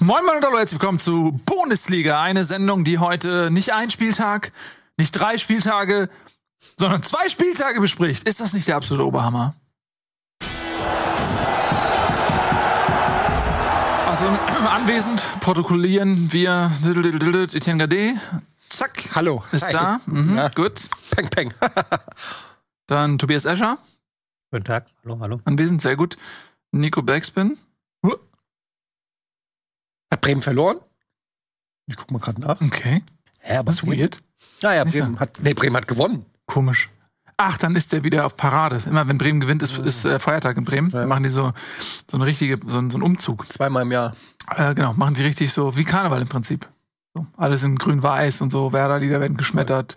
Moin Moin und hallo, herzlich willkommen zu Bundesliga. Eine Sendung, die heute nicht ein Spieltag, nicht drei Spieltage, sondern zwei Spieltage bespricht. Ist das nicht der absolute Oberhammer? Also anwesend protokollieren wir Etienne Gade. Zack. Hallo. Ist Hi. da. Mhm, Ja. Gut. Peng, peng. Dann Tobias Escher. Guten Tag, hallo, hallo. Anwesend, sehr gut. Nico Backspin. Hat Bremen verloren? Ich guck mal gerade nach. Okay. Hä, aber Das ist weird. Naja, Nicht Bremen hat, nee, Bremen hat gewonnen. Komisch. Ach, dann ist der wieder auf Parade. Immer wenn Bremen gewinnt, ist, ist äh, Feiertag in Bremen. Dann machen die so, so eine richtige, so, einen- so einen Umzug. Zweimal im Jahr. Äh, genau, machen die richtig so wie Karneval im Prinzip. So, alles in grün-weiß und so, Werder-Lieder werden geschmettert.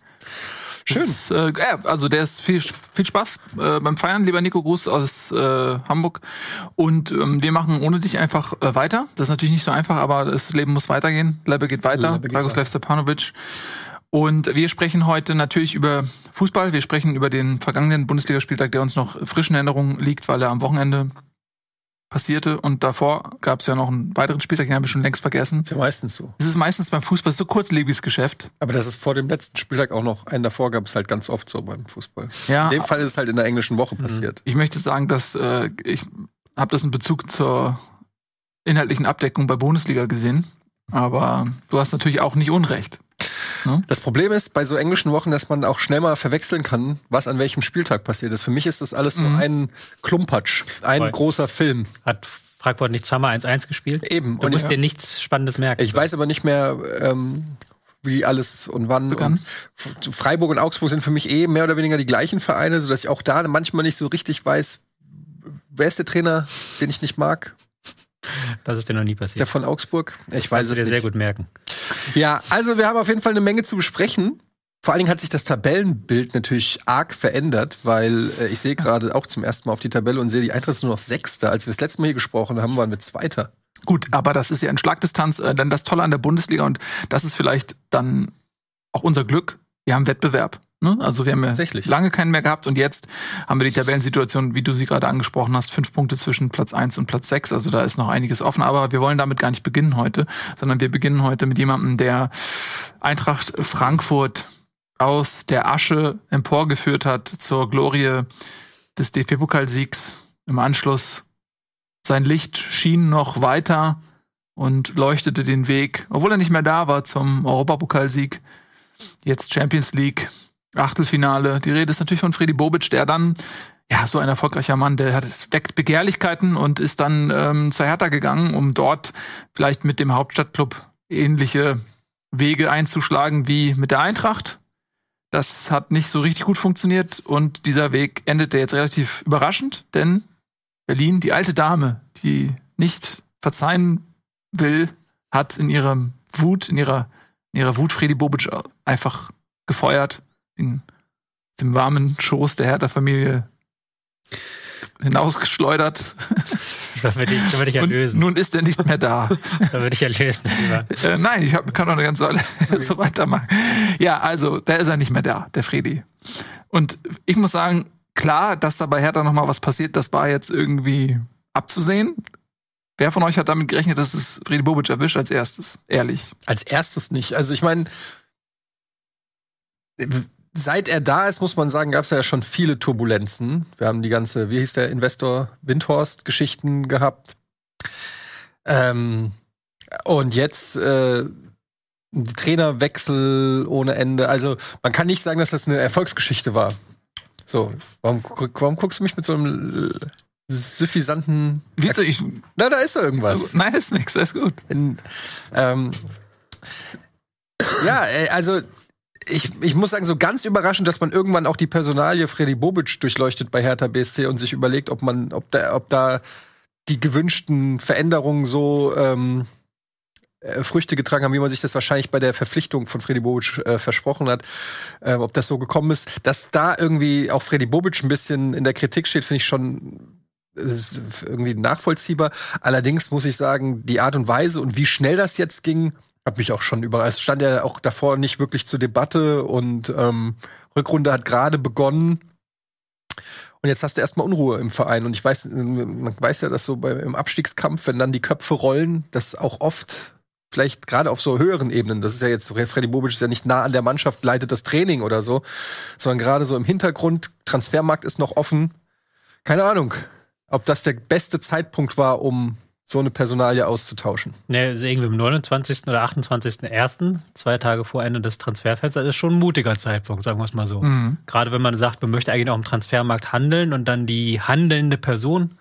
Schön. Ist, äh, also der ist viel, viel Spaß äh, beim Feiern, lieber Nico, Gruß aus äh, Hamburg. Und ähm, wir machen ohne dich einfach äh, weiter. Das ist natürlich nicht so einfach, aber das Leben muss weitergehen. Lebe geht weiter. Dragoslav Stepanovic. Und wir sprechen heute natürlich über Fußball. Wir sprechen über den vergangenen Bundesligaspieltag, der uns noch frisch in Erinnerung liegt, weil er am Wochenende passierte. Und davor gab es ja noch einen weiteren Spieltag, den haben wir schon längst vergessen. Ist ja meistens so. Es ist meistens beim Fußball so kurzlebiges Geschäft. Aber das ist vor dem letzten Spieltag auch noch einen davor gab es halt ganz oft so beim Fußball. Ja, In dem Fall ist es halt in der englischen Woche passiert. Ich möchte sagen, dass äh, ich habe das in Bezug zur inhaltlichen Abdeckung bei Bundesliga gesehen. Aber du hast natürlich auch nicht Unrecht. Das Problem ist bei so englischen Wochen, dass man auch schnell mal verwechseln kann, was an welchem Spieltag passiert ist. Für mich ist das alles so Mhm. ein Klumpatsch, ein Voll. großer Film. Hat Frankfurt nicht zweimal 1-1 gespielt? Eben. Du Und musst ich, dir nichts Spannendes merken. ich weiß aber nicht mehr, ähm, wie alles und wann. Und Freiburg und Augsburg sind für mich eh mehr oder weniger die gleichen Vereine, sodass ich auch da manchmal nicht so richtig weiß, wer ist der Trainer, den ich nicht mag. Das ist dir noch nie Ist der passiert. von Augsburg? Ich weiß Kannst du es dir nicht. sehr gut merken. Ja, also wir haben auf jeden Fall eine Menge zu besprechen. Vor allen Dingen hat sich das Tabellenbild natürlich arg verändert, weil äh, ich sehe gerade auch zum ersten Mal auf die Tabelle und sehe, die Eintracht ist nur noch Sechster. Als wir das letzte Mal hier gesprochen haben, waren wir Zweiter. Gut, aber das ist ja in Schlagdistanz äh, dann das Tolle an der Bundesliga und das ist vielleicht dann auch unser Glück. Wir haben Wettbewerb. Ne? Also wir haben ja lange keinen mehr gehabt und jetzt haben wir die Tabellensituation, wie du sie gerade angesprochen hast, fünf Punkte zwischen Platz eins und Platz sechs. Also da ist noch einiges offen, aber wir wollen damit gar nicht beginnen heute, sondern wir beginnen heute mit jemandem, der Eintracht Frankfurt aus der Asche emporgeführt hat zur Glorie des DFB-Pokalsiegs. Im Anschluss sein Licht schien noch weiter und leuchtete den Weg, obwohl er nicht mehr da war zum Europapokalsieg. Jetzt Champions League, Achtelfinale. Die Rede ist natürlich von Freddy Bobic, der dann, ja, so ein erfolgreicher Mann, der hat, weckt Begehrlichkeiten und ist dann ähm, zur Hertha gegangen, um dort vielleicht mit dem Hauptstadtclub ähnliche Wege einzuschlagen wie mit der Eintracht. Das hat nicht so richtig gut funktioniert und dieser Weg endete jetzt relativ überraschend, denn Berlin, die alte Dame, die nicht verzeihen will, hat in ihrer Wut, in ihrer, in ihrer Wut Freddy Bobic einfach gefeuert, in dem warmen Schoß der Hertha-Familie hinausgeschleudert. Da würde ich, da würde ich ja Und nun ist er nicht mehr da. Da würde ich ja lösen. Lieber. Äh, nein, ich hab, kann noch eine ganze Weile so weitermachen. Ja, also, da ist er nicht mehr da, der Freddy. Und ich muss sagen, klar, dass da bei Hertha noch mal was passiert, das war jetzt irgendwie abzusehen. Wer von euch hat damit gerechnet, dass es Freddy Bobic erwischt als erstes? Ehrlich. Als erstes nicht. Also ich meine, seit er da ist, muss man sagen, gab es ja schon viele Turbulenzen. Wir haben die ganze, wie hieß der Investor Windhorst-Geschichten gehabt. Ähm, und jetzt äh, die Trainerwechsel ohne Ende. Also man kann nicht sagen, dass das eine Erfolgsgeschichte war. So, warum, warum guckst du mich mit so einem äh, suffisanten. Wie, ich, Na, da ist doch irgendwas. so, nein, ist nix, ist gut. In, ähm, ja, also ich, ich muss sagen, so ganz überraschend, dass man irgendwann auch die Personalie Freddy Bobic durchleuchtet bei Hertha BSC und sich überlegt, ob man, ob da, ob da die gewünschten Veränderungen so ähm, äh, Früchte getragen haben, wie man sich das wahrscheinlich bei der Verpflichtung von Freddy Bobic äh, versprochen hat, ähm, ob das so gekommen ist. Dass da irgendwie auch Freddy Bobic ein bisschen in der Kritik steht, finde ich schon äh, irgendwie nachvollziehbar. Allerdings muss ich sagen, die Art und Weise und wie schnell das jetzt ging, hat mich auch schon überrascht. Es stand ja auch davor nicht wirklich zur Debatte und ähm, Rückrunde hat gerade begonnen. Und jetzt hast du erstmal Unruhe im Verein. Und ich weiß, man weiß ja, dass so bei, im Abstiegskampf, wenn dann die Köpfe rollen, das auch oft vielleicht gerade auf so höheren Ebenen, das ist ja jetzt, Freddy Bobic ist ja nicht nah an der Mannschaft, leitet das Training oder so, sondern gerade so im Hintergrund, Transfermarkt ist noch offen. Keine Ahnung, ob das der beste Zeitpunkt war, um so eine Personalie auszutauschen. Ne, also irgendwie am 29. oder 28.01., zwei Tage vor Ende des Transferfensters, ist schon ein mutiger Zeitpunkt, sagen wir es mal so. Mhm. Gerade wenn man sagt, man möchte eigentlich auch im Transfermarkt handeln und dann die handelnde Person,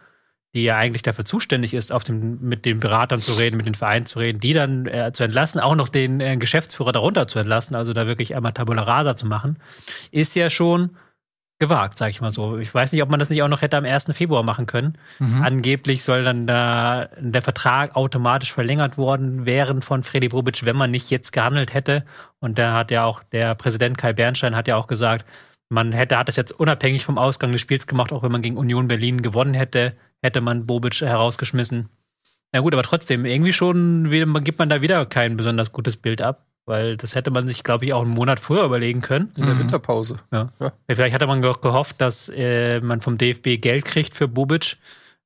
die ja eigentlich dafür zuständig ist, auf dem, mit den Beratern zu reden, mit den Vereinen zu reden, die dann äh, zu entlassen, auch noch den äh, Geschäftsführer darunter zu entlassen, also da wirklich einmal Tabula Rasa zu machen, ist ja schon gewagt, sag ich mal so. Ich weiß nicht, ob man das nicht auch noch hätte am 1. Februar machen können. Mhm. Angeblich soll dann da der Vertrag automatisch verlängert worden wären von Freddy Bobic, wenn man nicht jetzt gehandelt hätte. Und da hat ja auch der Präsident Kai Bernstein hat ja auch gesagt, man hätte, hat das jetzt unabhängig vom Ausgang des Spiels gemacht, auch wenn man gegen Union Berlin gewonnen hätte, hätte man Bobic herausgeschmissen. Na gut, aber trotzdem, irgendwie schon gibt man da wieder kein besonders gutes Bild ab. Weil das hätte man sich, glaube ich, auch einen Monat früher überlegen können. In der Mhm. Winterpause. Ja. Ja. Vielleicht hatte man ge- gehofft, dass äh, man vom DFB Geld kriegt für Bobic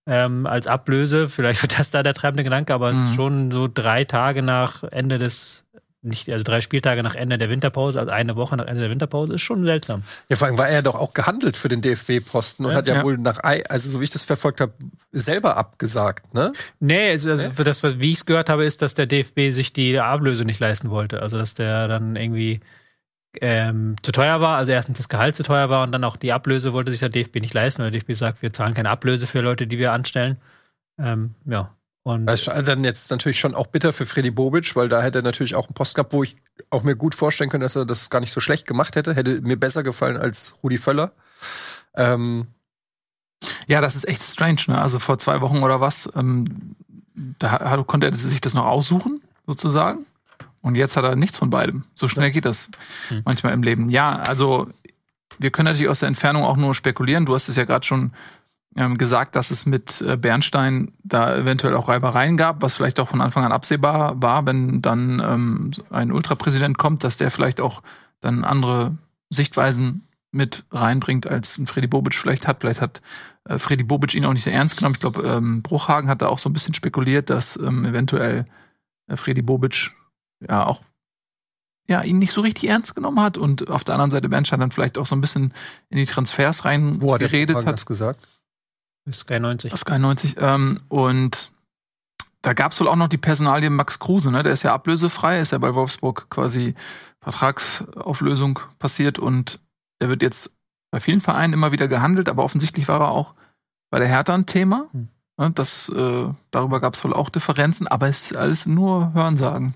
ähm, als Ablöse. Vielleicht wird das da der treibende Gedanke, aber es Mhm. ist schon so drei Tage nach Ende des, nicht, also drei Spieltage nach Ende der Winterpause, also eine Woche nach Ende der Winterpause, ist schon seltsam. Ja, vor allem war er ja doch auch gehandelt für den DFB-Posten und Ja. hat ja, Ja. wohl nach, Ei- also so wie ich das verfolgt habe, selber abgesagt, ne? Nee, also für das, wie ich es gehört habe, ist, dass der DFB sich die Ablöse nicht leisten wollte. Also dass der dann irgendwie ähm, zu teuer war, also erstens das Gehalt zu teuer war und dann auch die Ablöse wollte sich der DFB nicht leisten, weil der DFB sagt, wir zahlen keine Ablöse für Leute, die wir anstellen. Ähm, ja. Und Das ist dann jetzt natürlich schon auch bitter für Freddy Bobic, weil da hätte er natürlich auch einen Post gehabt, wo ich auch mir gut vorstellen könnte, dass er das gar nicht so schlecht gemacht hätte. Hätte mir besser gefallen als Rudi Völler. Ähm, Ja, das ist echt strange, ne? Also vor zwei Wochen oder was, ähm, da hat- konnte er sich das noch aussuchen, sozusagen. Und jetzt hat er nichts von beidem. So schnell geht das Hm. manchmal im Leben. Ja, also wir können natürlich aus der Entfernung auch nur spekulieren. Du hast es ja gerade schon gesagt, dass es mit äh, Bernstein da eventuell auch Reibereien gab, was vielleicht auch von Anfang an absehbar war, wenn dann ähm, ein Ultrapräsident kommt, dass der vielleicht auch dann andere Sichtweisen mit reinbringt, als ein Freddy Bobic vielleicht hat. Vielleicht hat äh, Freddy Bobic ihn auch nicht so ernst genommen. Ich glaube, ähm, Bruchhagen hat da auch so ein bisschen spekuliert, dass ähm, eventuell äh, Freddy Bobic ja auch ja, ihn nicht so richtig ernst genommen hat und auf der anderen Seite Bernstein dann vielleicht auch so ein bisschen in die Transfers rein wo hat geredet hat. das gesagt? Sky 90. Sky 90. Ähm, und da gab es wohl auch noch die Personalie Max Kruse, ne? Der ist ja ablösefrei, ist ja bei Wolfsburg quasi Vertragsauflösung passiert und der wird jetzt bei vielen Vereinen immer wieder gehandelt, aber offensichtlich war er auch bei der Hertha ein Thema. Hm. Ne, Das, äh, darüber gab es wohl auch Differenzen, aber es ist alles nur Hörensagen.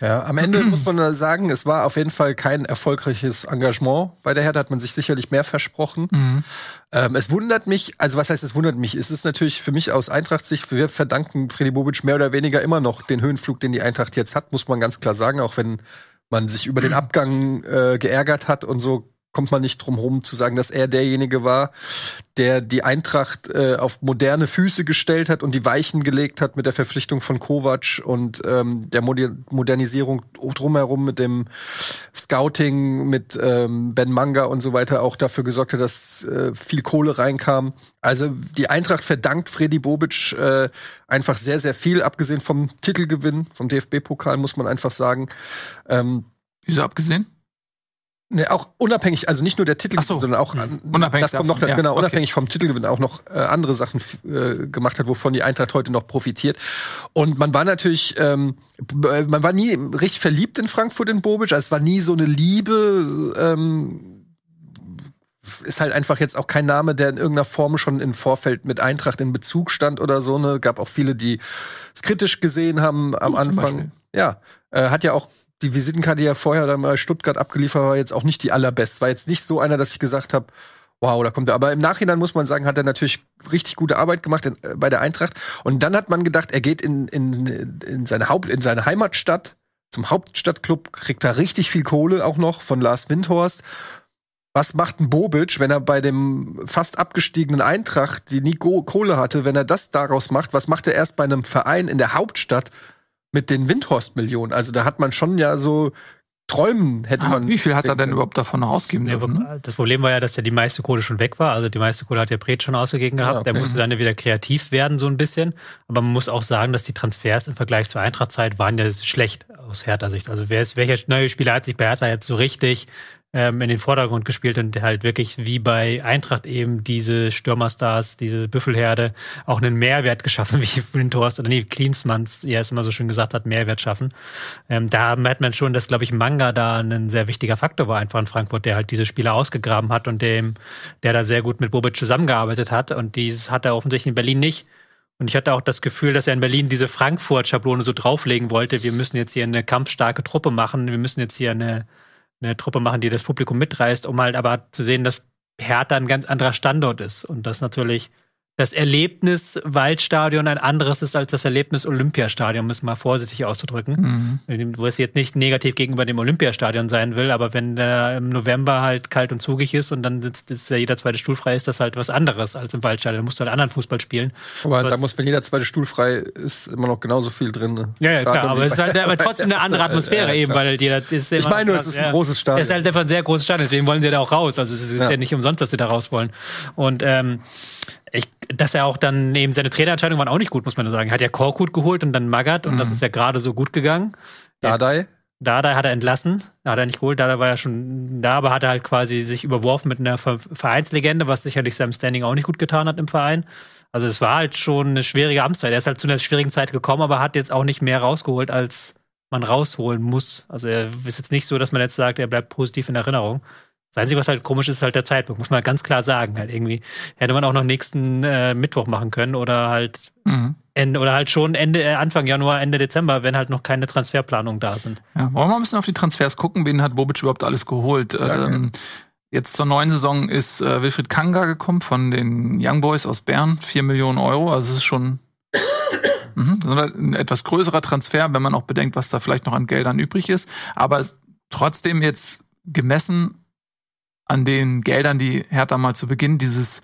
Ja, am Ende muss man sagen, es war auf jeden Fall kein erfolgreiches Engagement. Bei der Hertha hat man sich sicherlich mehr versprochen. Mhm. Ähm, es wundert mich, also was heißt es wundert mich? Es ist natürlich für mich aus Eintracht-Sicht, wir verdanken Freddy Bobic mehr oder weniger immer noch den Höhenflug, den die Eintracht jetzt hat, muss man ganz klar sagen, auch wenn man sich über den Abgang äh, geärgert hat und so kommt man nicht drum herum zu sagen, dass er derjenige war, der die Eintracht äh, auf moderne Füße gestellt hat und die Weichen gelegt hat mit der Verpflichtung von Kovac und ähm, der Moder Modernisierung drumherum mit dem Scouting, mit ähm, Ben Manga und so weiter auch dafür gesorgt hat, dass äh, viel Kohle reinkam. Also die Eintracht verdankt Freddy Bobic äh, einfach sehr, sehr viel, abgesehen vom Titelgewinn, vom DFB-Pokal, muss man einfach sagen. Ähm, Wieso abgesehen? Ne, auch unabhängig, also nicht nur der Titel, so. sondern auch Mhm. Unabhängig das kommt noch, davon, ja, genau, okay. unabhängig vom Titelgewinn auch noch äh, andere Sachen äh, gemacht hat, wovon die Eintracht heute noch profitiert. Und man war natürlich, ähm, äh, man war nie richtig verliebt in Frankfurt in Bobic, also es war nie so eine Liebe. Ähm, ist halt einfach jetzt auch kein Name, der in irgendeiner Form schon im Vorfeld mit Eintracht in Bezug stand oder so. Ne, gab auch viele, die es kritisch gesehen haben am Anfang. Beispiel. Ja, äh, hat ja auch die Visitenkarte, die er vorher dann mal Stuttgart abgeliefert war, jetzt auch nicht die allerbest. War jetzt nicht so einer, dass ich gesagt habe, wow, da kommt er. Aber im Nachhinein muss man sagen, hat er natürlich richtig gute Arbeit gemacht in, äh, bei der Eintracht. Und dann hat man gedacht, er geht in, in, in seine Haupt, in seine Heimatstadt, zum Hauptstadtclub, kriegt da richtig viel Kohle auch noch von Lars Windhorst. Was macht ein Bobic, wenn er bei dem fast abgestiegenen Eintracht, die nie Kohle hatte, wenn er das daraus macht? Was macht er erst bei einem Verein in der Hauptstadt mit den Windhorst-Millionen? Also da hat man schon ja so träumen hätte Ah, man. wie viel hat er denn überhaupt davon noch ausgeben Ja, dürfen? Ne? das Problem war ja, dass ja die meiste Kohle schon weg war. Also die meiste Kohle hat ja Bret schon ausgegeben gehabt. Ja, okay. Der musste dann ja wieder kreativ werden, so ein bisschen. Aber man muss auch sagen, dass die Transfers im Vergleich zur Eintrachtzeit waren ja schlecht aus Hertha-Sicht. Also wer ist, welcher neue Spieler hat sich bei Hertha jetzt so richtig ähm, in den Vordergrund gespielt und halt wirklich wie bei Eintracht eben diese Stürmerstars, diese Büffelherde auch einen Mehrwert geschaffen, wie Windhorst oder nee, Klinsmanns, ja es immer so schön gesagt hat, Mehrwert schaffen. Ähm, da merkt man schon, dass, glaube ich, Manga da ein sehr wichtiger Faktor war einfach in Frankfurt, der halt diese Spieler ausgegraben hat und dem, der da sehr gut mit Bobic zusammengearbeitet hat. Und dieses hat er offensichtlich in Berlin nicht. Und ich hatte auch das Gefühl, dass er in Berlin diese Frankfurt-Schablone so drauflegen wollte. Wir müssen jetzt hier eine kampfstarke Truppe machen. Wir müssen jetzt hier eine, eine Truppe machen, die das Publikum mitreißt, um halt aber zu sehen, dass Hertha ein ganz anderer Standort ist. Und dass natürlich das Erlebnis Waldstadion ein anderes ist als das Erlebnis Olympiastadion, es mal vorsichtig auszudrücken. Mhm. Wo es jetzt nicht negativ gegenüber dem Olympiastadion sein will, aber wenn der im November halt kalt und zugig ist und dann sitzt, ist ja jeder zweite Stuhl frei, ist das halt was anderes als im Waldstadion. Da musst du halt anderen Fußball spielen. Aber man sagen muss, wenn jeder zweite Stuhl frei ist, immer noch genauso viel drin. Ne? Ja, ja, klar, Stadion aber es ist halt aber trotzdem eine andere Atmosphäre Ja, eben, klar. weil jeder ist Ich meine nur, es ist ein großes Stadion. Es ist halt einfach ein sehr großes Stadion, deswegen wollen sie da auch raus. Also es ist ja, Ja. nicht umsonst, dass sie da raus wollen. Und ähm, ich, dass er auch dann eben seine Trainerentscheidungen waren auch nicht gut, muss man sagen. Er hat ja Korkut geholt und dann Magath und das ist ja gerade so gut gegangen. Dardai. Dada hat er entlassen, hat er nicht geholt. Dada war ja schon da, aber hat er halt quasi sich überworfen mit einer Ver- Vereinslegende, was sicherlich seinem Standing auch nicht gut getan hat im Verein. Also es war halt schon eine schwierige Amtszeit. Er ist halt zu einer schwierigen Zeit gekommen, aber hat jetzt auch nicht mehr rausgeholt, als man rausholen muss. Also er ist jetzt nicht so, dass man jetzt sagt, er bleibt positiv in Erinnerung. Das Einzige, was halt komisch ist, ist halt der Zeitpunkt, muss man ganz klar sagen. Halt irgendwie hätte man auch noch nächsten äh, Mittwoch machen können oder halt Mhm. Ende, oder halt schon Ende, äh, Anfang Januar, Ende Dezember, wenn halt noch keine Transferplanungen da sind. Ja, wollen wir mal ein bisschen auf die Transfers gucken? Wen hat Bobic überhaupt alles geholt? ähm, jetzt zur neuen Saison ist äh, Wilfried Kanga gekommen von den Young Boys aus Bern, 4 Millionen Euro. Also es ist schon mhm, so ein etwas größerer Transfer, wenn man auch bedenkt, was da vielleicht noch an Geldern übrig ist. Aber es, trotzdem jetzt gemessen an den Geldern, die Hertha mal zu Beginn dieses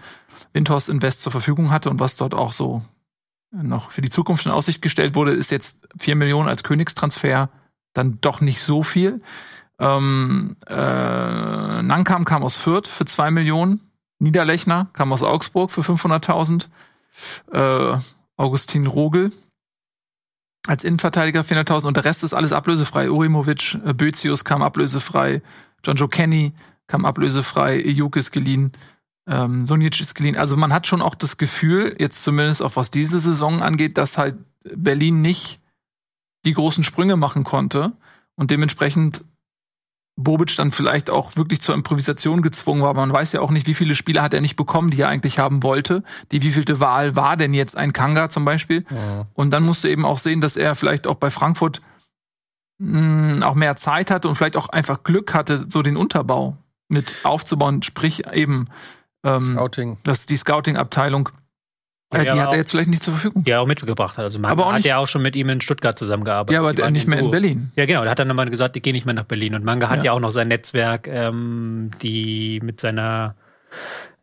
Windhorst Invest zur Verfügung hatte und was dort auch so noch für die Zukunft in Aussicht gestellt wurde, ist jetzt 4 Millionen als Königstransfer dann doch nicht so viel. Ähm, äh, Nankam kam aus Fürth für 2 Millionen. Niederlechner kam aus Augsburg für 500.000. Äh, Augustin Rogel als Innenverteidiger 400.000 und der Rest ist alles ablösefrei. Urimovic, äh, Bözius kam ablösefrei. John Joe Kenny kam ablösefrei. Ejuk ist geliehen. Ähm, Sonic ist geliehen. Also man hat schon auch das Gefühl, jetzt zumindest auch was diese Saison angeht, dass halt Berlin nicht die großen Sprünge machen konnte und dementsprechend Bobic dann vielleicht auch wirklich zur Improvisation gezwungen war. Man weiß ja auch nicht, wie viele Spieler hat er nicht bekommen, die er eigentlich haben wollte. Die wievielte Wahl war denn jetzt ein Kanga zum Beispiel? Und dann musste eben auch sehen, dass er vielleicht auch bei Frankfurt mh, auch mehr Zeit hatte und vielleicht auch einfach Glück hatte, so den Unterbau mit aufzubauen, sprich eben ähm, Scouting. dass die Scouting-Abteilung, äh, Ja, die aber hat er jetzt vielleicht nicht zur Verfügung. Die er auch mitgebracht hat. Also man Aber auch hat nicht- ja auch schon mit ihm in Stuttgart zusammengearbeitet. Ja, aber Die der nicht mehr in. Berlin. Ja, genau. Der hat dann nochmal gesagt, ich gehe nicht mehr nach Berlin. Und Manga hat Ja. ja, auch noch sein Netzwerk, ähm, die mit seiner,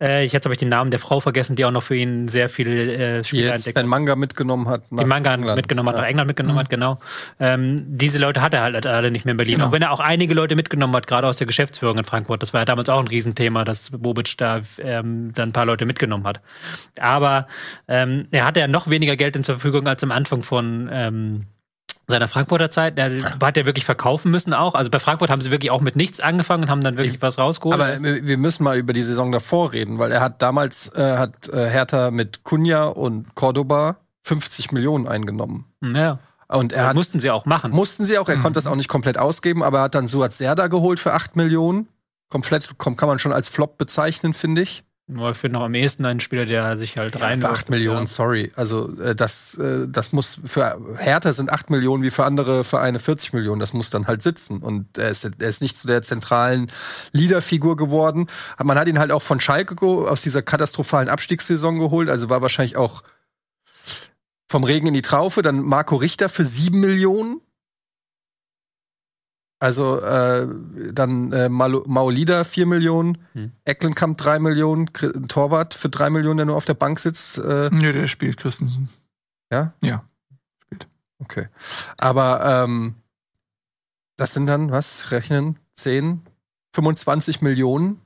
äh, ich jetzt habe ich den Namen der Frau vergessen, die auch noch für ihn sehr viele äh, Die Spieler jetzt entdeckt Ben Manga mitgenommen hat. die Manga England. mitgenommen hat, Ja. nach England mitgenommen Mhm. hat, genau. Ähm, diese Leute hat er halt alle nicht mehr in Berlin. Genau. Auch wenn er auch einige Leute mitgenommen hat, gerade aus der Geschäftsführung in Frankfurt. Das war ja damals auch ein Riesenthema, dass Bobic da ähm, dann ein paar Leute mitgenommen hat. Aber ähm, er hatte ja noch weniger Geld zur Verfügung als am Anfang von ähm, seiner Frankfurter Zeit. Er hat ja wirklich verkaufen müssen auch. Also bei Frankfurt haben sie wirklich auch mit nichts angefangen und haben dann wirklich was rausgeholt. Aber wir müssen mal über die Saison davor reden, weil er hat damals äh, hat äh, Hertha mit Cunha und Cordoba 50 Millionen eingenommen. ja, Und er hat, mussten sie auch machen. mussten sie auch, er Mhm. konnte das auch nicht komplett ausgeben, aber er hat dann Suat Serda geholt für 8 Millionen. Komplett kom- kann man schon als Flop bezeichnen, finde ich. Nur Ich finde noch am ehesten einen Spieler, der sich halt rein. für 8 Millionen, sorry. Also äh, das, äh, das muss für Hertha sind 8 Millionen wie für andere Vereine 40 Millionen. Das muss dann halt sitzen. Und er ist, er ist nicht zu der zentralen Leaderfigur geworden. Man hat ihn halt auch von Schalke aus dieser katastrophalen Abstiegssaison geholt. Also war wahrscheinlich auch vom Regen in die Traufe. Dann Marco Richter für 7 Millionen. Also äh, dann äh, Maolida 4 Millionen, Hm. Ecklenkamp 3 Millionen, Torwart für 3 Millionen, der nur auf der Bank sitzt. Äh, Nö, der spielt Christensen. ja? Ja. Okay. Aber ähm, das sind dann, was, rechnen? 10, 25 Millionen?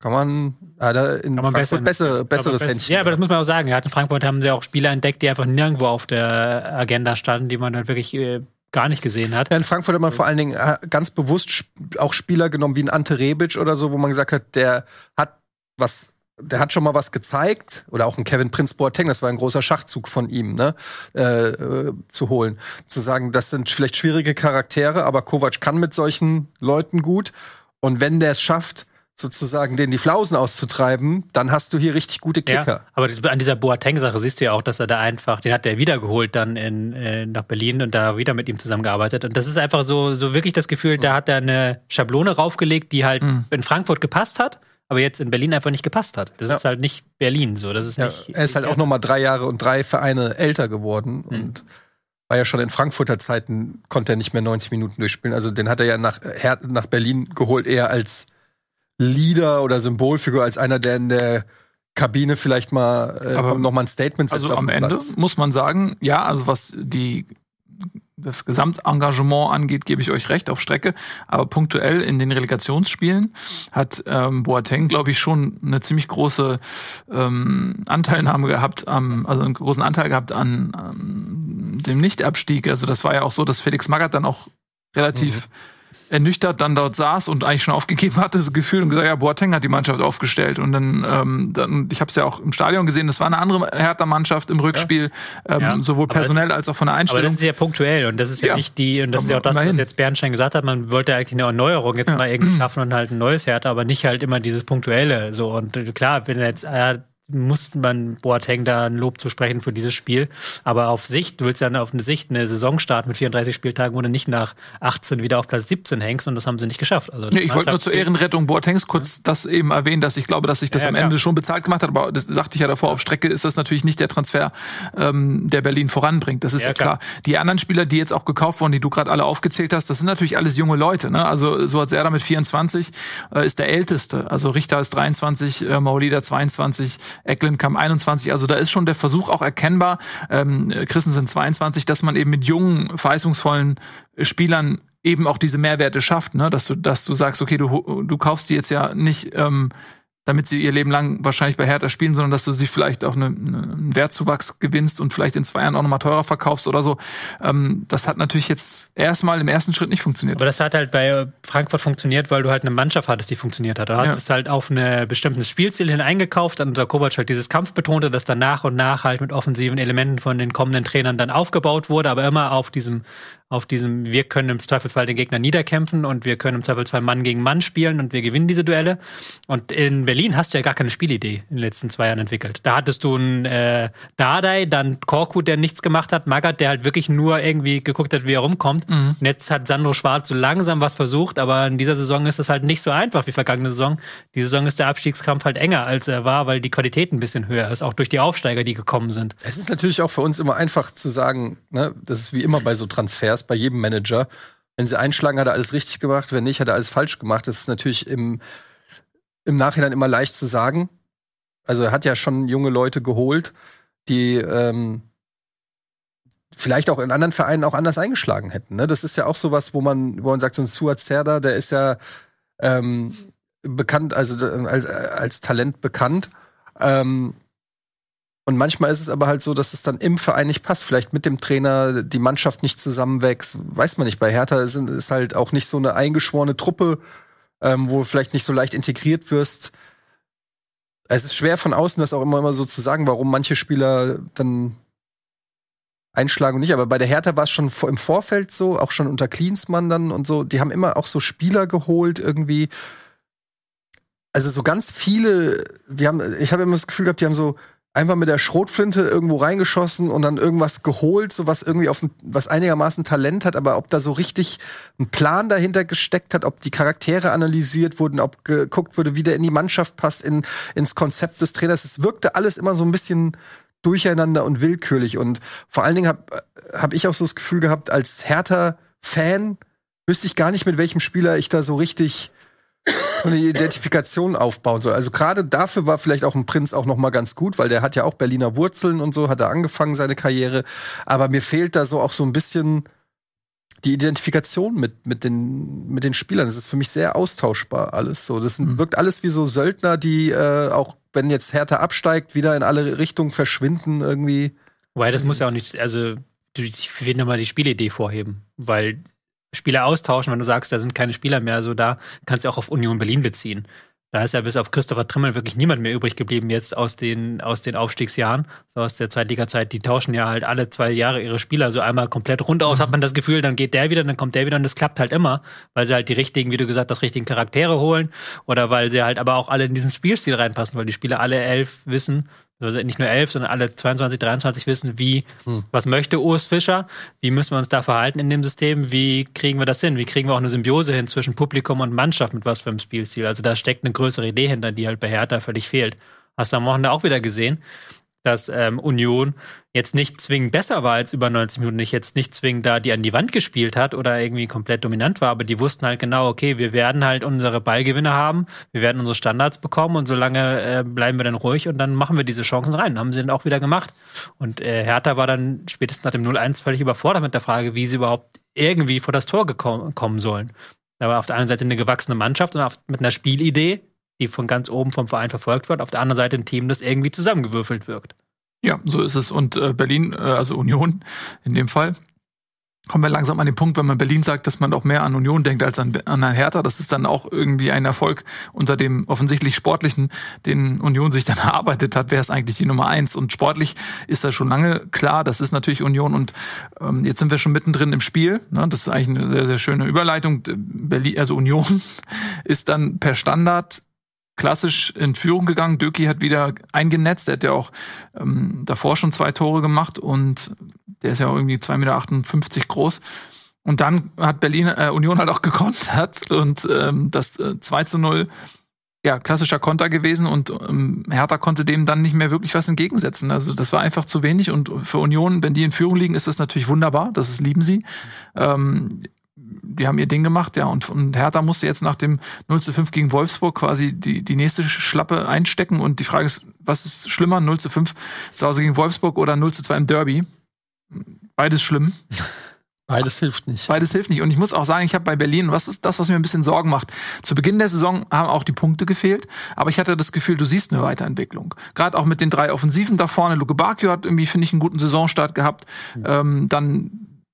Kann man, ah, da in Kann man Frankfurt besser- bessere, besseres Aber Händchen. Ja, aber das muss man auch sagen. Ja, in Frankfurt haben sie auch Spieler entdeckt, die einfach nirgendwo auf der Agenda standen, die man halt wirklich äh, gar nicht gesehen hat. Ja, in Frankfurt hat man vor allen Dingen äh, ganz bewusst auch Spieler genommen wie ein Ante Rebic oder so, wo man gesagt hat, der hat was, der hat schon mal was gezeigt. Oder auch ein Kevin Prince Boateng, das war ein großer Schachzug von ihm, ne, äh, äh, zu holen. Zu sagen, das sind vielleicht schwierige Charaktere, aber Kovac kann mit solchen Leuten gut. Und wenn der es schafft, sozusagen denen die Flausen auszutreiben, dann hast du hier richtig gute Kicker. Ja, aber an dieser Boateng-Sache siehst du ja auch, dass er da einfach, den hat er wiedergeholt dann in, äh, nach Berlin und da wieder mit ihm zusammengearbeitet. Und das ist einfach so, so wirklich das Gefühl, da hat er eine Schablone raufgelegt, die halt Mhm. in Frankfurt gepasst hat, aber jetzt in Berlin einfach nicht gepasst hat. Das Ja. ist halt nicht Berlin so. Das ist Ja, nicht. er ist halt auch noch mal drei Jahre und drei Vereine älter geworden und war ja schon in Frankfurter Zeiten, konnte er nicht mehr 90 Minuten durchspielen. Also den hat er ja nach, nach Berlin geholt, eher als Leader oder Symbolfigur, als einer, der in der Kabine vielleicht mal äh, Aber- noch mal ein Statement setzt Also am Ende Platz. muss man sagen, ja, also was die das Gesamtengagement angeht, gebe ich euch recht auf Strecke. Aber punktuell in den Relegationsspielen hat ähm, Boateng, glaube ich, schon eine ziemlich große ähm, Anteilnahme gehabt, am, also einen großen Anteil gehabt an, an dem Nichtabstieg. Also das war ja auch so, dass Felix Magath dann auch relativ ernüchtert dann dort saß und eigentlich schon aufgegeben hatte, das Gefühl und gesagt, ja, Boateng hat die Mannschaft aufgestellt. Und dann, ähm, dann ich habe es ja auch im Stadion gesehen, das war eine andere Hertha-Mannschaft im Rückspiel, ähm, Ja, sowohl personell ist- als auch von der Aber das Einstellung. ist ja punktuell und das ist ja, Ja. nicht die, und das ist ja auch das, was immerhin. jetzt Bernstein gesagt hat, man wollte eigentlich eine Erneuerung jetzt Ja. mal irgendwie schaffen und halt ein neues Hertha, aber nicht halt immer dieses Punktuelle. So, und klar, wenn jetzt, äh, muss man Boateng da ein Lob zu sprechen für dieses Spiel. Aber auf Sicht, du willst ja auf eine Sicht eine Saison starten mit 34 Spieltagen, wo du nicht nach 18 wieder auf Platz 17 hängst und das haben sie nicht geschafft. Also Nee, ich wollte nur zur Ehrenrettung Boatengs kurz das eben erwähnen, dass ich glaube, dass sich das Ja, am klar. Ende schon bezahlt gemacht hat, aber das sagte ich ja davor, auf Strecke ist das natürlich nicht der Transfer, ähm, der Berlin voranbringt. Das ist ja, Ja, klar. klar. Die anderen Spieler, die jetzt auch gekauft wurden, die du gerade alle aufgezählt hast, das sind natürlich alles junge Leute. Ne? Also so hat Serda mit 24 äh, ist der älteste. Also Richter ist 23, äh, Maulida 22, Ecklenkamp 21. Also da ist schon der Versuch auch erkennbar, ähm, Christensen 22, dass man eben mit jungen, verheißungsvollen Spielern eben auch diese Mehrwerte schafft, ne? dass du, dass du sagst, okay, du, du kaufst die jetzt ja nicht, ähm, damit sie ihr Leben lang wahrscheinlich bei Hertha spielen, sondern dass du sie vielleicht auch eine, eine, einen Wertzuwachs gewinnst und vielleicht in zwei Jahren auch nochmal teurer verkaufst oder so. Ähm, das hat natürlich jetzt erstmal im ersten Schritt nicht funktioniert. Aber das hat halt bei Frankfurt funktioniert, weil du halt eine Mannschaft hattest, die funktioniert hat. Du hattest halt auf eine bestimmtes Spielstil hin eingekauft, dann unter Kovac halt dieses Kampf betonte, das dann nach und nach halt mit offensiven Elementen von den kommenden Trainern dann aufgebaut wurde, aber immer auf diesem, auf diesem, wir können im Zweifelsfall den Gegner niederkämpfen und wir können im Zweifelsfall Mann gegen Mann spielen und wir gewinnen diese Duelle. Und in Berlin hast du ja gar keine Spielidee in den letzten zwei Jahren entwickelt. Da hattest du einen äh, Dardai, dann Korkut, der nichts gemacht hat, Magath, der halt wirklich nur irgendwie geguckt hat, wie er rumkommt. Und jetzt hat Sandro Schwarz so langsam was versucht, aber in dieser Saison ist das halt nicht so einfach wie vergangene Saison. Die Saison ist der Abstiegskampf halt enger, als er war, weil die Qualität ein bisschen höher ist, auch durch die Aufsteiger, die gekommen sind. Es ist natürlich auch für uns immer einfach zu sagen, ne, das ist wie immer bei so Transfers, bei jedem Manager. Wenn sie einschlagen, hat er alles richtig gemacht, wenn nicht, hat er alles falsch gemacht. Das ist natürlich im, im Nachhinein immer leicht zu sagen. Also er hat ja schon junge Leute geholt, die ähm, vielleicht auch in anderen Vereinen auch anders eingeschlagen hätten. Ne? Das ist ja auch sowas, wo man, wo man sagt, so ein Suat Serdar, der ist ja ähm, bekannt, also äh, als, als Talent bekannt. Ähm, und manchmal ist es aber halt so, dass es dann im Verein nicht passt. Vielleicht mit dem Trainer die Mannschaft nicht zusammenwächst. Weiß man nicht. Bei Hertha ist, ist halt auch nicht so eine eingeschworene Truppe, ähm, wo vielleicht nicht so leicht integriert wirst. Es ist schwer von außen das auch immer, immer so zu sagen, warum manche Spieler dann einschlagen und nicht. Aber bei der Hertha war es schon im Vorfeld so, auch schon unter Klinsmann dann und so. Die haben immer auch so Spieler geholt irgendwie. Also so ganz viele, die haben, ich habe immer das Gefühl gehabt, die haben so einfach mit der Schrotflinte irgendwo reingeschossen und dann irgendwas geholt, so was irgendwie auf ein, was einigermaßen Talent hat, aber ob da so richtig ein Plan dahinter gesteckt hat, ob die Charaktere analysiert wurden, ob geguckt wurde, wie der in die Mannschaft passt, in, ins Konzept des Trainers. Es wirkte alles immer so ein bisschen durcheinander und willkürlich und vor allen Dingen habe hab ich auch so das Gefühl gehabt, als Hertha-Fan wüsste ich gar nicht, mit welchem Spieler ich da so richtig so eine Identifikation aufbauen soll. Also gerade dafür war vielleicht auch ein Prinz auch noch mal ganz gut, weil der hat ja auch Berliner Wurzeln und so, hat er angefangen seine Karriere. Aber mir fehlt da so auch so ein bisschen die Identifikation mit, mit, den, mit den Spielern. Das ist für mich sehr austauschbar alles so. Das mhm. wirkt alles wie so Söldner, die äh, auch, wenn jetzt Hertha absteigt, wieder in alle Richtungen verschwinden irgendwie. Weil das muss ja auch nicht, also ich will nochmal die Spielidee vorheben, weil Spieler austauschen, wenn du sagst, da sind keine Spieler mehr so da, kannst du auch auf Union Berlin beziehen. Da ist ja bis auf Christopher Trimmel wirklich niemand mehr übrig geblieben jetzt aus den, aus den Aufstiegsjahren, so aus der Zweitliga-Zeit. Die tauschen ja halt alle zwei Jahre ihre Spieler so einmal komplett rund aus, mhm. hat man das Gefühl, dann geht der wieder, dann kommt der wieder und das klappt halt immer, weil sie halt die richtigen, wie du gesagt hast, richtigen Charaktere holen oder weil sie halt aber auch alle in diesen Spielstil reinpassen, weil die Spieler alle elf wissen, also nicht nur elf, sondern alle 22, 23 wissen, wie, hm. was möchte Urs Fischer, wie müssen wir uns da verhalten in dem System, wie kriegen wir das hin, wie kriegen wir auch eine Symbiose hin zwischen Publikum und Mannschaft mit was für einem Spielstil. Also da steckt eine größere Idee hinter, die halt bei Hertha völlig fehlt. Hast du am Wochenende auch wieder gesehen dass ähm, Union jetzt nicht zwingend besser war als über 90 Minuten, nicht jetzt nicht zwingend da die an die Wand gespielt hat oder irgendwie komplett dominant war, aber die wussten halt genau, okay, wir werden halt unsere Ballgewinne haben, wir werden unsere Standards bekommen und solange äh, bleiben wir dann ruhig und dann machen wir diese Chancen rein. Haben sie dann auch wieder gemacht. Und äh, Hertha war dann spätestens nach dem 0-1 völlig überfordert mit der Frage, wie sie überhaupt irgendwie vor das Tor kommen sollen. Da war auf der einen Seite eine gewachsene Mannschaft und auf, mit einer Spielidee, die von ganz oben vom Verein verfolgt wird, auf der anderen Seite ein Team, das irgendwie zusammengewürfelt wirkt. Ja, so ist es. Und äh, Berlin, äh, also Union in dem Fall, kommen wir langsam an den Punkt, wenn man Berlin sagt, dass man auch mehr an Union denkt als an, an Hertha. Das ist dann auch irgendwie ein Erfolg unter dem offensichtlich sportlichen, den Union sich dann erarbeitet hat. Wer ist eigentlich die Nummer eins? Und sportlich ist das schon lange klar. Das ist natürlich Union. Und ähm, jetzt sind wir schon mittendrin im Spiel. Ne? Das ist eigentlich eine sehr, sehr schöne Überleitung. Berlin, also Union ist dann per Standard klassisch in Führung gegangen. Döki hat wieder eingenetzt. Er hat ja auch ähm, davor schon zwei Tore gemacht und der ist ja irgendwie 2,58 Meter groß. Und dann hat Berlin äh, Union halt auch gekontert und ähm, das äh, 2 zu 0 ja, klassischer Konter gewesen und ähm, Hertha konnte dem dann nicht mehr wirklich was entgegensetzen. Also das war einfach zu wenig und für Union, wenn die in Führung liegen, ist das natürlich wunderbar, das ist, lieben sie. Ähm, die haben ihr Ding gemacht, ja, und, und Hertha musste jetzt nach dem 0 zu 5 gegen Wolfsburg quasi die, die nächste Schlappe einstecken und die Frage ist, was ist schlimmer, 0 zu 5 zu Hause gegen Wolfsburg oder 0 zu 2 im Derby? Beides schlimm. Beides hilft nicht. Beides hilft nicht. Und ich muss auch sagen, ich habe bei Berlin, was ist das, was mir ein bisschen Sorgen macht? Zu Beginn der Saison haben auch die Punkte gefehlt, aber ich hatte das Gefühl, du siehst eine Weiterentwicklung. Gerade auch mit den drei Offensiven da vorne. Luke Bakio hat irgendwie, finde ich, einen guten Saisonstart gehabt. Mhm. Ähm, dann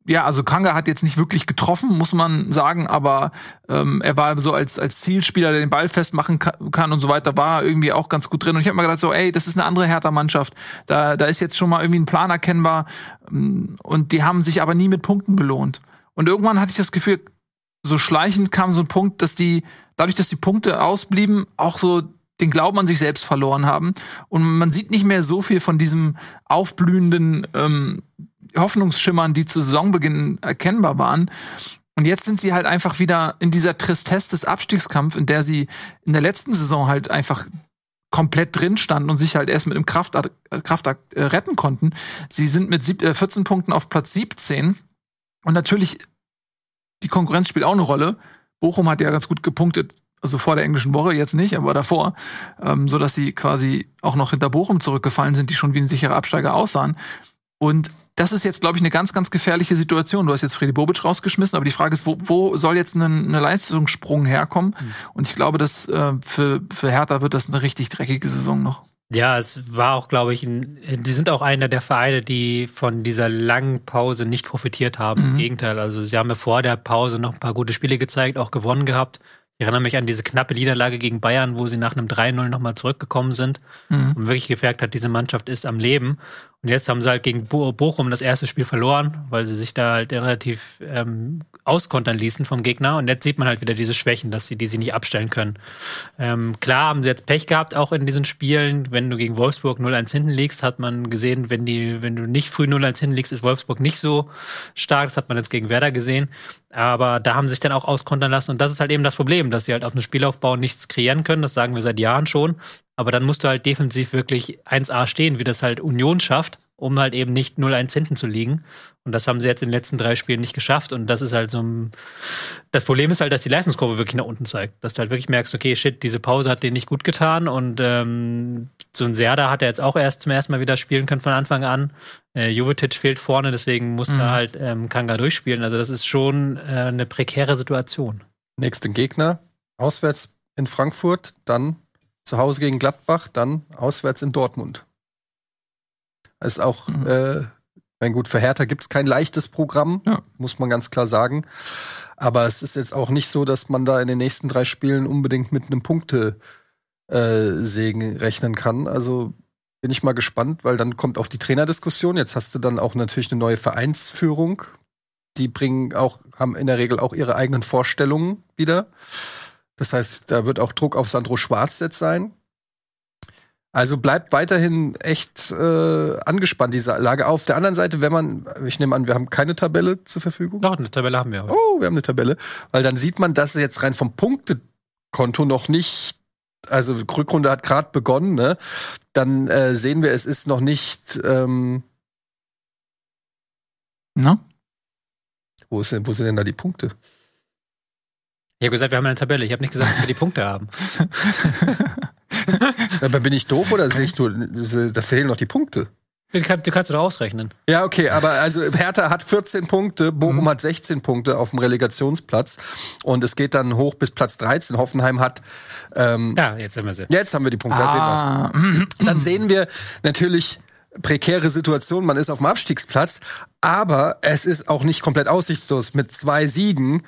ja, also Kanga hat jetzt nicht wirklich getroffen, muss man sagen, aber ähm, er war so als als Zielspieler, der den Ball festmachen kann und so weiter, war irgendwie auch ganz gut drin. Und ich habe mir gedacht, so, ey, das ist eine andere Hertha-Mannschaft. Da, da ist jetzt schon mal irgendwie ein Plan erkennbar. Ähm, und die haben sich aber nie mit Punkten belohnt. Und irgendwann hatte ich das Gefühl, so schleichend kam so ein Punkt, dass die, dadurch, dass die Punkte ausblieben, auch so den Glauben an sich selbst verloren haben. Und man sieht nicht mehr so viel von diesem aufblühenden ähm, Hoffnungsschimmern, die zu Saisonbeginn erkennbar waren. Und jetzt sind sie halt einfach wieder in dieser Tristesse des Abstiegskampfs, in der sie in der letzten Saison halt einfach komplett drin standen und sich halt erst mit einem Kraftakt, Kraftakt äh, retten konnten. Sie sind mit sieb, äh, 14 Punkten auf Platz 17. Und natürlich, die Konkurrenz spielt auch eine Rolle. Bochum hat ja ganz gut gepunktet, also vor der englischen Woche, jetzt nicht, aber davor, ähm, so sie quasi auch noch hinter Bochum zurückgefallen sind, die schon wie ein sicherer Absteiger aussahen. Und das ist jetzt, glaube ich, eine ganz, ganz gefährliche Situation. Du hast jetzt Freddy Bobic rausgeschmissen, aber die Frage ist, wo, wo soll jetzt ein eine Leistungssprung herkommen? Mhm. Und ich glaube, dass äh, für, für Hertha wird das eine richtig dreckige Saison noch. Ja, es war auch, glaube ich, ein, die sind auch einer der Vereine, die von dieser langen Pause nicht profitiert haben. Mhm. Im Gegenteil, also sie haben ja vor der Pause noch ein paar gute Spiele gezeigt, auch gewonnen gehabt. Ich erinnere mich an diese knappe Niederlage gegen Bayern, wo sie nach einem 3-0 nochmal zurückgekommen sind mhm. und wirklich gemerkt hat, diese Mannschaft ist am Leben. Und jetzt haben sie halt gegen Bo Bochum das erste Spiel verloren, weil sie sich da halt relativ ähm, auskontern ließen vom Gegner. Und jetzt sieht man halt wieder diese Schwächen, dass sie die sie nicht abstellen können. Ähm, klar haben sie jetzt Pech gehabt, auch in diesen Spielen. Wenn du gegen Wolfsburg 0-1 hinten liegst, hat man gesehen, wenn die, wenn du nicht früh 0-1 hinten liegst, ist Wolfsburg nicht so stark. Das hat man jetzt gegen Werder gesehen. Aber da haben sie sich dann auch auskontern lassen. Und das ist halt eben das Problem, dass sie halt auf dem Spielaufbau nichts kreieren können. Das sagen wir seit Jahren schon. Aber dann musst du halt defensiv wirklich 1A stehen, wie das halt Union schafft um halt eben nicht 0-1 hinten zu liegen. Und das haben sie jetzt in den letzten drei Spielen nicht geschafft. Und das ist halt so ein. Das Problem ist halt, dass die Leistungskurve wirklich nach unten zeigt. Dass du halt wirklich merkst, okay, shit, diese Pause hat denen nicht gut getan. Und ähm, so ein Serda hat er jetzt auch erst zum ersten Mal wieder spielen können von Anfang an. Äh, Jovetic fehlt vorne, deswegen muss mhm. da halt ähm, Kanga durchspielen. Also das ist schon äh, eine prekäre Situation. Nächsten Gegner, auswärts in Frankfurt, dann zu Hause gegen Gladbach, dann auswärts in Dortmund. ist auch, mhm. äh, mein gut, für Hertha gibt es kein leichtes Programm, ja. muss man ganz klar sagen. Aber es ist jetzt auch nicht so, dass man da in den nächsten drei Spielen unbedingt mit einem Punktesegen äh, rechnen kann. Also bin ich mal gespannt, weil dann kommt auch die Trainerdiskussion. Jetzt hast du dann auch natürlich eine neue Vereinsführung. Die bringen auch, haben in der Regel auch ihre eigenen Vorstellungen wieder. Das heißt, da wird auch Druck auf Sandro Schwarz jetzt sein. Also bleibt weiterhin echt äh, angespannt, diese Lage. Auf der anderen Seite, wenn man, ich nehme an, wir haben keine Tabelle zur Verfügung. Doch, eine Tabelle haben wir. Oh, wir haben eine Tabelle. Weil dann sieht man, dass es jetzt rein vom Punktekonto noch nicht, also Rückrunde hat gerade begonnen, ne? Dann äh, sehen wir, es ist noch nicht. Ähm, Na? Wo, ist denn, wo sind denn da die Punkte? Ich habe gesagt, wir haben eine Tabelle. Ich habe nicht gesagt, dass wir die Punkte haben. Aber bin ich doof oder sehe ich nur, da fehlen noch die Punkte? Du kannst, du kannst doch ausrechnen. Ja, okay, aber also Hertha hat 14 Punkte, Bochum mhm. hat 16 Punkte auf dem Relegationsplatz und es geht dann hoch bis Platz 13. Hoffenheim hat ähm, Ja, jetzt haben wir sie. Jetzt haben wir die Punkte, ah. da sehen wir's. Dann sehen wir natürlich prekäre Situation, man ist auf dem Abstiegsplatz, aber es ist auch nicht komplett aussichtslos. Mit zwei Siegen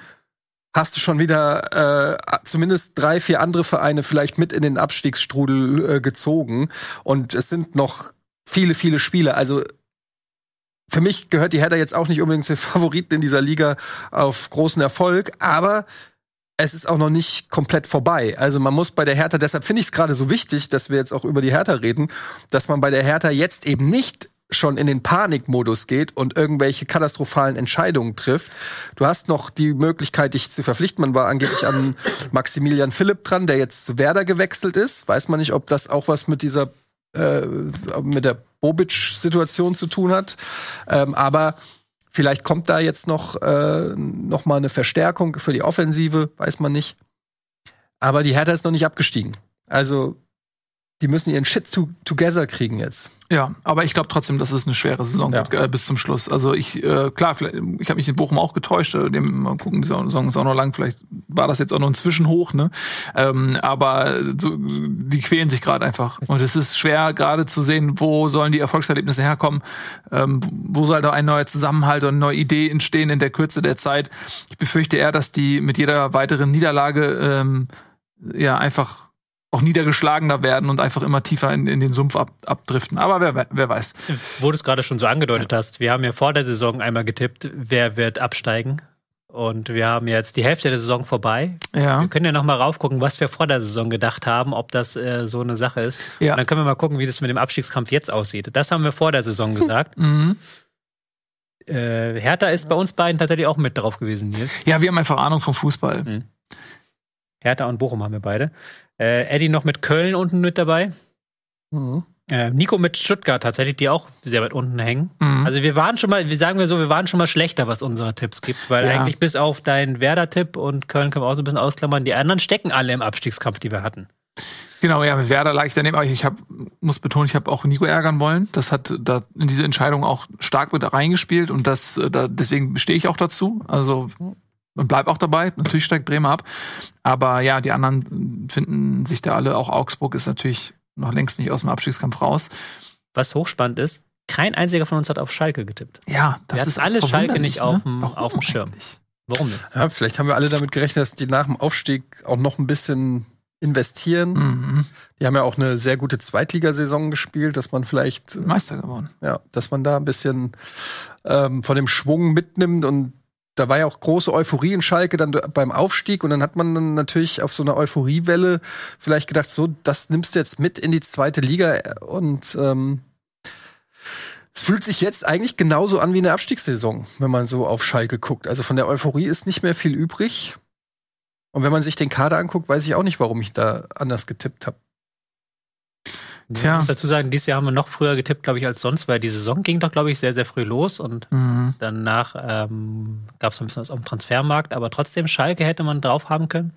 hast du schon wieder äh, zumindest drei, vier andere Vereine vielleicht mit in den Abstiegsstrudel äh, gezogen. Und es sind noch viele, viele Spiele. Also für mich gehört die Hertha jetzt auch nicht unbedingt zu den Favoriten in dieser Liga auf großen Erfolg, aber es ist auch noch nicht komplett vorbei. Also man muss bei der Hertha, deshalb finde ich es gerade so wichtig, dass wir jetzt auch über die Hertha reden, dass man bei der Hertha jetzt eben nicht schon in den Panikmodus geht und irgendwelche katastrophalen Entscheidungen trifft. Du hast noch die Möglichkeit, dich zu verpflichten. Man war angeblich an Maximilian Philipp dran, der jetzt zu Werder gewechselt ist. Weiß man nicht, ob das auch was mit dieser äh, mit der Bobic-Situation zu tun hat. Ähm, aber vielleicht kommt da jetzt noch äh, noch mal eine Verstärkung für die Offensive, weiß man nicht. Aber die Hertha ist noch nicht abgestiegen. Also die müssen ihren Shit to together kriegen jetzt. Ja, aber ich glaube trotzdem, dass es eine schwere Saison ja. wird äh, bis zum Schluss. Also ich, äh, klar, vielleicht, ich habe mich in Bochum auch getäuscht. Äh, dem, mal gucken, die Saison ist auch noch lang. Vielleicht war das jetzt auch noch ein Zwischenhoch, ne? Ähm, aber so, die quälen sich gerade einfach. Und es ist schwer gerade zu sehen, wo sollen die Erfolgserlebnisse herkommen. Ähm, wo soll da ein neuer Zusammenhalt und eine neue Idee entstehen in der Kürze der Zeit. Ich befürchte eher, dass die mit jeder weiteren Niederlage ähm, ja einfach auch niedergeschlagener werden und einfach immer tiefer in, in den Sumpf ab, abdriften. Aber wer, wer weiß. Wo du es gerade schon so angedeutet ja. hast, wir haben ja vor der Saison einmal getippt, wer wird absteigen. Und wir haben jetzt die Hälfte der Saison vorbei. Ja. Wir können ja noch mal raufgucken, was wir vor der Saison gedacht haben, ob das äh, so eine Sache ist. Ja. Und dann können wir mal gucken, wie das mit dem Abstiegskampf jetzt aussieht. Das haben wir vor der Saison gesagt. Mhm. Äh, Hertha ist bei uns beiden tatsächlich auch mit drauf gewesen, Nils. Ja, wir haben einfach Ahnung vom Fußball. Mhm. Hertha und Bochum haben wir beide. Äh, Eddie noch mit Köln unten mit dabei. Mhm. Äh, Nico mit Stuttgart tatsächlich, die auch sehr weit unten hängen. Mhm. Also wir waren schon mal, wie sagen wir so, wir waren schon mal schlechter, was unsere Tipps gibt, weil ja. eigentlich bis auf deinen Werder-Tipp und Köln können wir auch so ein bisschen ausklammern, die anderen stecken alle im Abstiegskampf, die wir hatten. Genau, ja, mit Werder lag ich daneben, aber ich hab, muss betonen, ich habe auch Nico ärgern wollen. Das hat da in diese Entscheidung auch stark mit reingespielt und das, äh, da, deswegen stehe ich auch dazu. Also und bleib auch dabei. Natürlich steigt Bremer ab. Aber ja, die anderen finden sich da alle. Auch Augsburg ist natürlich noch längst nicht aus dem Abstiegskampf raus. Was hochspannend ist, kein einziger von uns hat auf Schalke getippt. Ja, das wir ist alles Schalke nicht ne? auf dem, auf dem Schirm. Warum nicht? Ja, vielleicht haben wir alle damit gerechnet, dass die nach dem Aufstieg auch noch ein bisschen investieren. Mhm. Die haben ja auch eine sehr gute Zweitligasaison gespielt, dass man vielleicht Meister geworden. Ja, dass man da ein bisschen ähm, von dem Schwung mitnimmt und da war ja auch große Euphorie in Schalke dann beim Aufstieg und dann hat man dann natürlich auf so einer Euphoriewelle vielleicht gedacht, so, das nimmst du jetzt mit in die zweite Liga und ähm, es fühlt sich jetzt eigentlich genauso an wie eine Abstiegssaison, wenn man so auf Schalke guckt. Also von der Euphorie ist nicht mehr viel übrig. Und wenn man sich den Kader anguckt, weiß ich auch nicht, warum ich da anders getippt habe. Tja. Ich muss dazu sagen, dieses Jahr haben wir noch früher getippt, glaube ich, als sonst, weil die Saison ging doch, glaube ich, sehr, sehr früh los und mhm. danach ähm, gab es ein bisschen was auf dem Transfermarkt, aber trotzdem, Schalke hätte man drauf haben können.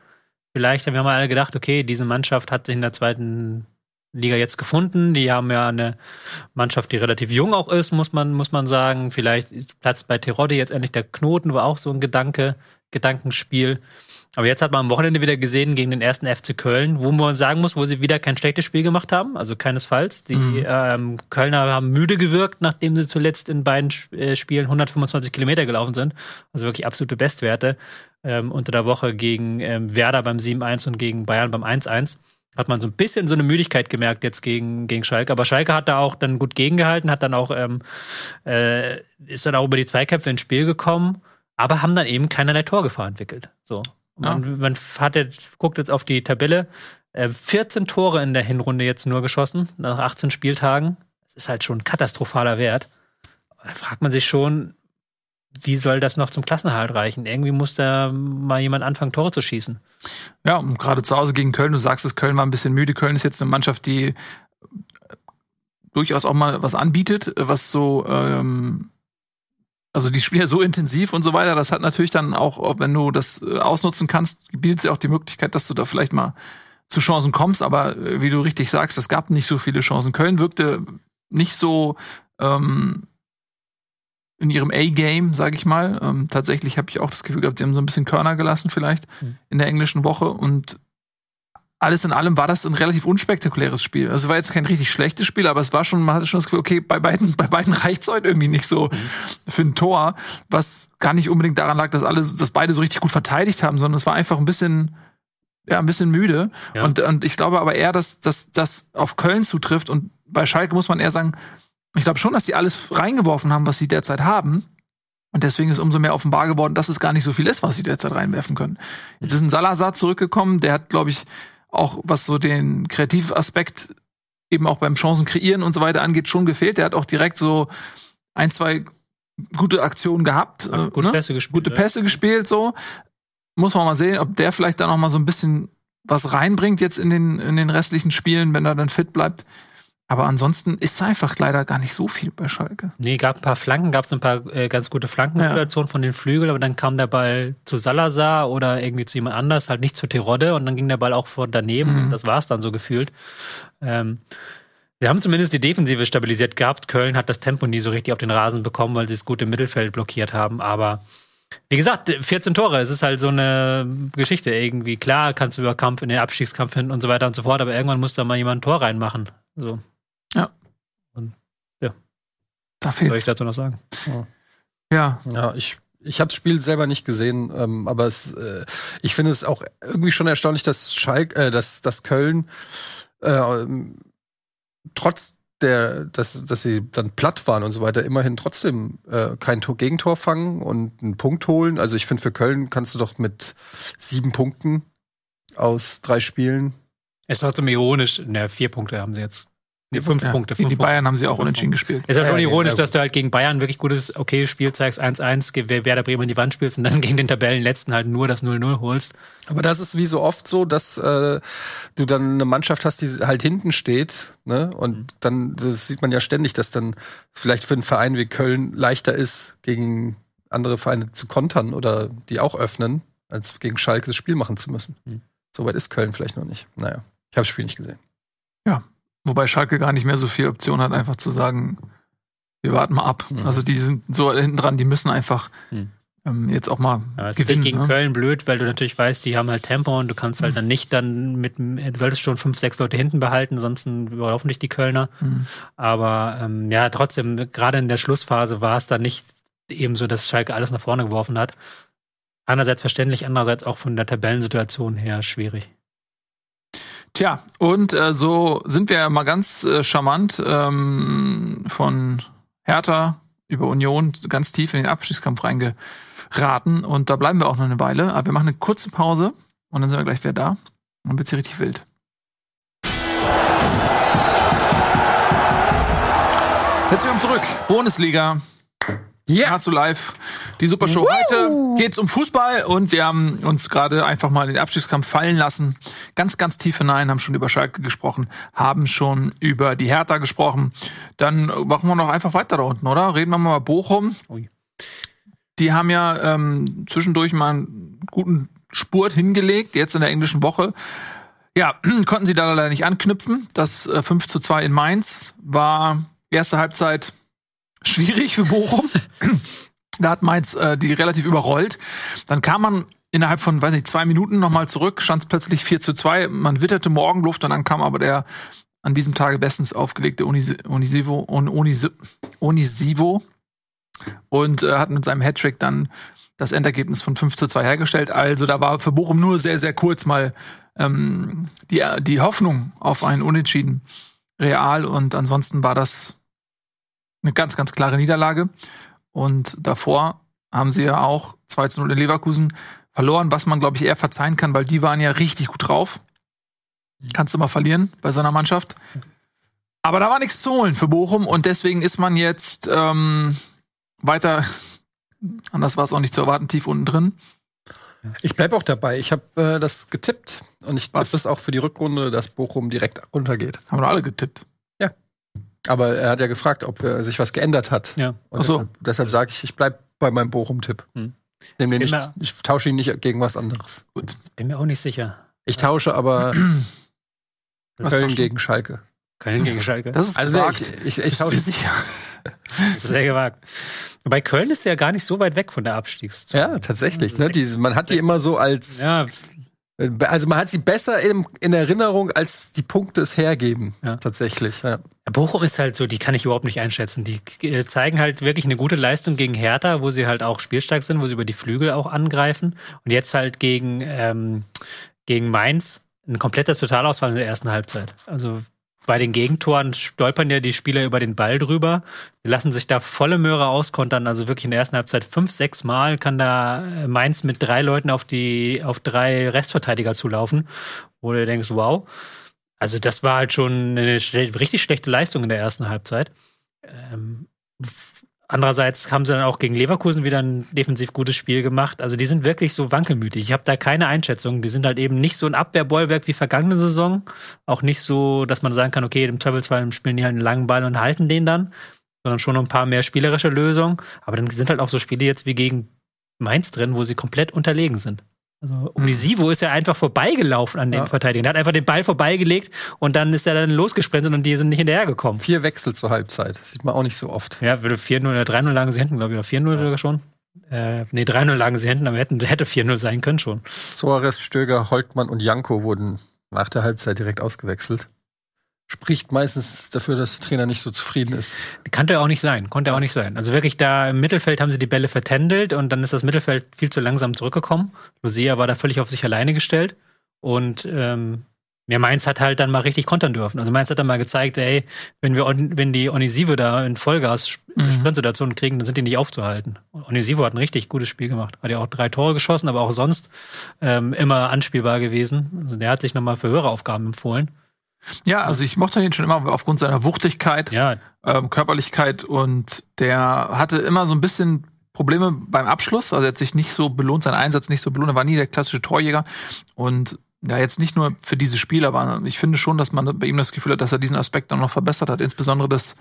Vielleicht haben wir mal alle gedacht, okay, diese Mannschaft hat sich in der zweiten Liga jetzt gefunden. Die haben ja eine Mannschaft, die relativ jung auch ist, muss man, muss man sagen. Vielleicht platzt bei Terodde jetzt endlich der Knoten, war auch so ein Gedanke, Gedankenspiel. Aber jetzt hat man am Wochenende wieder gesehen gegen den ersten FC Köln, wo man sagen muss, wo sie wieder kein schlechtes Spiel gemacht haben, also keinesfalls. Die mhm. ähm, Kölner haben müde gewirkt, nachdem sie zuletzt in beiden äh, Spielen 125 Kilometer gelaufen sind. Also wirklich absolute Bestwerte. Ähm, unter der Woche gegen ähm, Werder beim 7-1 und gegen Bayern beim 1-1 hat man so ein bisschen so eine Müdigkeit gemerkt jetzt gegen, gegen Schalke. Aber Schalke hat da auch dann gut gegengehalten, hat dann auch, ähm, äh, ist dann auch über die Zweikämpfe ins Spiel gekommen, aber haben dann eben keinerlei Torgefahr entwickelt. So. Man, ja. man hat jetzt, guckt jetzt auf die Tabelle. Äh, 14 Tore in der Hinrunde jetzt nur geschossen, nach 18 Spieltagen. Das ist halt schon ein katastrophaler Wert. Da fragt man sich schon, wie soll das noch zum Klassenhalt reichen? Irgendwie muss da mal jemand anfangen, Tore zu schießen. Ja, und gerade zu Hause gegen Köln, du sagst es, Köln war ein bisschen müde. Köln ist jetzt eine Mannschaft, die durchaus auch mal was anbietet, was so ähm, also die spielen ja so intensiv und so weiter, das hat natürlich dann auch, wenn du das äh, ausnutzen kannst, bietet sie auch die Möglichkeit, dass du da vielleicht mal zu Chancen kommst, aber äh, wie du richtig sagst, es gab nicht so viele Chancen. Köln wirkte nicht so ähm, in ihrem A-Game, sage ich mal. Ähm, tatsächlich habe ich auch das Gefühl gehabt, sie haben so ein bisschen Körner gelassen vielleicht mhm. in der englischen Woche und alles in allem war das ein relativ unspektakuläres Spiel. Also es war jetzt kein richtig schlechtes Spiel, aber es war schon, man hatte schon das Gefühl, okay, bei beiden, bei beiden reicht's heute irgendwie nicht so mhm. für ein Tor, was gar nicht unbedingt daran lag, dass alle, dass beide so richtig gut verteidigt haben, sondern es war einfach ein bisschen, ja, ein bisschen müde. Ja. Und, und ich glaube aber eher, dass, dass das auf Köln zutrifft und bei Schalke muss man eher sagen, ich glaube schon, dass die alles reingeworfen haben, was sie derzeit haben. Und deswegen ist umso mehr offenbar geworden, dass es gar nicht so viel ist, was sie derzeit reinwerfen können. Jetzt ist ein Salazar zurückgekommen, der hat, glaube ich, auch was so den Kreativaspekt eben auch beim Chancen kreieren und so weiter angeht, schon gefehlt. Der hat auch direkt so ein, zwei gute Aktionen gehabt, ja, gute, ne? Pässe gespielt, gute Pässe ja. gespielt, so. Muss man mal sehen, ob der vielleicht da noch mal so ein bisschen was reinbringt jetzt in den, in den restlichen Spielen, wenn er dann fit bleibt. Aber ansonsten ist einfach leider gar nicht so viel bei Schalke. Nee, gab ein paar Flanken, gab es ein paar äh, ganz gute Flankensituationen ja. von den Flügeln, aber dann kam der Ball zu Salazar oder irgendwie zu jemand anders, halt nicht zu Terodde und dann ging der Ball auch vor daneben. Mhm. Das war es dann so gefühlt. Ähm, Sie haben zumindest die Defensive stabilisiert gehabt. Köln hat das Tempo nie so richtig auf den Rasen bekommen, weil sie es gut im Mittelfeld blockiert haben. Aber wie gesagt, 14 Tore, es ist halt so eine Geschichte irgendwie. Klar kannst du über Kampf in den Abstiegskampf hin und so weiter und so fort, aber irgendwann muss da mal jemand ein Tor reinmachen. So. Da fehlt. Soll ich dazu noch sagen? Ja. Ja, ja ich, ich habe das Spiel selber nicht gesehen, ähm, aber es, äh, ich finde es auch irgendwie schon erstaunlich, dass Schalke, äh, dass, dass Köln äh, trotz der, dass, dass sie dann platt waren und so weiter, immerhin trotzdem äh, kein Tor Gegentor fangen und einen Punkt holen. Also ich finde, für Köln kannst du doch mit sieben Punkten aus drei Spielen. Es ist trotzdem ironisch, ne, vier Punkte haben sie jetzt. Nee, fünf ja, Punkte. Fünf die Bayern haben sie auch unentschieden gespielt. Es ist ja schon ironisch, dass du halt gegen Bayern wirklich gutes, okay Spiel zeigst, 1-1, Werder Bremen in die Wand spielst und dann gegen den Tabellenletzten halt nur das 0-0 holst. Aber das ist wie so oft so, dass äh, du dann eine Mannschaft hast, die halt hinten steht, ne? Und mhm. dann, das sieht man ja ständig, dass dann vielleicht für einen Verein wie Köln leichter ist, gegen andere Vereine zu kontern oder die auch öffnen, als gegen Schalke das Spiel machen zu müssen. Mhm. Soweit ist Köln vielleicht noch nicht. Naja, ich habe das Spiel nicht gesehen. Ja, Wobei Schalke gar nicht mehr so viel Option hat, einfach zu sagen, wir warten mal ab. Mhm. Also die sind so hinten dran, die müssen einfach mhm. ähm, jetzt auch mal ja, es gewinnen. Gegen ne? Köln blöd, weil du natürlich weißt, die haben halt Tempo und du kannst halt mhm. dann nicht dann mit, du solltest schon fünf, sechs Leute hinten behalten, sonst überlaufen dich die Kölner. Mhm. Aber ähm, ja, trotzdem, gerade in der Schlussphase war es dann nicht eben so, dass Schalke alles nach vorne geworfen hat. Einerseits verständlich, andererseits auch von der Tabellensituation her schwierig. Tja, und äh, so sind wir mal ganz äh, charmant ähm, von Hertha über Union ganz tief in den Abschiedskampf reingeraten. Und da bleiben wir auch noch eine Weile. Aber wir machen eine kurze Pause und dann sind wir gleich wieder da. Und dann wird's hier richtig wild. Herzlich willkommen zurück. Bundesliga. Ja. Nahezu live. Die Supershow. Heute geht's um Fußball und wir haben uns gerade einfach mal den Abstiegskampf fallen lassen. Ganz, ganz tief hinein, haben schon über Schalke gesprochen, haben schon über die Hertha gesprochen. Dann machen wir noch einfach weiter da unten, oder? Reden wir mal über Bochum. Ui. Die haben ja ähm, zwischendurch mal einen guten Spurt hingelegt, jetzt in der englischen Woche. Ja, konnten sie da leider nicht anknüpfen. Das äh, 5 zu 2 in Mainz war erste Halbzeit schwierig für Bochum. Da hat Mainz äh, die relativ überrollt. Dann kam man innerhalb von, weiß nicht, zwei Minuten nochmal zurück, stand es plötzlich 4 zu 2. Man witterte Morgenluft und dann kam aber der an diesem Tage bestens aufgelegte Un Unis Unisivo und äh, hat mit seinem Hattrick dann das Endergebnis von 5 zu 2 hergestellt. Also da war für Bochum nur sehr, sehr kurz mal ähm, die, die Hoffnung auf einen Unentschieden real und ansonsten war das eine ganz, ganz klare Niederlage. Und davor haben sie ja auch 2 zu 0 in Leverkusen verloren, was man, glaube ich, eher verzeihen kann, weil die waren ja richtig gut drauf. Kannst du mal verlieren bei so einer Mannschaft. Aber da war nichts zu holen für Bochum und deswegen ist man jetzt ähm, weiter, anders war es auch nicht zu erwarten, tief unten drin. Ich bleib auch dabei. Ich habe äh, das getippt und ich tippe das auch für die Rückrunde, dass Bochum direkt runtergeht. Haben wir alle getippt. Aber er hat ja gefragt, ob äh, sich was geändert hat. Ja. Und Ach so. deshalb, deshalb sage ich, ich bleib bei meinem Bochum-Tipp. Hm. Nehm den nicht, ich tausche ihn nicht gegen was anderes. Gut. Bin mir auch nicht sicher. Ich tausche aber Was Köln gegen Schalke. Köln gegen Schalke. Das ist Also gewagt. ich, ich, ich tausche sicher? Sehr gewagt. Bei Köln ist ja gar nicht so weit weg von der Abstiegszone. Ja, tatsächlich. Ne? Die, man hat die immer so als, Ja, also man hat sie besser in, in Erinnerung, als die Punkte es hergeben. Ja. Tatsächlich. Ja. Bochum ist halt so, die kann ich überhaupt nicht einschätzen. Die äh, zeigen halt wirklich eine gute Leistung gegen Hertha, wo sie halt auch spielstark sind, wo sie über die Flügel auch angreifen. Und jetzt halt gegen, ähm, gegen Mainz ein kompletter Totalausfall in der ersten Halbzeit. Also bei den Gegentoren stolpern ja die Spieler über den Ball drüber. Die lassen sich da volle Möhre auskontern. Also wirklich in der ersten Halbzeit fünf, sechs Mal kann da äh, Mainz mit drei Leuten auf die, auf drei Restverteidiger zulaufen, wo du denkst, wow. Also das war halt schon eine richtig schlechte Leistung in der ersten Halbzeit. Ähm, andererseits haben sie dann auch gegen Leverkusen wieder ein defensiv gutes Spiel gemacht. Also die sind wirklich so wankelmütig. Ich habe da keine Einschätzung. Die sind halt eben nicht so ein Abwehrbollwerk wie vergangene Saison. Auch nicht so, dass man sagen kann, okay, im Zweifelsfall spielen die halt einen langen Ball und halten den dann, sondern schon ein paar mehr spielerische Lösungen. Aber dann sind halt auch so Spiele jetzt wie gegen Mainz drin, wo sie komplett unterlegen sind. Also Unisivo ist ja einfach vorbeigelaufen an den Ja. Verteidigern. Der hat einfach den Ball vorbeigelegt und dann ist er dann losgesprintet und die sind nicht hinterhergekommen. Vier Wechsel zur Halbzeit. Sieht man auch nicht so oft. Ja, würde 4-0 oder 3-0 lagen sie hinten, glaube ich, oder 4-0 sogar schon. Äh, nee, 3-0 lagen sie hinten, aber hätten, hätte 4-0 sein können schon. Soares, Stöger, Holtmann und Janko wurden nach der Halbzeit direkt ausgewechselt. Spricht meistens dafür, dass der Trainer nicht so zufrieden ist. Konnte auch nicht sein, konnte auch nicht sein. Also wirklich da im Mittelfeld haben sie die Bälle vertändelt und dann ist das Mittelfeld viel zu langsam zurückgekommen. Lucia war da völlig auf sich alleine gestellt und ähm, ja, Mainz hat halt dann mal richtig kontern dürfen. Also Mainz hat dann mal gezeigt, ey, wenn wir wenn die Onisive da in Vollgas Mhm. Sprintsituationen kriegen, dann sind die nicht aufzuhalten. Onisivo hat ein richtig gutes Spiel gemacht. Hat ja auch drei Tore geschossen, aber auch sonst ähm, immer anspielbar gewesen. Also der hat sich nochmal für höhere Aufgaben empfohlen. Ja, also ich mochte ihn schon immer aufgrund seiner Wuchtigkeit, Ja, ähm, Körperlichkeit und der hatte immer so ein bisschen Probleme beim Abschluss. Also er hat sich nicht so belohnt, seinen Einsatz nicht so belohnt. Er war nie der klassische Torjäger. Und ja, jetzt nicht nur für diese Spieler, aber ich finde schon, dass man bei ihm das Gefühl hat, dass er diesen Aspekt dann noch verbessert hat. Insbesondere das,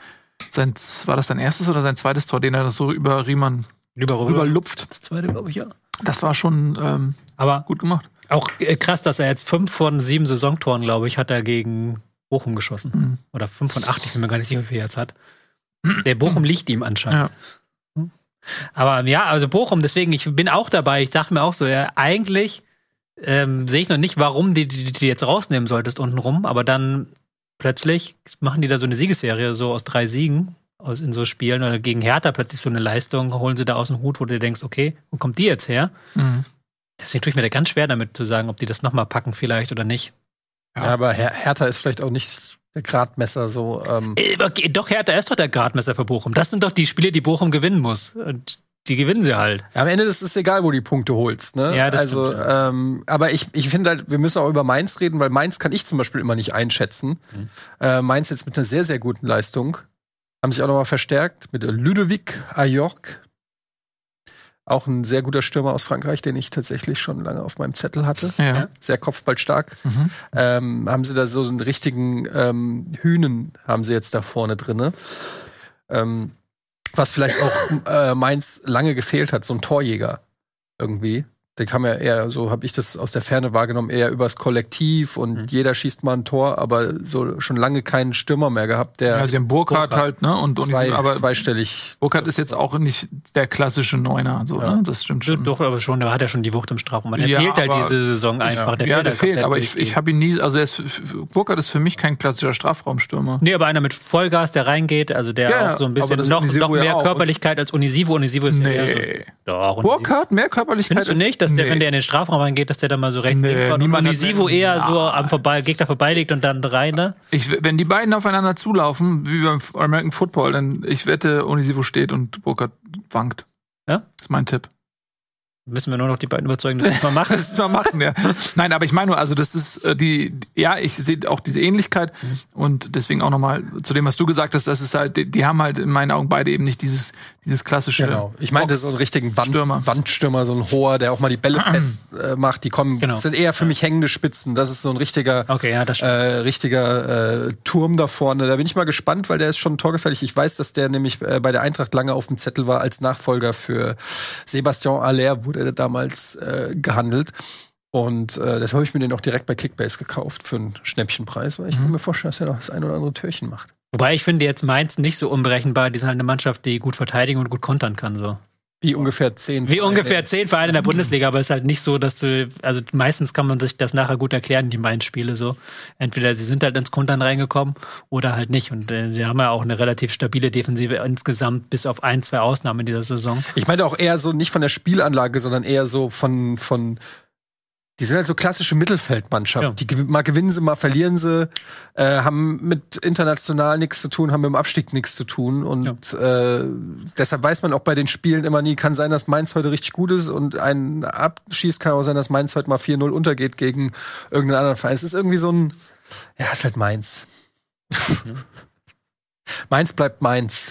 sein, war das sein erstes oder sein zweites Tor, den er so über Riemann rüber. rüberlupft. Das zweite, glaube ich, ja. Das war schon ähm, Aber gut gemacht. Auch äh, krass, dass er jetzt fünf von sieben Saisontoren, glaube ich, hat er gegen Bochum geschossen. Mhm. Oder fünf von acht, ich bin mir gar nicht sicher, wie viel er jetzt hat. Der Bochum liegt ihm anscheinend. Ja. Aber ja, also Bochum, deswegen, ich bin auch dabei. Ich dachte mir auch so, ja, eigentlich ähm, sehe ich noch nicht, warum die, die, die jetzt rausnehmen solltest unten rum, aber dann plötzlich machen die da so eine Siegesserie, so aus drei Siegen aus, in so Spielen oder gegen Hertha plötzlich so eine Leistung, holen sie da aus dem Hut, wo du denkst, okay, wo kommt die jetzt her? Mhm. Deswegen tue ich mir da ganz schwer damit zu sagen, ob die das nochmal packen vielleicht oder nicht. Ja. Ja, aber Her Hertha ist vielleicht auch nicht der Gradmesser so. Ähm, Äh, aber ge- Doch, Hertha ist doch der Gradmesser für Bochum. Das sind doch die Spiele, die Bochum gewinnen muss. Und die gewinnen sie halt. am Ende ist es egal, wo die Punkte holst. Ne? Ja, das also, stimmt, ähm, aber ich, ich finde halt, wir müssen auch über Mainz reden, weil Mainz kann ich zum Beispiel immer nicht einschätzen. Mhm. Äh, Mainz jetzt mit einer sehr, sehr guten Leistung. Haben sich auch nochmal verstärkt mit Ludovic Ajork. Auch ein sehr guter Stürmer aus Frankreich, den ich tatsächlich schon lange auf meinem Zettel hatte. Ja. Sehr kopfballstark. Mhm. Ähm, haben sie da so einen richtigen ähm, Hühnen, haben sie jetzt da vorne drinne. Ähm, was vielleicht auch äh, Mainz lange gefehlt hat, so ein Torjäger irgendwie. Der kam ja eher, so habe ich das aus der Ferne wahrgenommen, eher übers Kollektiv und Mhm. jeder schießt mal ein Tor, aber so schon lange keinen Stürmer mehr gehabt, der Ja, sie haben Burkhardt Burkhardt. halt, ne? Und, und zwei, aber zweistellig. Burkhardt ist jetzt auch nicht der klassische Neuner, so, Ja. ne? Das stimmt schon. Doch, aber schon, der hat ja schon die Wucht im Strafraum. Der Ja, fehlt halt diese Saison einfach. Der ja, fehlt der halt fehlt, komplett aber ich, ich habe ihn nie, also er ist, Burkhardt ist für mich kein klassischer Strafraumstürmer. Nee, aber einer mit Vollgas, der reingeht, also der Ja, auch so ein bisschen noch, noch mehr. Körperlichkeit als Unisivo. Unisivo ist ja eher so. Nee. Doch. Burkhardt, mehr Körperlichkeit? Findest du nicht, dass der, Nee. wenn der in den Strafraum reingeht, dass der dann mal so rechts Nee, links macht und Unisivo eher so am vorbei, Gegner vorbeiliegt und dann rein, ne? Ich, wenn die beiden aufeinander zulaufen, wie beim American Football, dann ich wette, Onisivo steht und Burkhardt wankt. Ja? Das ist mein Tipp. Müssen wir nur noch die beiden überzeugen, dass das mal machen. Das ist mal machen, ja. Nein, aber ich meine nur, also das ist äh, die, ja, ich sehe auch diese Ähnlichkeit Mhm. und deswegen auch nochmal zu dem, was du gesagt hast, das ist halt, die, die haben halt in meinen Augen beide eben nicht dieses, dieses klassische. Genau. Ich meinte Box- so einen richtigen Wand, Stürmer. Wandstürmer, so ein hoher, der auch mal die Bälle fest äh, macht. Die kommen, Genau. sind eher für mich hängende Spitzen. Das ist so ein richtiger, Okay, ja, das äh, richtiger äh, Turm da vorne. Da bin ich mal gespannt, weil der ist schon torgefährlich. Ich weiß, dass der nämlich äh, bei der Eintracht lange auf dem Zettel war als Nachfolger für Sebastian Aller, wurde er damals äh, gehandelt. Und äh, das habe ich mir den auch direkt bei Kickbase gekauft für einen Schnäppchenpreis, weil ich Mhm. mir vorstellen, dass er noch das ein oder andere Türchen macht. Wobei ich finde jetzt Mainz nicht so unberechenbar. Die sind halt eine Mannschaft, die gut verteidigen und gut kontern kann, so. Wie ungefähr zehn. Wie Vereine. ungefähr zehn Vereine in der Bundesliga, aber es ist halt nicht so, dass du, also meistens kann man sich das nachher gut erklären, die Mainz-Spiele so. Entweder sie sind halt ins Kontern reingekommen oder halt nicht. Und äh, sie haben ja auch eine relativ stabile Defensive insgesamt, bis auf ein, zwei Ausnahmen in dieser Saison. Ich meinte auch eher so nicht von der Spielanlage, sondern eher so von, von die sind halt so klassische Mittelfeldmannschaft. Ja. Die mal gewinnen sie, mal verlieren sie, äh, haben mit international nichts zu tun, haben mit dem Abstieg nichts zu tun. Und äh, deshalb weiß man auch bei den Spielen immer nie, kann sein, dass Mainz heute richtig gut ist und einen abschießt, kann auch sein, dass Mainz heute mal 4-0 untergeht gegen irgendeinen anderen Verein. Es ist irgendwie so ein, ja, ist halt Mainz. Mainz bleibt Mainz.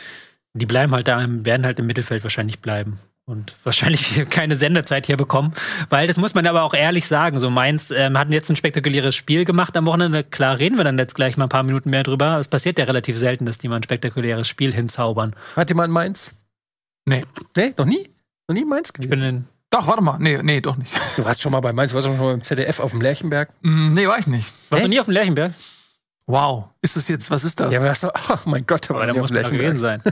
Die bleiben halt da, werden halt im Mittelfeld wahrscheinlich bleiben. Und wahrscheinlich keine Sendezeit hier bekommen. Weil das muss man aber auch ehrlich sagen. So Mainz ähm, hatten jetzt ein spektakuläres Spiel gemacht am Wochenende. Klar reden wir dann jetzt gleich mal ein paar Minuten mehr drüber. Es passiert ja relativ selten, dass die mal ein spektakuläres Spiel hinzaubern. Mal in Mainz? Nee. Nee, noch nie? Noch nie in Mainz Ich gewesen? bin in, Doch, warte mal. Nee, nee, doch nicht. Du warst schon mal bei Mainz, du warst auch schon mal im ZDF auf dem Lerchenberg. Mm, nee, war ich nicht. warst du Hä? nie auf dem Lerchenberg? Wow. Ist das jetzt, was ist das? Ja, Ja, aber oh mein Gott, da Aber war da ich muss man gewesen sein.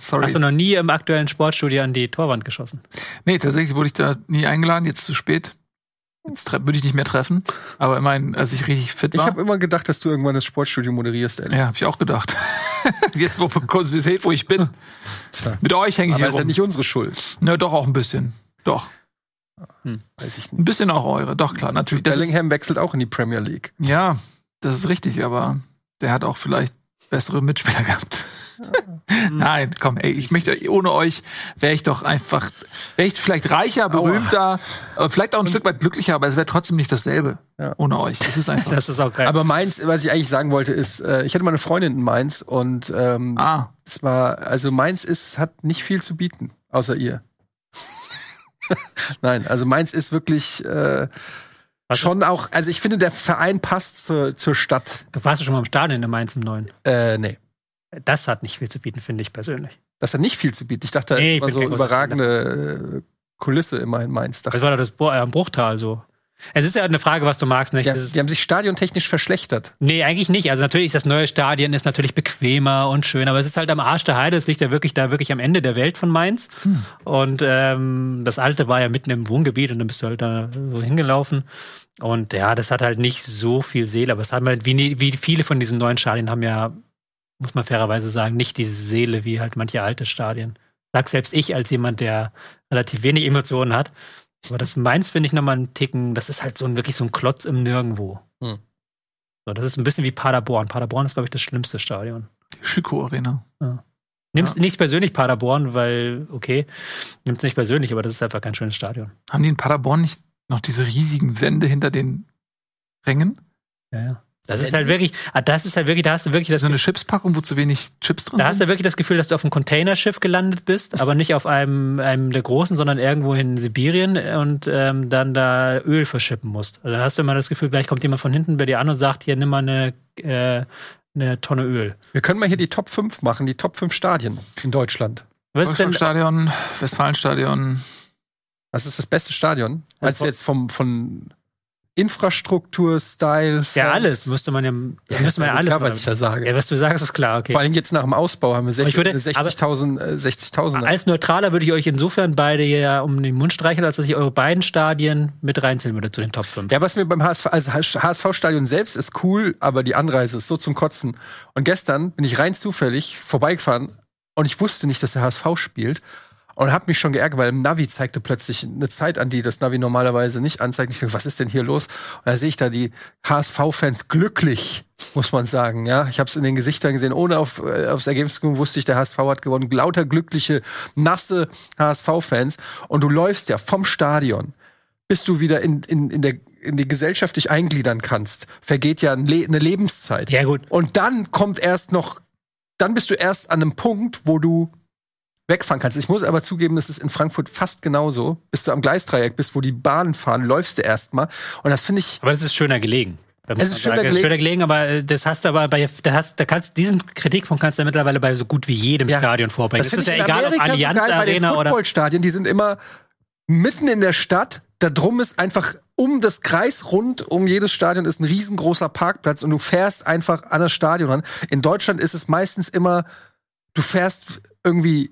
sorry. Hast du noch nie im aktuellen Sportstudio an die Torwand geschossen? Nee, tatsächlich wurde ich da nie eingeladen, jetzt zu spät. Jetzt würde ich nicht mehr treffen. Aber immerhin, als ich richtig fit Ich war. habe immer gedacht, dass du irgendwann das Sportstudio moderierst, ehrlich. ja, hab ich auch gedacht. jetzt, wo seht, wo ich bin. Tja. Mit euch hänge ich Aber hier ist ja nicht unsere Schuld. Ne, doch auch ein bisschen. Doch. Weiß ich Ein nicht. bisschen auch eure. Doch, klar, natürlich. Das Bellingham wechselt auch in die Premier League. ja, das ist richtig, aber der hat auch vielleicht bessere Mitspieler gehabt. Nein, komm, ey, ich möchte, ohne euch wäre ich doch einfach, wäre ich vielleicht reicher, berühmter, äh, vielleicht auch ein Stück weit glücklicher, aber es wäre trotzdem nicht dasselbe Ja. ohne euch. Das ist einfach. Das ist auch geil. Aber Mainz, was ich eigentlich sagen wollte, ist, äh, ich hatte mal eine Freundin in Mainz und ähm, ah, es war, also Mainz ist, hat nicht viel zu bieten, außer ihr. Nein, also Mainz ist wirklich äh, Was- schon auch, also ich finde, der Verein passt zur, zur Stadt. du warst ja schon mal im Stadion in Mainz im Neuen. Äh, nee. Das hat nicht viel zu bieten, finde ich persönlich. Das hat nicht viel zu bieten. Ich dachte, da Nee, ist bin so überragende äh, Kulisse immer in Mainz. Dachte Das war doch das Bo äh, am Bruchtal so. Es ist ja eine Frage, was du magst, nicht? Ist- die haben sich stadiontechnisch verschlechtert. Nee, eigentlich nicht. Also natürlich, das neue Stadion ist natürlich bequemer und schön, aber es ist halt am Arsch der Heide. Es liegt ja wirklich da wirklich am Ende der Welt von Mainz. Und ähm, das alte war ja mitten im Wohngebiet und dann bist du halt da so hingelaufen. Und ja, das hat halt nicht so viel Seele, aber es hat halt, wie, wie viele von diesen neuen Stadien haben ja, muss man fairerweise sagen, nicht diese Seele wie halt manche alte Stadien. Sag selbst ich als jemand, der relativ wenig Emotionen hat. Aber das Mainz finde ich nochmal einen Ticken, das ist halt so ein, wirklich so ein Klotz im Nirgendwo. Hm. So, das ist ein bisschen wie Paderborn. Paderborn ist, glaube ich, das schlimmste Stadion. die Schiko Arena. Nimm's Ja. nicht persönlich Paderborn, weil, okay, nimm's nicht persönlich, aber das ist einfach kein schönes Stadion. Haben die in Paderborn nicht noch diese riesigen Wände hinter den Rängen? Ja, ja. Das ist halt wirklich, ah, das ist halt wirklich, da hast du wirklich das So eine Chipspackung, wo zu wenig Chips drin Da hast sind. du wirklich das Gefühl, dass du auf einem Containerschiff gelandet bist, aber nicht auf einem, einem der großen, sondern irgendwo in Sibirien und ähm, dann da Öl verschippen musst. Also da hast du immer das Gefühl, gleich kommt jemand von hinten bei dir an und sagt, hier, nimm mal eine, äh, eine Tonne Öl. Wir können mal hier die Top 5 machen, die Top 5 Stadien in Deutschland. Was ist denn, Stadion, Westfalenstadion. Was ist das beste Stadion? Also von- jetzt vom, von Infrastruktur, Style, ja, Fans? alles, müsste man ja, ja müsste man ja alles Klar, was ich da sage. Ja, was du sagst, ist klar, okay. Vor allem jetzt nach dem Ausbau haben wir Aber ich 60 würde- 60.000 äh, 60.000. Als Neutraler würde ich euch insofern beide ja um den Mund streicheln, als dass ich eure beiden Stadien mit reinzählen würde zu den Top 5. Ja, was mir beim HSV, also HSV-Stadion selbst ist cool, aber die Anreise ist so zum Kotzen. Und gestern bin ich rein zufällig vorbeigefahren und ich wusste nicht, dass der HSV spielt. Und habe mich schon geärgert, weil im Navi zeigte plötzlich eine Zeit an, die das Navi normalerweise nicht anzeigt. Ich dachte, was ist denn hier los? Und da sehe ich da die HSV-Fans glücklich, muss man sagen. Ja, ich habe es in den Gesichtern gesehen, ohne auf, äh, aufs Ergebnis zu gucken, wusste ich, der HSV hat gewonnen. Lauter glückliche, nasse HSV-Fans. Und du läufst ja vom Stadion bis du wieder in, in, in, der, in die Gesellschaft dich eingliedern kannst, vergeht ja eine Lebenszeit. Ja, gut. Und dann kommt erst noch, dann bist du erst an einem Punkt, wo du wegfahren kannst. Ich muss aber zugeben, das ist in Frankfurt fast genauso. Bis du am Gleisdreieck bist, wo die Bahnen fahren, läufst du erstmal. Und das finde ich, Aber das ist schöner gelegen. Es ist schöner gelegen. schöner gelegen, aber äh, das hast du aber bei, da hast, da kannst, diesen Kritikpunkt kannst du ja mittlerweile bei so gut wie jedem Ja. Stadion vorbringen. das Das ist ja egal, ob Allianz geil bei den Arena oder. Footballstadien, die sind immer mitten in der Stadt. Da drum ist einfach um das Kreis rund um jedes Stadion ist ein riesengroßer Parkplatz und du fährst einfach an das Stadion ran. In Deutschland ist es meistens immer, du fährst irgendwie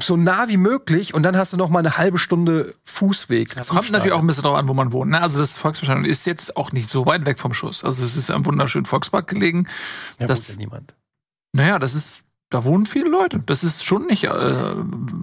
so nah wie möglich und dann hast du noch mal eine halbe Stunde Fußweg. Es zum kommt natürlich auch ein bisschen drauf an, wo man wohnt. Ne? Also das Volksstadion ist jetzt auch nicht so weit weg vom Schuss. Also es ist am wunderschönen Volkspark gelegen. Ja, das- wohnt ja niemand. Naja, das ist, da wohnen viele Leute. Das ist schon nicht äh,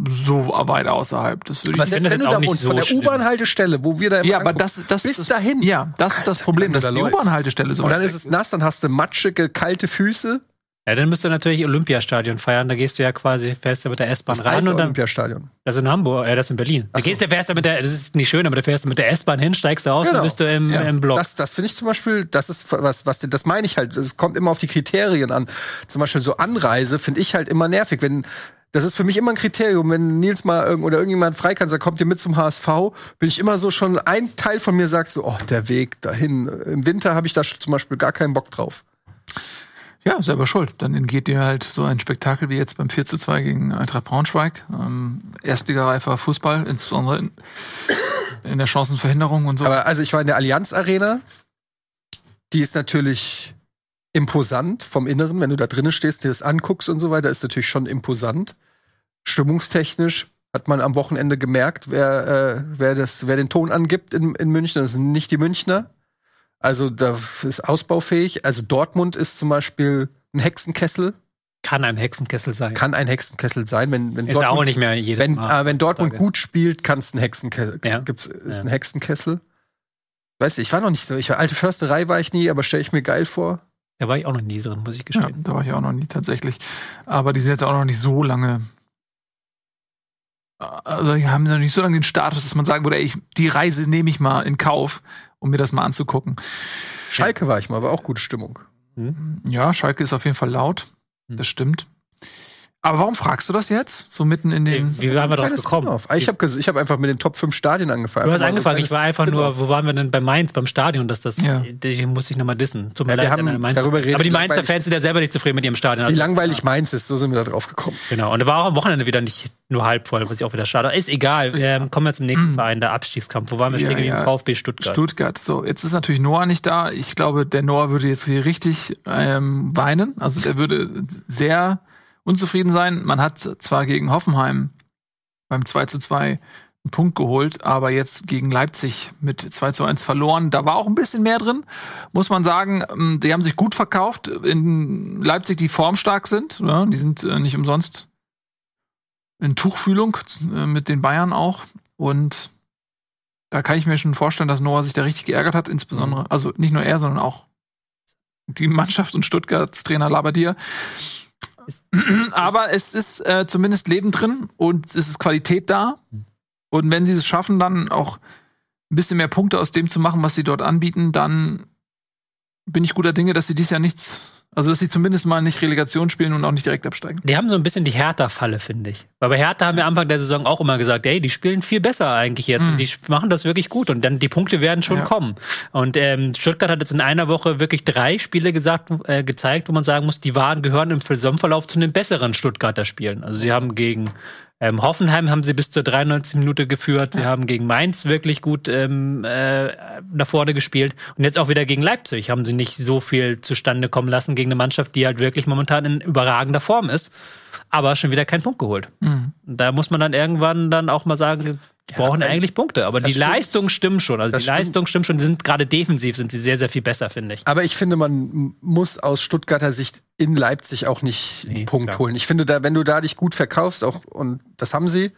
so weit außerhalb. Das würde Aber ich selbst das wenn du da nicht wohnst, so von der. U-Bahn-Haltestelle, wo wir da immer Ja, aber das, das bis das, dahin. Ja, das ist das Problem, dass da die. U-Bahn-Haltestelle so Und dann ist es nass, dann hast du matschige, kalte Füße. Ja, dann müsst du natürlich Olympiastadion feiern. Da gehst du ja quasi, fährst du mit der S-Bahn Das rein alte und dann. Olympiastadion. Also in Hamburg, äh, das in Berlin. Da so. gehst du, fährst du mit der, das ist nicht schön, aber da fährst du mit der S-Bahn hin, steigst du aus, Genau. dann bist du im, Ja. im Block. Das, das finde ich zum Beispiel, das ist was, was, das meine ich halt. Es kommt immer auf die Kriterien an. Zum Beispiel so Anreise finde ich halt immer nervig, wenn das ist für mich immer ein Kriterium, wenn Nils mal irgend oder irgendjemand frei kann, sagt, kommt ihr mit zum HSV, bin ich immer so schon, ein Teil von mir sagt so, oh, der Weg dahin. Im Winter habe ich da zum Beispiel gar keinen Bock drauf. Ja, selber schuld. Dann entgeht dir halt so ein Spektakel wie jetzt beim 4 zu 2 gegen Eintracht Braunschweig. Ähm, Erstligareifer Fußball, insbesondere in, in der Chancenverhinderung und so. Aber also ich war in der Allianz Arena. Die ist natürlich imposant vom Inneren, wenn du da drinnen stehst, dir das anguckst und so weiter, ist natürlich schon imposant. Stimmungstechnisch hat man am Wochenende gemerkt, wer, äh, wer, das, wer den Ton angibt in, in München. Das sind nicht die Münchner. Also da ist ausbaufähig. Also Dortmund ist zum Beispiel ein Hexenkessel. Kann ein Hexenkessel sein. Kann ein Hexenkessel sein, wenn, wenn ist ja auch Dortmund nicht mehr jedes wenn, Mal. äh, wenn Dortmund Frage. gut spielt, kann es ein Hexenkessel. Ja. Gibt's, ist Ja. ein Hexenkessel. Weißt du, ich war noch nicht so. Ich war alte Försterei war ich nie, aber stelle ich mir geil vor. Da war ich auch noch nie drin, muss ich ja, gestehen. da war ich auch noch nie tatsächlich. Aber die sind jetzt auch noch nicht so lange. Also die haben noch nicht so lange den Status, dass man sagen würde, ey, ich, die Reise nehme ich mal in Kauf, um mir das mal anzugucken. Schalke war ich mal, war auch gute Stimmung. Ja, Schalke ist auf jeden Fall laut. Hm. Das stimmt. Aber warum fragst du das jetzt? So mitten in den. Wie, waren wir drauf gekommen? Spin-off. Ich habe ich hab einfach mit den Top 5 Stadien angefangen. Du hast Einfach mal so angefangen, ich war einfach nur, wo waren wir denn bei Mainz, beim Stadion, dass das, Ja. ich muss ich nochmal dissen. Mir Ja, wir haben darüber redet Aber die Mainzer Fans sind ja selber nicht zufrieden mit ihrem Stadion. Wie Also, langweilig Mainz ist, so sind wir da drauf gekommen. Genau, und da war auch am Wochenende wieder nicht nur halb voll, was ich auch wieder schade. Ist egal, ähm, kommen wir zum nächsten Verein, der Abstiegskampf. Wo waren wir Ja, stehen geblieben? ja. VfB Stuttgart. Stuttgart. So, jetzt ist natürlich Noah nicht da. Ich glaube, der Noah würde jetzt hier richtig ähm, weinen. Also der würde sehr unzufrieden sein. Man hat zwar gegen Hoffenheim beim 2 zu 2 einen Punkt geholt, aber jetzt gegen Leipzig mit 2 zu 1 verloren. Da war auch ein bisschen mehr drin, muss man sagen. Ähm, Die haben sich gut verkauft. In Leipzig, die formstark sind. Ja, die sind äh, nicht umsonst in Tuchfühlung äh, mit den Bayern auch. Und da kann ich mir schon vorstellen, dass Noah sich da richtig geärgert hat, insbesondere, also nicht nur er, sondern auch die Mannschaft und Stuttgarts Trainer Labadier. Aber es ist äh, zumindest Leben drin und es ist Qualität da. Und wenn sie es schaffen, dann auch ein bisschen mehr Punkte aus dem zu machen, was sie dort anbieten, dann bin ich guter Dinge, dass sie dies Jahr nichts also, dass sie zumindest mal nicht Relegation spielen und auch nicht direkt absteigen. Die haben so ein bisschen die Hertha-Falle, finde ich. Weil bei Hertha haben wir Anfang der Saison auch immer gesagt, ey, die spielen viel besser eigentlich jetzt. Mhm. Und die machen das wirklich gut. Und dann die Punkte werden schon ja. kommen. Und ähm, Stuttgart hat jetzt in einer Woche wirklich drei Spiele gesagt, äh, gezeigt, wo man sagen muss, die waren, gehören im Saisonverlauf zu den besseren Stuttgarter Spielen. Also sie haben gegen ähm, Hoffenheim haben sie bis zur 93 Minute geführt. Sie ja. haben gegen Mainz wirklich gut ähm, äh, nach vorne gespielt. Und jetzt auch wieder gegen Leipzig haben sie nicht so viel zustande kommen lassen gegen eine Mannschaft, die halt wirklich momentan in überragender Form ist. Aber schon wieder keinen Punkt geholt. Mhm. Da muss man dann irgendwann dann auch mal sagen, ja, brauchen eigentlich Punkte, aber die stimmt. Leistung stimmt schon. Also das die Leistung stimmt schon. Die sind gerade defensiv sind sie sehr, sehr viel besser, finde ich. Aber ich finde, man muss aus Stuttgarter Sicht in Leipzig auch nicht nee, einen Punkt klar. holen. Ich finde, da, wenn du da dich gut verkaufst, auch und das haben sie,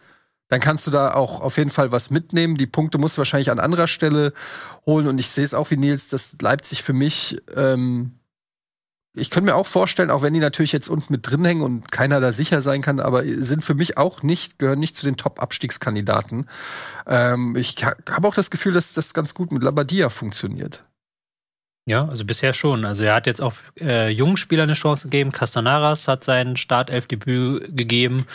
dann kannst du da auch auf jeden Fall was mitnehmen. Die Punkte musst du wahrscheinlich an anderer Stelle holen. Und ich sehe es auch wie Nils, dass Leipzig für mich ähm, ich könnte mir auch vorstellen, auch wenn die natürlich jetzt unten mit drin hängen und keiner da sicher sein kann, aber sind für mich auch nicht, gehören nicht zu den Top-Abstiegskandidaten. Ähm, ich habe auch das Gefühl, dass das ganz gut mit Labadia funktioniert. Ja, also bisher schon. Also er hat jetzt auch äh, jungen Spielern eine Chance gegeben. Castanaras hat sein Startelfdebüt gegeben,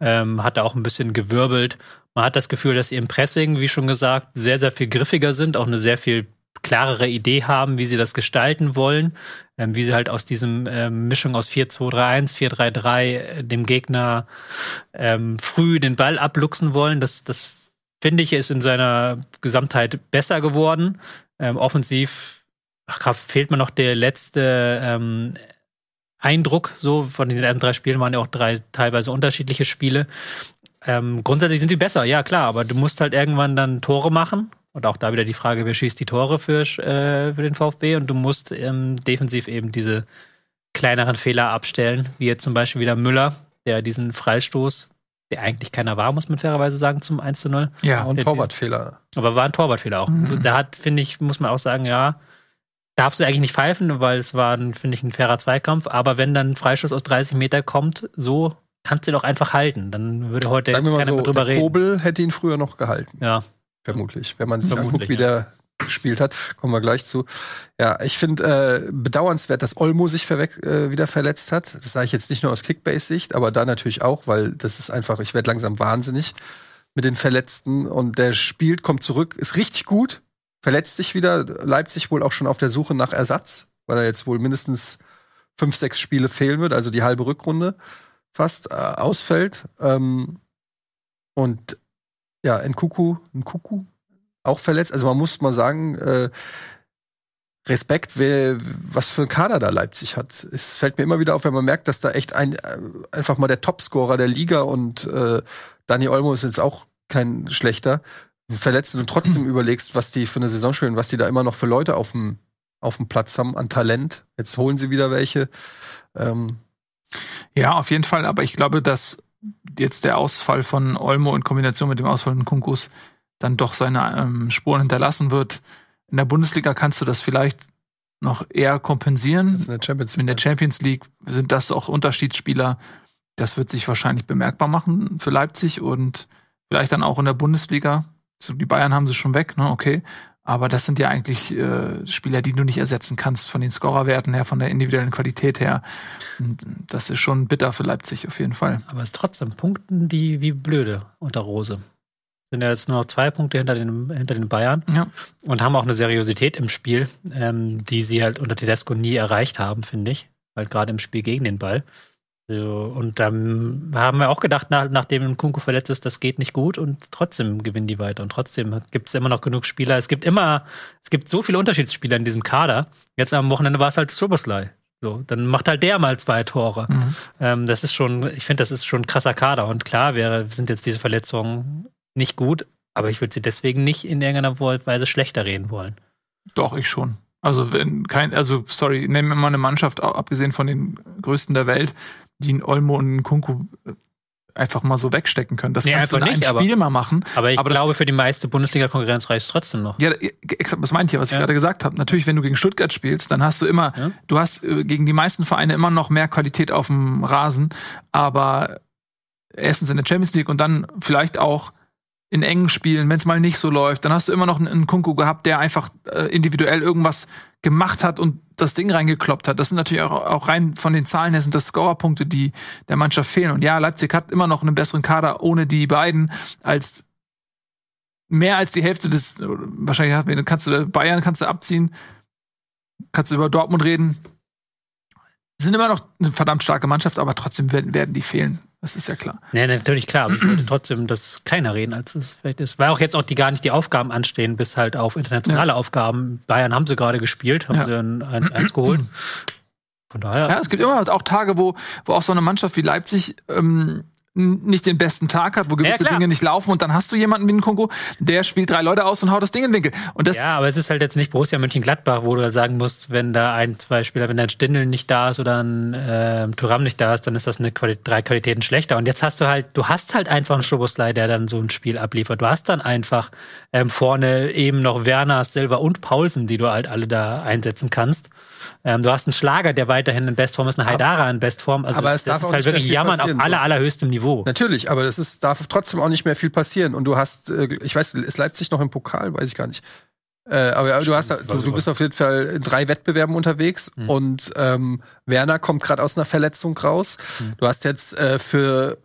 ähm, hat da auch ein bisschen gewirbelt. Man hat das Gefühl, dass sie im Pressing, wie schon gesagt, sehr, sehr viel griffiger sind, auch eine sehr viel klarere Idee haben, wie sie das gestalten wollen, ähm, wie sie halt aus diesem ähm, Mischung aus 4-2-3-1, 4-3-3 äh, dem Gegner ähm, früh den Ball abluchsen wollen. Das, das finde ich, ist in seiner Gesamtheit besser geworden. Ähm, offensiv ach, fehlt mir noch der letzte ähm, Eindruck, so von den ersten drei Spielen waren ja auch drei teilweise unterschiedliche Spiele. Ähm, grundsätzlich sind die besser, ja klar, aber du musst halt irgendwann dann Tore machen und auch da wieder die Frage, wer schießt die Tore für, äh, für den VfB? Und du musst ähm, defensiv eben diese kleineren Fehler abstellen, wie jetzt zum Beispiel wieder Müller, der diesen Freistoß, der eigentlich keiner war, muss man fairerweise sagen, zum 1 zu 0. Ja, und Torwartfehler. Aber war ein Torwartfehler auch. Mhm. Da hat, finde ich, muss man auch sagen, ja, darfst du eigentlich nicht pfeifen, weil es war, finde ich, ein fairer Zweikampf. Aber wenn dann ein Freistoß aus 30 Meter kommt, so kannst du doch einfach halten. Dann würde heute Sagen jetzt keiner so, mehr drüber reden. Kobel hätte ihn früher noch gehalten. Ja, Vermutlich. Wenn man sich Vermutlich, anguckt, wie ja. der gespielt hat, kommen wir gleich zu. Ja, ich finde äh, bedauernswert, dass Olmo sich äh, wieder verletzt hat. Das sage ich jetzt nicht nur aus Kickbase-Sicht, aber da natürlich auch, weil das ist einfach, ich werde langsam wahnsinnig mit den Verletzten und der spielt, kommt zurück, ist richtig gut, verletzt sich wieder. Leipzig wohl auch schon auf der Suche nach Ersatz, weil er jetzt wohl mindestens fünf, sechs Spiele fehlen wird, also die halbe Rückrunde fast äh, ausfällt. Ähm, und ja, ein Kuku, ein Kuku auch verletzt. Also man muss mal sagen, äh, Respekt, wer, was für ein Kader da Leipzig hat. Es fällt mir immer wieder auf, wenn man merkt, dass da echt ein, äh, einfach mal der Topscorer der Liga und äh, Dani Olmo ist jetzt auch kein schlechter. Verletzt und trotzdem überlegst, was die für eine Saison spielen, was die da immer noch für Leute auf dem, auf dem Platz haben an Talent. Jetzt holen sie wieder welche. Ähm, ja, auf jeden Fall, aber ich glaube, dass jetzt der Ausfall von Olmo in Kombination mit dem Ausfall von Kunkus dann doch seine ähm, Spuren hinterlassen wird. In der Bundesliga kannst du das vielleicht noch eher kompensieren. in, der Champions League. in der Champions League sind das auch Unterschiedsspieler. Das wird sich wahrscheinlich bemerkbar machen für Leipzig und vielleicht dann auch in der Bundesliga. So, die Bayern haben sie schon weg, ne? Okay. Aber das sind ja eigentlich äh, Spieler, die du nicht ersetzen kannst von den Scorerwerten her, von der individuellen Qualität her. Und das ist schon bitter für Leipzig auf jeden Fall. Aber es ist trotzdem Punkten die wie blöde unter Rose. Sind ja jetzt nur noch zwei Punkte hinter den, hinter den Bayern ja. und haben auch eine Seriosität im Spiel, ähm, die sie halt unter Tedesco nie erreicht haben, finde ich. Halt gerade im Spiel gegen den Ball. Und dann haben wir auch gedacht, nach, nachdem Kunku verletzt ist, das geht nicht gut und trotzdem gewinnen die weiter. Und trotzdem gibt es immer noch genug Spieler. Es gibt immer, es gibt so viele Unterschiedsspieler in diesem Kader. Jetzt am Wochenende war es halt Soboslai. So, dann macht halt der mal zwei Tore. Mhm. Ähm, das ist schon, ich finde, das ist schon ein krasser Kader. Und klar wäre, sind jetzt diese Verletzungen nicht gut, aber ich würde sie deswegen nicht in irgendeiner Weise schlechter reden wollen. Doch, ich schon. Also wenn kein, also sorry, nehmen wir mal eine Mannschaft, abgesehen von den größten der Welt, die in Olmo und Kunku äh, einfach mal so wegstecken können. Das nee, kannst du in einem Spiel mal machen. Aber ich aber glaube, für die meiste Bundesliga-Konkurrenz reicht es trotzdem noch. Ja, das meinte ich ja, was ja. ich gerade gesagt habe. Natürlich, wenn du gegen Stuttgart spielst, dann hast du immer, ja. du hast äh, gegen die meisten Vereine immer noch mehr Qualität auf dem Rasen, aber erstens in der Champions League und dann vielleicht auch in engen Spielen, wenn es mal nicht so läuft, dann hast du immer noch einen, Kunku gehabt, der einfach äh, individuell irgendwas gemacht hat und das Ding reingekloppt hat. Das sind natürlich auch, auch rein von den Zahlen her sind das Scorerpunkte, die der Mannschaft fehlen. Und ja, Leipzig hat immer noch einen besseren Kader ohne die beiden als mehr als die Hälfte des, wahrscheinlich kannst du Bayern kannst du abziehen, kannst du über Dortmund reden. Sind immer noch eine verdammt starke Mannschaft, aber trotzdem werden, werden die fehlen. Das ist ja klar. Ja, natürlich klar, aber ich wollte trotzdem das kleiner reden, als es vielleicht ist. Weil auch jetzt auch die gar nicht die Aufgaben anstehen, bis halt auf internationale ja. Aufgaben. Bayern haben sie gerade gespielt, haben ja. sie ein 1 geholt. Von daher. Ja, es gibt immer auch Tage, wo, wo auch so eine Mannschaft wie Leipzig ähm, nicht den besten Tag hat, wo gewisse ja, Dinge nicht laufen und dann hast du jemanden wie Nkunku, der spielt drei Leute aus und haut das Ding in den Winkel. Und das ja, aber es ist halt jetzt nicht Borussia Mönchengladbach, wo du halt sagen musst, wenn da ein, zwei Spieler, wenn ein Stindel nicht da ist oder ein äh, Thuram nicht da ist, dann ist das eine Quali drei Qualitäten schlechter. Und jetzt hast du halt, du hast halt einfach einen Schoboslei, der dann so ein Spiel abliefert. Du hast dann einfach ähm, vorne eben noch Werner, Silva und Paulsen, die du halt alle da einsetzen kannst. Ähm, du hast einen Schlager, der weiterhin in Bestform ist, einen Haidara in Bestform. Also aber es das ist halt wirklich Jammern auf aller, allerhöchstem Niveau. Natürlich, aber es ist, darf trotzdem auch nicht mehr viel passieren. Und du hast, äh, ich weiß, ist Leipzig noch im Pokal? Weiß ich gar nicht. Äh, aber du, hast, du, du, bist auf jeden Fall in drei Wettbewerben unterwegs mhm. und ähm, Werner kommt gerade aus einer Verletzung raus. Mhm. Du hast jetzt äh, für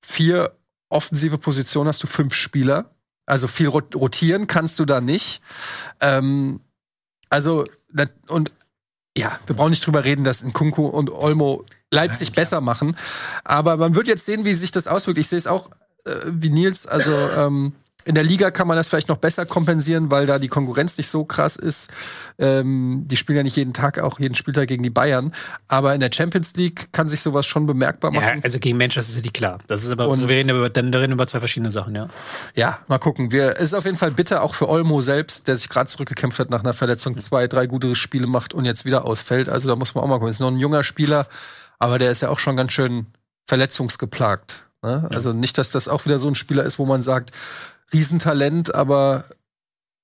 vier offensive Positionen hast du fünf Spieler. Also viel rotieren kannst du da nicht. Ähm, also und ja, wir brauchen nicht drüber reden, dass Nkunku und Olmo Leipzig ja, besser machen. Aber man wird jetzt sehen, wie sich das auswirkt. Ich sehe es auch äh, wie Nils. Also ähm, in der Liga kann man das vielleicht noch besser kompensieren, weil da die Konkurrenz nicht so krass ist. Ähm, die spielen ja nicht jeden Tag, auch jeden Spieltag gegen die Bayern. Aber in der Champions League kann sich sowas schon bemerkbar machen. Ja, also gegen Manchester City klar. Das ist aber, Und wir reden über, dann reden über zwei verschiedene Sachen, ja. Ja, mal gucken. Wir, es ist auf jeden Fall bitter, auch für Olmo selbst, der sich gerade zurückgekämpft hat nach einer Verletzung, zwei, drei gute Spiele macht und jetzt wieder ausfällt. Also da muss man auch mal gucken. Ist noch ein junger Spieler, aber der ist ja auch schon ganz schön verletzungsgeplagt. Ne? Also nicht, dass das auch wieder so ein Spieler ist, wo man sagt, Riesentalent, aber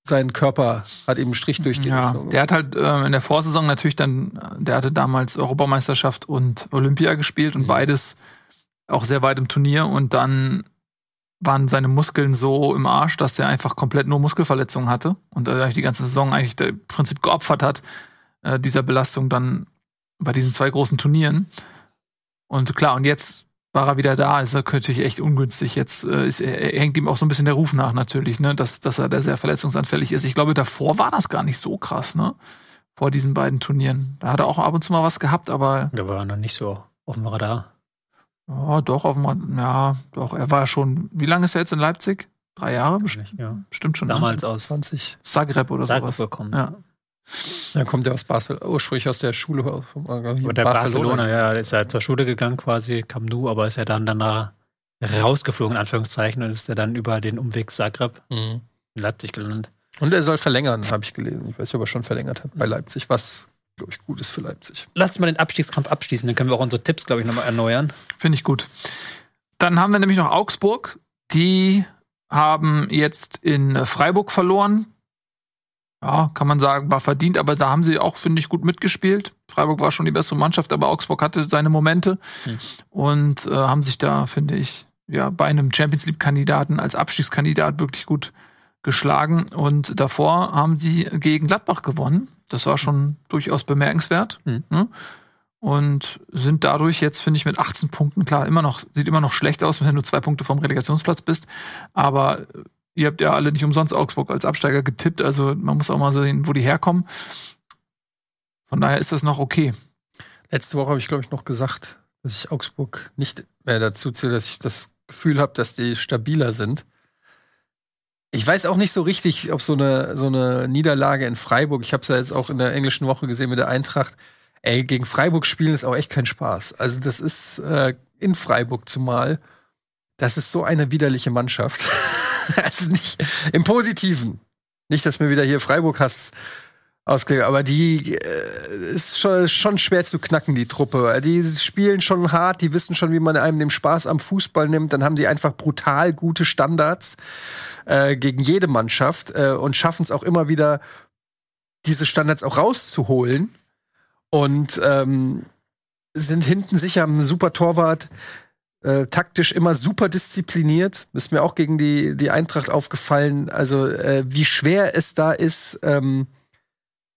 sein Körper hat eben einen Strich durch die ja, Richtung. Der hat halt äh, in der Vorsaison natürlich dann, der hatte damals Europameisterschaft und Olympia gespielt und mhm. beides auch sehr weit im Turnier und dann waren seine Muskeln so im Arsch, dass er einfach komplett nur Muskelverletzungen hatte und äh, die ganze Saison eigentlich im Prinzip geopfert hat, äh, dieser Belastung dann bei diesen zwei großen Turnieren. Und klar, und jetzt war er wieder da, ist er natürlich echt ungünstig. Jetzt äh, ist, er, hängt ihm auch so ein bisschen der Ruf nach natürlich, ne, dass, dass er da sehr verletzungsanfällig ist. Ich glaube, davor war das gar nicht so krass, ne? Vor diesen beiden Turnieren. Da hat er auch ab und zu mal was gehabt, aber. Da war er noch nicht so auf dem Radar. Ja, doch, auf dem Radar. Ja, doch. Er war schon. Wie lange ist er jetzt in Leipzig? Drei Jahre? Bestimmt, ja. Stimmt schon. Damals aus 20. Zagreb oder Zagreb sowas. Bekommen. Ja. Dann kommt er aus Barcelona, ursprünglich aus der Schule. Von, äh, der Barcelona. Barcelona, ja, ist ja zur Schule gegangen quasi, kam Nu, aber ist ja dann danach rausgeflogen, in Anführungszeichen, und ist ja dann über den Umweg Zagreb mhm. in Leipzig gelandet. Und er soll verlängern, habe ich gelesen. Ich weiß nicht, ob er schon verlängert hat bei Leipzig, was, glaube ich, gut ist für Leipzig. Lass mal den Abstiegskampf abschließen, dann können wir auch unsere Tipps, glaube ich, nochmal erneuern. Finde ich gut. Dann haben wir nämlich noch Augsburg. Die haben jetzt in Freiburg verloren ja, kann man sagen, war verdient, aber da haben sie auch, finde ich, gut mitgespielt. Freiburg war schon die bessere Mannschaft, aber Augsburg hatte seine Momente hm. und äh, haben sich da, finde ich, ja, bei einem Champions League-Kandidaten als Abstiegskandidat wirklich gut geschlagen. Und davor haben sie gegen Gladbach gewonnen. Das war schon durchaus bemerkenswert. Hm. Ne? Und sind dadurch jetzt, finde ich, mit 18 Punkten, klar, immer noch, sieht immer noch schlecht aus, wenn du zwei Punkte vom Relegationsplatz bist. Aber Ihr habt ja alle nicht umsonst Augsburg als Absteiger getippt, also man muss auch mal sehen, wo die herkommen. Von daher ist das noch okay. Letzte Woche habe ich, glaube ich, noch gesagt, dass ich Augsburg nicht mehr dazu zähle, dass ich das Gefühl habe, dass die stabiler sind. Ich weiß auch nicht so richtig, ob so eine, so eine Niederlage in Freiburg, ich habe es ja jetzt auch in der englischen Woche gesehen mit der Eintracht, ey, gegen Freiburg spielen ist auch echt kein Spaß. Also das ist äh, in Freiburg zumal, das ist so eine widerliche Mannschaft. also nicht im Positiven. Nicht, dass mir wieder hier Freiburg Hass ausgelegt, aber die äh, ist schon, schon schwer zu knacken, die Truppe. Die spielen schon hart, die wissen schon, wie man einem den Spaß am Fußball nimmt. Dann haben die einfach brutal gute Standards äh, gegen jede Mannschaft äh, und schaffen es auch immer wieder, diese Standards auch rauszuholen. Und ähm, sind hinten sicher am super Torwart äh, taktisch immer super diszipliniert. Ist mir auch gegen die, die Eintracht aufgefallen. Also, äh, wie schwer es da ist, ähm,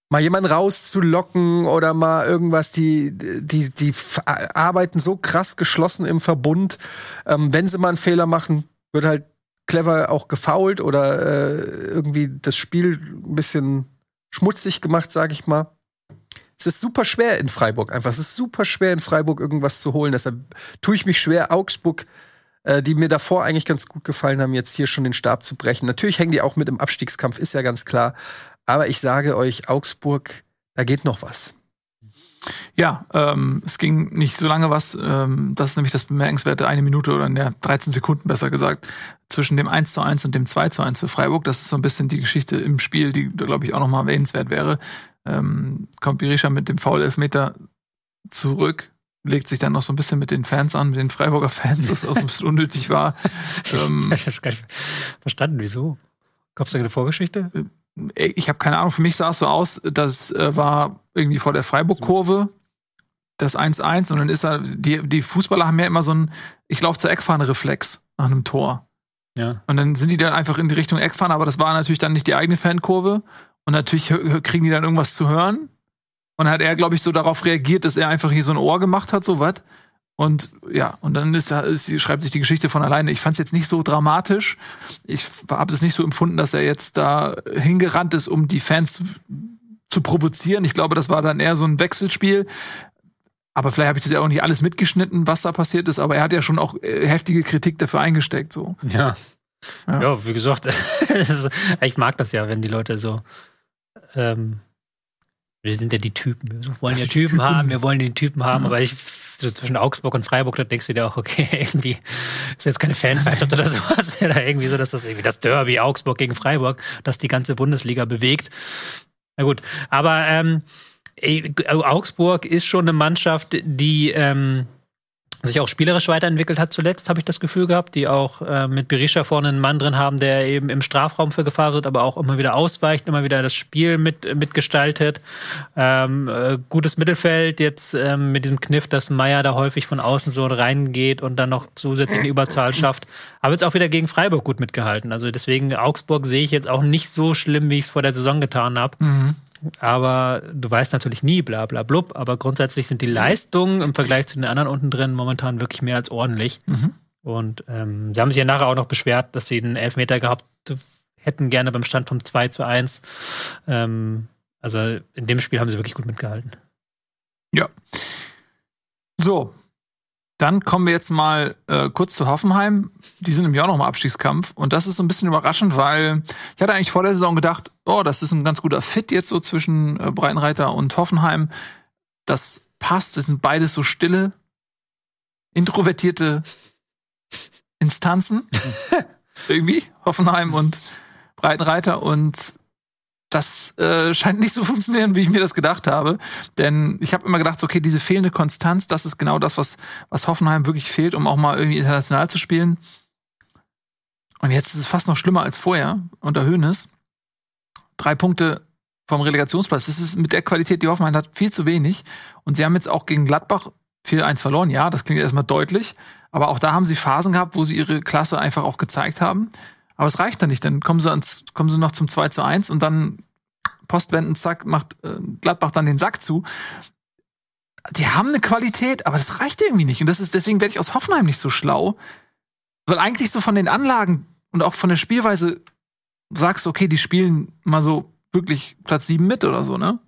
mal jemanden rauszulocken oder mal irgendwas, die, die, die arbeiten so krass geschlossen im Verbund. Ähm, wenn sie mal einen Fehler machen, wird halt clever auch gefault oder äh, irgendwie das Spiel ein bisschen schmutzig gemacht, sag ich mal. Es ist super schwer in Freiburg einfach. Es ist super schwer in Freiburg irgendwas zu holen. Deshalb tue ich mich schwer, Augsburg, äh, die mir davor eigentlich ganz gut gefallen haben, jetzt hier schon den Stab zu brechen. Natürlich hängen die auch mit im Abstiegskampf, ist ja ganz klar. Aber ich sage euch, Augsburg, da geht noch was. Ja, ähm, es ging nicht so lange was, ähm, das ist nämlich das bemerkenswerte eine Minute oder in der 13 Sekunden besser gesagt, zwischen dem 1 zu 1 und dem 2 zu 1 für Freiburg. Das ist so ein bisschen die Geschichte im Spiel, die, glaube ich, auch nochmal erwähnenswert wäre. Ähm, kommt Berisha mit dem Foul-Elfmeter zurück, legt sich dann noch so ein bisschen mit den Fans an, mit den Freiburger Fans, was auch ein bisschen unnötig war. ähm, ich habe gar nicht verstanden, wieso? Gab es da eine Vorgeschichte? Äh, ich habe keine Ahnung, für mich sah es so aus, das äh, war irgendwie vor der Freiburg-Kurve, das 1-1 und dann ist da, die, die Fußballer haben ja immer so ein, ich laufe zur Eckfahne-Reflex nach einem Tor. Ja. Und dann sind die dann einfach in die Richtung Eckfahne, aber das war natürlich dann nicht die eigene Fankurve und natürlich kriegen die dann irgendwas zu hören. Und dann hat er, glaube ich, so darauf reagiert, dass er einfach hier so ein Ohr gemacht hat, so was. Und ja, und dann ist, ist, schreibt sich die Geschichte von alleine. Ich fand es jetzt nicht so dramatisch. Ich habe es nicht so empfunden, dass er jetzt da hingerannt ist, um die Fans zu, provozieren. Ich glaube, das war dann eher so ein Wechselspiel. Aber vielleicht habe ich das ja auch nicht alles mitgeschnitten, was da passiert ist. Aber er hat ja schon auch äh, heftige Kritik dafür eingesteckt. So. Ja. Ja, ja wie gesagt, ich mag das ja, wenn die Leute so ähm, wir sind ja die Typen. Wir wollen ja Typen, Typen, haben, wir wollen den Typen haben, ja. aber ich so zwischen Augsburg und Freiburg, da denkst du dir auch, okay, irgendwie ist jetzt keine Fanfeindschaft oder sowas. Oder irgendwie so, dass das irgendwie das Derby Augsburg gegen Freiburg, das die ganze Bundesliga bewegt. Na gut, aber ähm, Augsburg ist schon eine Mannschaft, die ähm, sich auch spielerisch weiterentwickelt hat zuletzt, habe ich das Gefühl gehabt, die auch äh, mit Berisha vorne einen Mann drin haben, der eben im Strafraum für Gefahr wird, aber auch immer wieder ausweicht, immer wieder das Spiel mit, mitgestaltet. Ähm, äh, gutes Mittelfeld jetzt ähm, mit diesem Kniff, dass Meier da häufig von außen so reingeht und dann noch zusätzlich eine Überzahl schafft. Aber jetzt auch wieder gegen Freiburg gut mitgehalten. Also deswegen Augsburg sehe ich jetzt auch nicht so schlimm, wie ich es vor der Saison getan habe. Mhm aber du weißt natürlich nie, bla bla blub, aber grundsätzlich sind die Leistungen im Vergleich zu den anderen unten drin momentan wirklich mehr als ordentlich. Mhm. Und ähm, sie haben sich ja nachher auch noch beschwert, dass sie einen Elfmeter gehabt hätten, gerne beim Stand von 2 zu 1. Ähm, also in dem Spiel haben sie wirklich gut mitgehalten. Ja. So, dann kommen wir jetzt mal äh, kurz zu Hoffenheim. Die sind im Jahr noch im Abstiegskampf. Und das ist so ein bisschen überraschend, weil ich hatte eigentlich vor der Saison gedacht, oh, das ist ein ganz guter Fit jetzt so zwischen äh, Breitenreiter und Hoffenheim. Das passt. Das sind beides so stille, introvertierte Instanzen. Irgendwie. Hoffenheim und Breitenreiter. Und das äh, scheint nicht so zu funktionieren, wie ich mir das gedacht habe. Denn ich habe immer gedacht, okay, diese fehlende Konstanz, das ist genau das, was, was Hoffenheim wirklich fehlt, um auch mal irgendwie international zu spielen. Und jetzt ist es fast noch schlimmer als vorher unter Höhnes. Drei Punkte vom Relegationsplatz. Das ist mit der Qualität, die Hoffenheim hat, viel zu wenig. Und sie haben jetzt auch gegen Gladbach 4-1 verloren. Ja, das klingt erstmal deutlich. Aber auch da haben sie Phasen gehabt, wo sie ihre Klasse einfach auch gezeigt haben. Aber es reicht dann nicht. Dann kommen sie, ans, kommen sie noch zum 2 zu 1 und dann Postwenden, zack, macht äh, Gladbach dann den Sack zu. Die haben eine Qualität, aber das reicht irgendwie nicht. Und das ist, deswegen werde ich aus Hoffenheim nicht so schlau. Weil eigentlich so von den Anlagen und auch von der Spielweise sagst du, okay, die spielen mal so wirklich Platz 7 mit oder so, ne?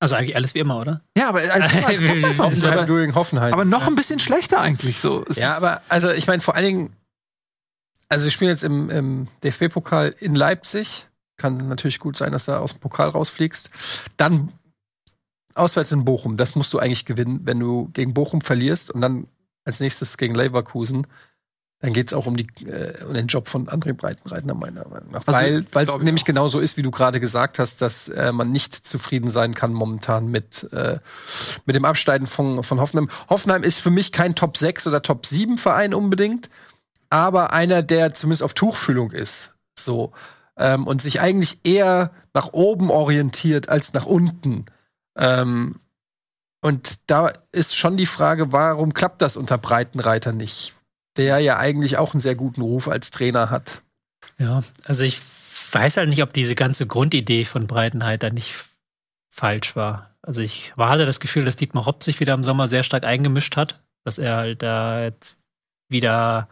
Also eigentlich alles wie immer, oder? Ja, aber also, also, aber, Hoffenheim. aber noch ein bisschen schlechter eigentlich so. Es ja, aber also ich meine vor allen Dingen also sie spielen jetzt im, im DFB-Pokal in Leipzig. Kann natürlich gut sein, dass du aus dem Pokal rausfliegst. Dann auswärts in Bochum. Das musst du eigentlich gewinnen, wenn du gegen Bochum verlierst und dann als nächstes gegen Leverkusen. Dann geht es auch um, die, äh, um den Job von André Breitenreiter, meiner Meinung nach. Also, weil es nämlich genau so ist, wie du gerade gesagt hast, dass äh, man nicht zufrieden sein kann momentan mit, äh, mit dem Absteigen von, von Hoffenheim. Hoffenheim ist für mich kein Top 6 oder Top 7 Verein unbedingt aber einer, der zumindest auf Tuchfühlung ist. So. Ähm, und sich eigentlich eher nach oben orientiert als nach unten. Ähm, und da ist schon die Frage, warum klappt das unter Breitenreiter nicht? Der ja eigentlich auch einen sehr guten Ruf als Trainer hat. Ja, also ich weiß halt nicht, ob diese ganze Grundidee von Breitenreiter nicht falsch war. Also ich hatte das Gefühl, dass Dietmar Hopp sich wieder im Sommer sehr stark eingemischt hat, dass er halt da jetzt wieder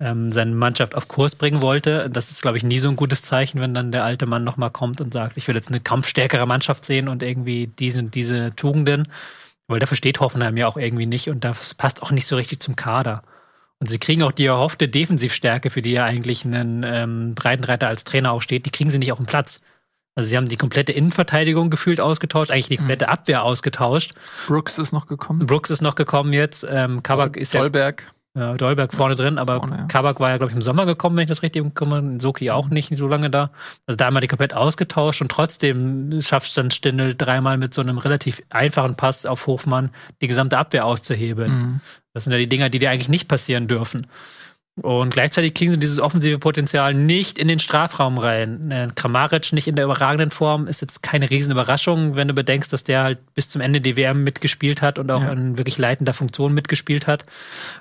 ähm, seine Mannschaft auf Kurs bringen wollte. Das ist, glaube ich, nie so ein gutes Zeichen, wenn dann der alte Mann nochmal kommt und sagt, ich will jetzt eine kampfstärkere Mannschaft sehen und irgendwie diese diese Tugenden. Weil dafür steht Hoffenheim ja auch irgendwie nicht und das passt auch nicht so richtig zum Kader. Und sie kriegen auch die erhoffte Defensivstärke, für die ja eigentlich ein ähm, Breitenreiter als Trainer auch steht, die kriegen sie nicht auf den Platz. Also sie haben die komplette Innenverteidigung gefühlt ausgetauscht, eigentlich die komplette Abwehr ausgetauscht. Brooks ist noch gekommen. Brooks ist noch gekommen jetzt. Ähm, Kabak ist ja Dolberg. Ja, Dolberg vorne drin, aber Vorne, ja. Kabak war ja, glaube ich, im Sommer gekommen, wenn ich das richtig bekomme. Soki auch nicht, nicht so lange da. Also da haben wir die komplett ausgetauscht und trotzdem schafft dann Stindl dreimal mit so einem relativ einfachen Pass auf Hofmann die gesamte Abwehr auszuhebeln. Mhm. Das sind ja die Dinger, die dir eigentlich nicht passieren dürfen. Und gleichzeitig kriegen sie dieses offensive Potenzial nicht in den Strafraum rein. Äh, Kramaric nicht in der überragenden Form ist jetzt keine Riesenüberraschung, wenn du bedenkst, dass der halt bis zum Ende die WM mitgespielt hat und auch Ja. in wirklich leitender Funktion mitgespielt hat.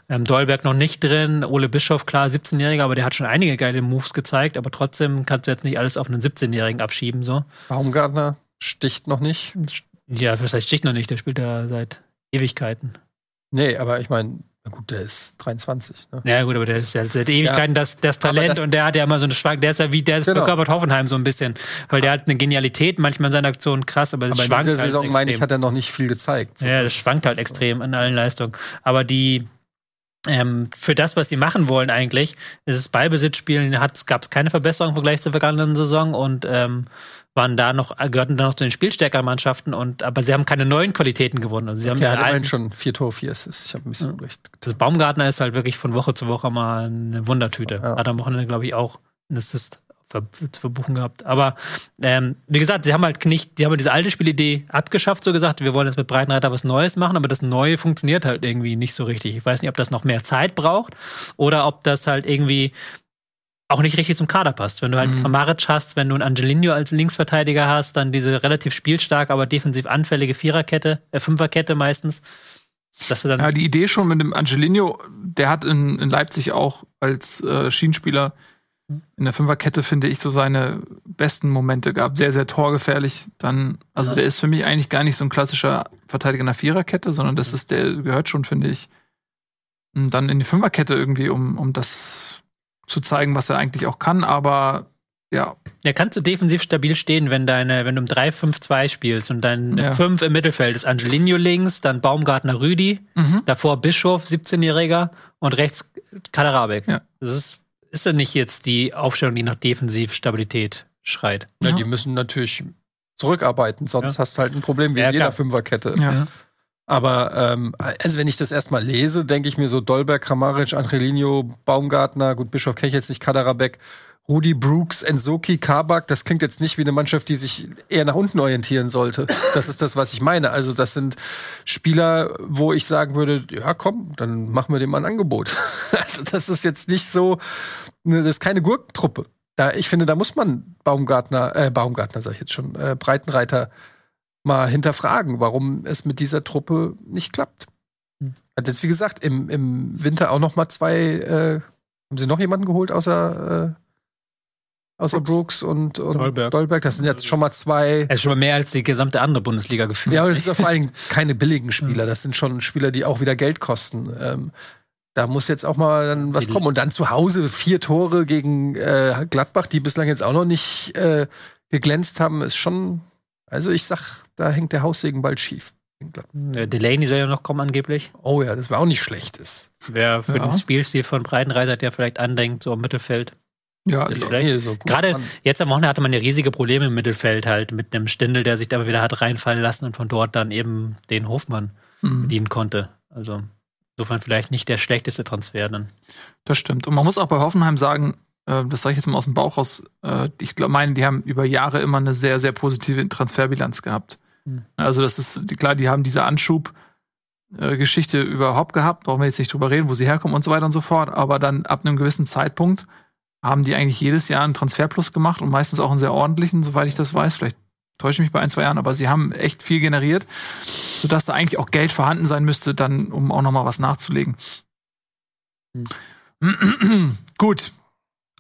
Ähm, Dolberg noch nicht drin, Ole Bischof, klar, 17-Jähriger, aber der hat schon einige geile Moves gezeigt, aber trotzdem kannst du jetzt nicht alles auf einen 17-Jährigen abschieben, so. Baumgartner sticht noch nicht. Ja, vielleicht sticht noch nicht, der spielt ja seit Ewigkeiten. Nee, aber ich meine, na gut, der ist 23. Ne? Ja, gut, aber der ist ja seit Ewigkeiten das, das Aber Talent das- und der hat ja immer so eine Schwank, der ist ja wie, der ist Genau. verkörpert Hoffenheim so ein bisschen, weil der hat eine Genialität, manchmal in seiner Aktion krass, aber Aber in schwankt dieser halt Saison, meine ich, extrem. hat er noch nicht viel gezeigt. So, Ja, das schwankt halt das- extrem in allen Leistungen. Aber die, ähm, für das, was sie machen wollen eigentlich, ist es Ballbesitzspielen, gab es keine Verbesserung im Vergleich zur vergangenen Saison und ähm, waren da noch, gehörten da noch zu den spielstärkeren Mannschaften und aber sie haben keine neuen Qualitäten gewonnen. Also sie haben Okay, hat den immerhin schon vier Tore, vier Assists. Ich habe ein bisschen recht. das Baumgartner ist halt wirklich von Woche zu Woche mal eine Wundertüte. Ja. Hat am Wochenende, glaube ich, auch einen Assist ver zu verbuchen gehabt. Aber ähm, wie gesagt, sie haben halt nicht, die haben diese alte Spielidee abgeschafft, so gesagt, wir wollen jetzt mit Breitenreiter was Neues machen, aber das Neue funktioniert halt irgendwie nicht so richtig. Ich weiß nicht, ob das noch mehr Zeit braucht oder ob das halt irgendwie auch nicht richtig zum Kader passt. Wenn du halt Mhm. Kramaric hast, wenn du einen Angelino als Linksverteidiger hast, dann diese relativ spielstark, aber defensiv anfällige Viererkette, äh, Fünferkette meistens, dass du dann Ja, die Idee schon mit dem Angelino, der hat in, in Leipzig auch als äh, Schienenspieler in der Fünferkette, finde ich, so seine besten Momente gehabt. Sehr, sehr torgefährlich. Dann, also der ist für mich eigentlich gar nicht so ein klassischer Verteidiger in der Viererkette, sondern das ist, der gehört schon, finde ich, m, dann in die Fünferkette irgendwie, um, um das zu zeigen, was er eigentlich auch kann. Aber ja, Ja, kannst du defensiv stabil stehen, wenn deine, wenn du im 3-5-2 spielst und dein Ja. 5 im Mittelfeld ist Angelino links, dann Baumgartner Rüdi, mhm. davor Bischof, 17-Jähriger und rechts Kaderabek. Ja. Das ist, ist ja nicht jetzt die Aufstellung, die nach Defensivstabilität schreit. Ja, Ja. die müssen natürlich zurückarbeiten, sonst Ja. hast du halt ein Problem wie Ja, in jeder. Fünferkette. ja. Aber ähm, also wenn ich das erstmal lese, denke ich mir so Dolberg, Kramaric, Angelino, Baumgartner, gut, Bischof kenne ich jetzt nicht, Kaderabek, Rudi Brooks, Ensoki, Kabak, das klingt jetzt nicht wie eine Mannschaft, die sich eher nach unten orientieren sollte. Das ist das, was ich meine. Also das sind Spieler, wo ich sagen würde, ja komm, dann machen wir dem mal ein Angebot. Also das ist jetzt nicht so, das ist keine Gurkentruppe. Da, ich finde, da muss man Baumgartner, äh, Baumgartner sag ich jetzt schon, äh, Breitenreiter mal hinterfragen, warum es mit dieser Truppe nicht klappt. Hat jetzt, wie gesagt, im, im Winter auch noch mal zwei, äh, haben sie noch jemanden geholt außer, äh, außer Brooks, und, und Dolberg. Dolberg. Das sind jetzt schon mal zwei. Es ist schon mal mehr als die gesamte andere Bundesliga gefühlt. Ja, aber das sind ja vor allem keine billigen Spieler. Das sind schon Spieler, die auch wieder Geld kosten. Ähm, da muss jetzt auch mal dann was kommen. Und dann zu Hause vier Tore gegen äh, Gladbach, die bislang jetzt auch noch nicht äh, geglänzt haben, ist schon. Also ich sag, da hängt der Haussegen bald schief. Äh, Delaney soll ja noch kommen angeblich. Oh ja, das war auch nicht schlecht. Wer für Ja. den Spielstil von Breitenreiter, der vielleicht andenkt, so im Mittelfeld. Ja Delaney so. Gerade jetzt am Wochenende hatte man ja riesige Probleme im Mittelfeld halt mit einem Stindel, der sich da wieder hat reinfallen lassen und von dort dann eben den Hofmann Mhm. bedienen konnte. Also insofern vielleicht nicht der schlechteste Transfer dann. Das stimmt. Und man muss auch bei Hoffenheim sagen, äh, das sage ich jetzt mal aus dem Bauch raus, äh, ich glaube, meine, die haben über Jahre immer eine sehr, sehr positive Transferbilanz gehabt. Hm. Also das ist, klar, die haben diese Anschub-Geschichte überhaupt gehabt, brauchen wir jetzt nicht drüber reden, wo sie herkommen und so weiter und so fort, aber dann ab einem gewissen Zeitpunkt haben die eigentlich jedes Jahr einen Transferplus gemacht und meistens auch einen sehr ordentlichen, soweit ich das weiß. Vielleicht täusche ich mich bei ein, zwei Jahren, aber sie haben echt viel generiert, sodass da eigentlich auch Geld vorhanden sein müsste, dann, um auch nochmal was nachzulegen. Gut.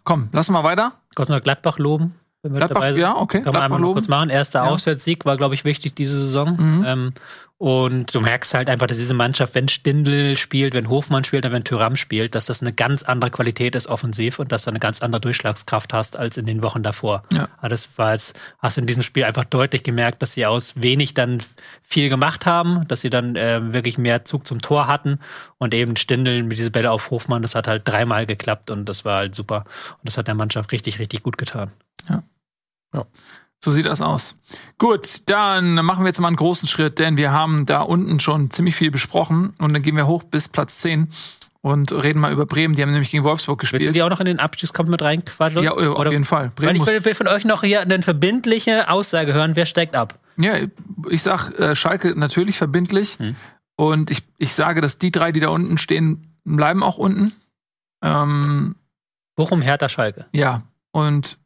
Komm, lass mal weiter. Kannst du noch Gladbach loben? Gladbach, ja, okay. Kann man Gladbach einmal noch loben. kurz machen. Erster Ja. Auswärtssieg war, glaube ich, wichtig diese Saison. Mhm. Ähm, und du merkst halt einfach, dass diese Mannschaft, wenn Stindl spielt, wenn Hofmann spielt und wenn Tyram spielt, dass das eine ganz andere Qualität ist offensiv und dass du eine ganz andere Durchschlagskraft hast als in den Wochen davor. Ja. Aber das war jetzt, hast du in diesem Spiel einfach deutlich gemerkt, dass sie aus wenig dann viel gemacht haben, dass sie dann äh, wirklich mehr Zug zum Tor hatten und eben Stindl mit diese Bälle auf Hofmann, das hat halt dreimal geklappt und das war halt super. Und das hat der Mannschaft richtig, richtig gut getan. So sieht das aus. Gut, dann machen wir jetzt mal einen großen Schritt, denn wir haben da unten schon ziemlich viel besprochen und dann gehen wir hoch bis Platz 10 und reden mal über Bremen. Die haben nämlich gegen Wolfsburg Willst du gespielt. die auch noch in den Abstiegskampf mit reinquatschen? Ja, auf jeden Fall. Weil Bremen ich will, von euch noch hier eine verbindliche Aussage hören, wer steigt ab? ja, ich sag äh, Schalke natürlich verbindlich Hm. und ich, ich sage, dass die drei, die da unten stehen, bleiben auch unten. Ähm, Bochum, Hertha, Schalke. Ja, und äh,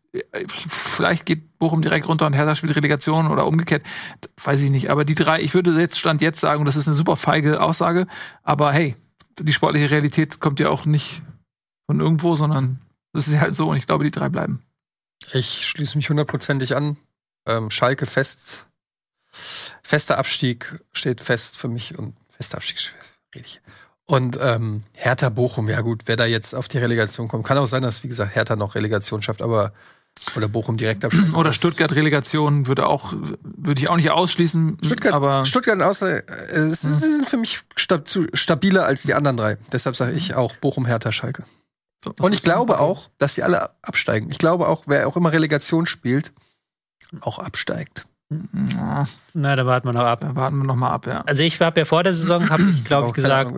vielleicht geht Bochum direkt runter und Hertha spielt Relegation oder umgekehrt. Weiß ich nicht. Aber die drei, ich würde jetzt Stand jetzt sagen, das ist eine super feige Aussage. Aber hey, die sportliche Realität kommt ja auch nicht von irgendwo, sondern das ist halt so und ich glaube, die drei bleiben. Ich schließe mich hundertprozentig an. Ähm, Schalke fest. Fester Abstieg steht fest für mich und fester Abstieg rede ich. Und ähm, Hertha Bochum, ja gut, wer da jetzt auf die Relegation kommt, kann auch sein, dass, wie gesagt, Hertha noch Relegation schafft, aber oder Bochum direkt abschließt. Oder Stuttgart Relegation würde auch, würde ich auch nicht ausschließen. Stuttgart, aber Stuttgart außer, äh, Hm. sind für mich stab zu, stabiler als die anderen drei. Deshalb sage ich auch Bochum, Hertha, Schalke. so, Und ich glaube auch, dass sie alle absteigen. Ich glaube auch, wer auch immer Relegation spielt, auch absteigt. Na, da warten wir noch ab. da warten wir noch mal ab, ja. Also ich habe ja vor der Saison, habe ich glaube ich gesagt,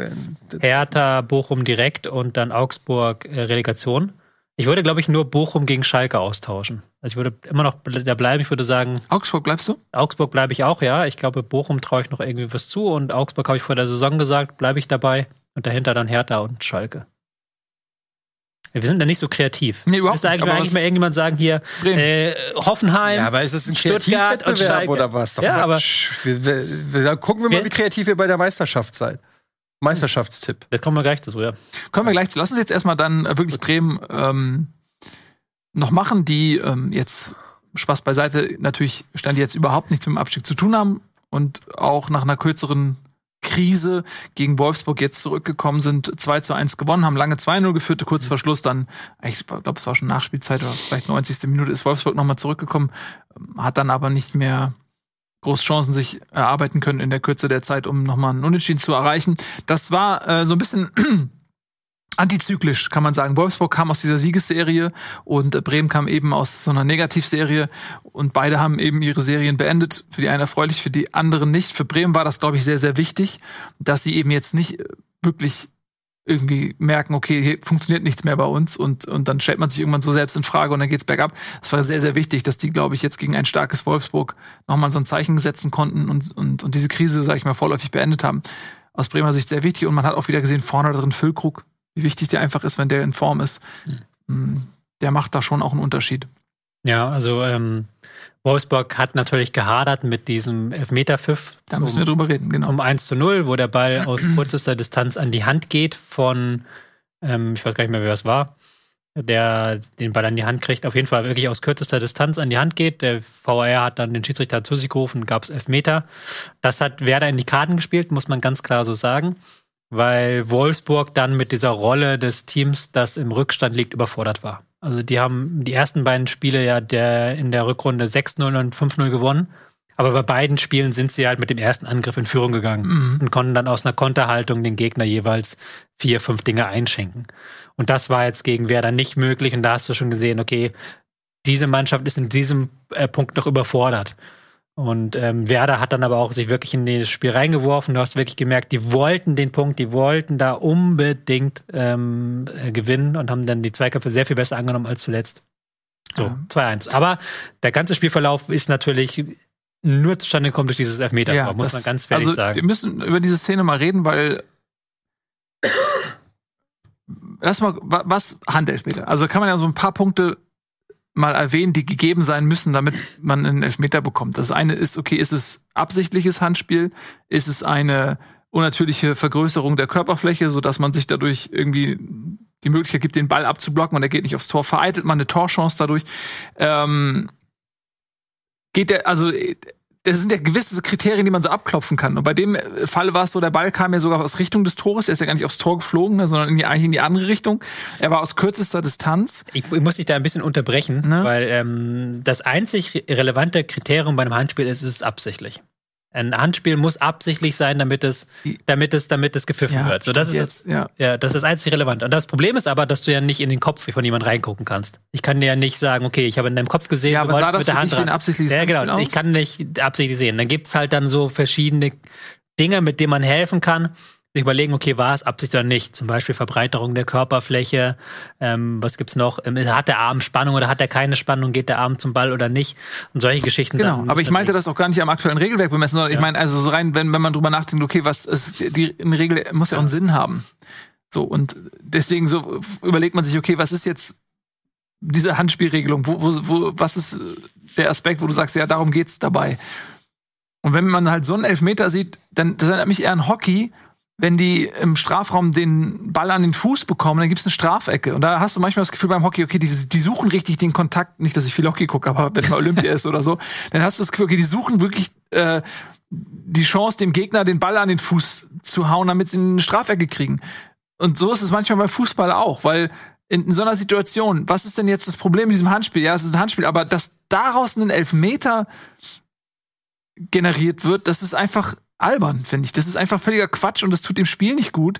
Hertha, Bochum direkt und dann Augsburg äh, Relegation. Ich würde, glaube ich, nur Bochum gegen Schalke austauschen. Also ich würde immer noch da bleiben. Ich würde sagen, Augsburg bleibst du? Augsburg bleibe ich auch, ja. Ich glaube, Bochum traue ich noch irgendwie was zu und Augsburg habe ich vor der Saison gesagt, bleibe ich dabei. Und dahinter dann Hertha und Schalke. Wir sind da nicht so kreativ. Nee, überhaupt Müsste nicht, eigentlich, aber mal- eigentlich mal irgendjemand sagen, hier, äh, Hoffenheim. Ja, aber ist es ein Kreativwettbewerb Schalke. oder was? Doch Ja, aber- Quatsch. wir, wir, wir, gucken wir mal, Wir- wie kreativ ihr bei der Meisterschaft seid. Meisterschaftstipp. da kommen wir gleich dazu, ja. Kommen wir gleich zu. Lass uns jetzt erstmal dann äh, wirklich Bremen ähm, noch machen, die ähm, jetzt Spaß beiseite natürlich stand jetzt überhaupt nichts mit dem Abstieg zu tun haben und auch nach einer kürzeren Krise gegen Wolfsburg jetzt zurückgekommen sind, 2 zu 1 gewonnen, haben lange 2-0 geführt, kurz vor Schluss dann, ich glaube, es war schon Nachspielzeit oder vielleicht 90. Minute, ist Wolfsburg nochmal zurückgekommen, ähm, hat dann aber nicht mehr groß Chancen sich erarbeiten können in der Kürze der Zeit, um nochmal einen Unentschieden zu erreichen. Das war äh, so ein bisschen antizyklisch, kann man sagen. Wolfsburg kam aus dieser Siegesserie und Bremen kam eben aus so einer Negativserie und beide haben eben ihre Serien beendet. Für die einen erfreulich, für die anderen nicht. Für Bremen war das, glaube ich, sehr, sehr wichtig, dass sie eben jetzt nicht wirklich irgendwie merken, okay, hier funktioniert nichts mehr bei uns und, und dann stellt man sich irgendwann so selbst in Frage und dann geht's bergab. Das war sehr, sehr wichtig, dass die, glaube ich, jetzt gegen ein starkes Wolfsburg nochmal so ein Zeichen setzen konnten und, und, und diese Krise, sage ich mal, vorläufig beendet haben. Aus Bremer Sicht sehr wichtig und man hat auch wieder gesehen, vorne drin Füllkrug, wie wichtig der einfach ist, wenn der in Form ist. Mm, Der macht da schon auch einen Unterschied. Ja, also ähm, Wolfsburg hat natürlich gehadert mit diesem Elfmeterpfiff Da müssen wir drüber reden, genau. zum 1 zu 0, wo der Ball aus kürzester Distanz an die Hand geht von, ähm, ich weiß gar nicht mehr, wer es war, der den Ball an die Hand kriegt. Auf jeden Fall wirklich aus kürzester Distanz an die Hand geht. Der VR hat dann den Schiedsrichter zu sich gerufen, gab es Elfmeter. Das hat Werder in die Karten gespielt, muss man ganz klar so sagen, weil Wolfsburg dann mit dieser Rolle des Teams, das im Rückstand liegt, überfordert war. Also die haben die ersten beiden Spiele ja der, in der Rückrunde 6-0 und 5-0 gewonnen. Aber bei beiden Spielen sind sie halt mit dem ersten Angriff in Führung gegangen Mhm. und konnten dann aus einer Konterhaltung den Gegner jeweils vier, fünf Dinge einschenken. Und das war jetzt gegen Werder nicht möglich. Und da hast du schon gesehen, okay, diese Mannschaft ist in diesem äh, Punkt noch überfordert. Und ähm, Werder hat dann aber auch sich wirklich in das Spiel reingeworfen. Du hast wirklich gemerkt, die wollten den Punkt, die wollten da unbedingt ähm, äh, gewinnen und haben dann die Zweikämpfe sehr viel besser angenommen als zuletzt. So, Ja. 2-1. Aber der ganze Spielverlauf ist natürlich nur zustande gekommen durch dieses Elfmeter, muss das- man ganz fertig also, sagen. Wir müssen über diese Szene mal reden, weil erstmal, wa- was Handelfmeter? Also kann man ja so ein paar Punkte mal erwähnen, die gegeben sein müssen, damit man einen Elfmeter bekommt. Das eine ist, okay, ist es absichtliches Handspiel? Ist es eine unnatürliche Vergrößerung der Körperfläche, so dass man sich dadurch irgendwie die Möglichkeit gibt, den Ball abzublocken und er geht nicht aufs Tor, vereitelt man eine Torchance dadurch. Ähm, geht der, also das sind ja gewisse Kriterien, die man so abklopfen kann. Und bei dem Fall war es so, der Ball kam ja sogar aus Richtung des Tores. Er ist ja gar nicht aufs Tor geflogen, ne, sondern in die, eigentlich in die andere Richtung. Er war aus kürzester Distanz. Ich, ich muss dich da ein bisschen unterbrechen, ne? weil ähm, das einzig relevante Kriterium bei einem Handspiel ist, ist es absichtlich. Ein Handspiel muss absichtlich sein, damit es, damit es, damit es gepfiffen ja, wird. So, das ist jetzt, ja. ja, das ist einzig relevant. Und das Problem ist aber, dass du ja nicht in den Kopf von jemandem reingucken kannst. Ich kann dir ja nicht sagen, okay, ich habe in deinem Kopf gesehen, ja, aber du das mit der Hand dran. Absichtliches ja, genau. Ich kann nicht absichtlich sehen. Dann gibt's halt dann so verschiedene Dinge, mit denen man helfen kann überlegen, okay, war es Absicht oder nicht? Zum Beispiel Verbreiterung der Körperfläche. Ähm, was gibt's noch? Ähm, hat der Arm Spannung oder hat er keine Spannung? Geht der Arm zum Ball oder nicht? Und solche Geschichten. Genau, aber ich meinte das auch gar nicht am aktuellen Regelwerk bemessen, sondern ja. ich meine, also so rein, wenn, wenn man drüber nachdenkt, okay, was ist, die eine Regel muss ja auch einen Sinn haben. So, und deswegen so überlegt man sich, okay, was ist jetzt diese Handspielregelung? Wo, wo, wo, was ist der Aspekt, wo du sagst, ja, darum geht's dabei? Und wenn man halt so einen Elfmeter sieht, dann das erinnert mich eher an Hockey, wenn die im Strafraum den Ball an den Fuß bekommen, dann gibt's eine Strafecke. Und da hast du manchmal das Gefühl beim Hockey, okay, die, die suchen richtig den Kontakt, nicht, dass ich viel Hockey gucke, aber wenn mal Olympia ist oder so, dann hast du das Gefühl, okay, die suchen wirklich äh, die Chance, dem Gegner den Ball an den Fuß zu hauen, damit sie eine Strafecke kriegen. Und so ist es manchmal beim Fußball auch, weil in, in so einer Situation, was ist denn jetzt das Problem mit diesem Handspiel? Ja, es ist ein Handspiel, aber dass daraus ein Elfmeter generiert wird, das ist einfach albern, finde ich. Das ist einfach völliger Quatsch und das tut dem Spiel nicht gut.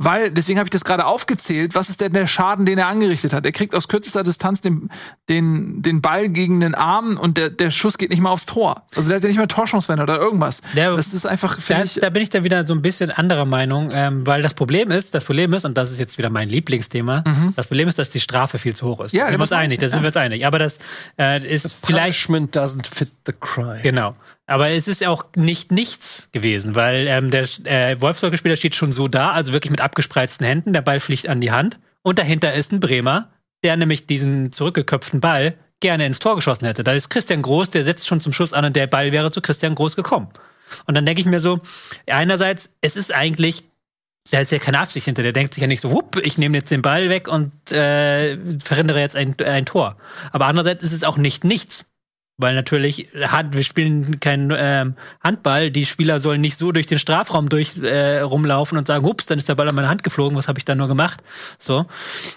Weil, deswegen habe ich das gerade aufgezählt, was ist denn der Schaden, den er angerichtet hat? Er kriegt aus kürzester Distanz den, den, den Ball gegen den Arm und der, der Schuss geht nicht mal aufs Tor. Also der hat ja nicht mal Torchance oder irgendwas. Der, das ist einfach, da, ich, da bin ich da wieder so ein bisschen anderer Meinung, ähm, weil das Problem ist, das Problem ist, und das ist jetzt wieder mein Lieblingsthema, mhm. das Problem ist, dass die Strafe viel zu hoch ist. Ja, da sind wir uns einig, da sind wir uns einig. Aber das äh, ist the vielleicht. Punishment doesn't fit the crime. Genau. Aber es ist auch nicht nichts gewesen, weil ähm, der äh, Wolfsburger-Spieler steht schon so da, also wirklich mit abgespreizten Händen, der Ball fliegt an die Hand und dahinter ist ein Bremer, der nämlich diesen zurückgeköpften Ball gerne ins Tor geschossen hätte. Da ist Christian Groß, der setzt schon zum Schuss an und der Ball wäre zu Christian Groß gekommen. Und dann denke ich mir so, einerseits, es ist eigentlich da ist ja keine Absicht hinter. Der denkt sich ja nicht so, wupp, ich nehme jetzt den Ball weg und äh, verhindere jetzt ein, ein Tor. Aber andererseits ist es auch nicht nichts. Weil natürlich, wir spielen keinen ähm, Handball, die Spieler sollen nicht so durch den Strafraum durch äh, rumlaufen und sagen, ups, dann ist der Ball an meine Hand geflogen, was habe ich da nur gemacht? So.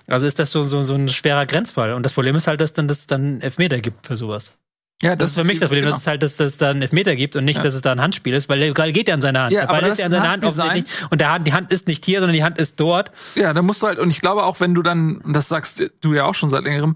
Also ist das so, so, so ein schwerer Grenzfall. Und das Problem ist halt, dass dann das dann Elfmeter gibt für sowas. Ja, das, das ist für mich das Problem, genau. dass es halt, dass, es da einen Elfmeter gibt und nicht, ja. dass es da ein Handspiel ist, weil der Ball geht ja an seine Hand. Ja, der Ball ist ja an seiner Hand sein. und der Hand, die Hand ist nicht hier, sondern die Hand ist dort. Ja, da musst du halt, und ich glaube auch, wenn du dann, und das sagst du ja auch schon seit längerem,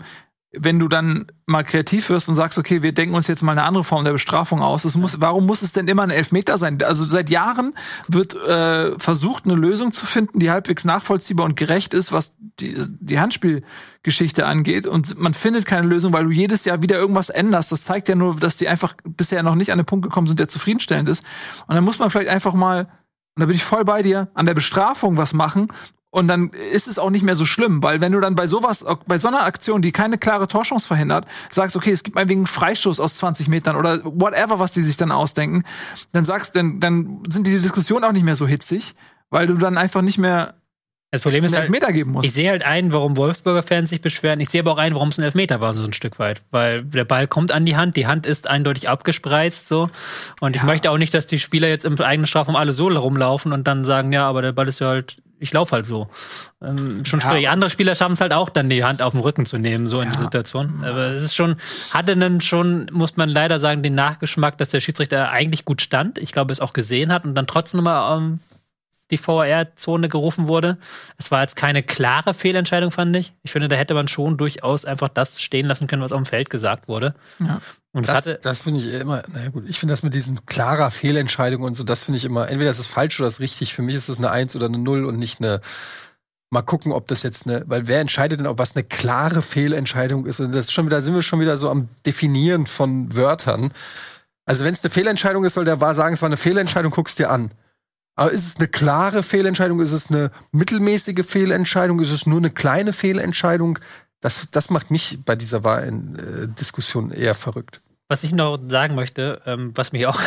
wenn du dann mal kreativ wirst und sagst, okay, wir denken uns jetzt mal eine andere Form der Bestrafung aus. Es muss, warum muss es denn immer ein Elfmeter sein? Also seit Jahren wird äh, versucht, eine Lösung zu finden, die halbwegs nachvollziehbar und gerecht ist, was die, die Handspielgeschichte angeht. Und man findet keine Lösung, weil du jedes Jahr wieder irgendwas änderst. Das zeigt ja nur, dass die einfach bisher noch nicht an den Punkt gekommen sind, der zufriedenstellend ist. Und dann muss man vielleicht einfach mal und da bin ich voll bei dir, an der Bestrafung was machen und dann ist es auch nicht mehr so schlimm, weil wenn du dann bei sowas, bei so einer Aktion, die keine klare Torchance verhindert, sagst, okay, es gibt meinetwegen einen Freistoß aus 20 Metern oder whatever, was die sich dann ausdenken, dann sagst, dann, dann sind diese Diskussionen auch nicht mehr so hitzig, weil du dann einfach nicht mehr das Problem ist halt, Elfmeter geben muss. Ich sehe halt ein, warum Wolfsburger Fans sich beschweren. Ich sehe aber auch ein, warum es ein Elfmeter war, so ein Stück weit. Weil der Ball kommt an die Hand, die Hand ist eindeutig abgespreizt, so. Und ich ja. möchte auch nicht, dass die Spieler jetzt im eigenen Strafraum alle so rumlaufen und dann sagen, ja, aber der Ball ist ja halt ich laufe halt so. Ähm, schon ja, schwierig. Andere Spieler schaffen es halt auch, dann die Hand auf den Rücken zu nehmen, so in ja. der Situation. Aber es ist schon, hatte einen schon, muss man leider sagen, den Nachgeschmack, dass der Schiedsrichter eigentlich gut stand. Ich glaube, es auch gesehen hat und dann trotzdem mal ähm, die VR-Zone gerufen wurde. Es war jetzt keine klare Fehlentscheidung, fand ich. Ich finde, da hätte man schon durchaus einfach das stehen lassen können, was auf dem Feld gesagt wurde. Ja. Und das, das finde ich immer, naja gut, ich finde das mit diesem klarer Fehlentscheidung und so, das finde ich immer, entweder ist falsch oder ist richtig. Für mich ist das eine Eins oder eine Null und nicht eine, mal gucken, ob das jetzt eine, weil wer entscheidet denn, ob was eine klare Fehlentscheidung ist? Und das ist schon wieder, sind wir schon wieder so am Definieren von Wörtern. Also wenn es eine Fehlentscheidung ist, soll der wahr sagen, es war eine Fehlentscheidung, guck's dir an. Aber ist es eine klare Fehlentscheidung? Ist es eine mittelmäßige Fehlentscheidung? Ist es nur eine kleine Fehlentscheidung? Das, das macht mich bei dieser Wahldiskussion eher verrückt. was ich noch sagen möchte, ähm, was mich auch,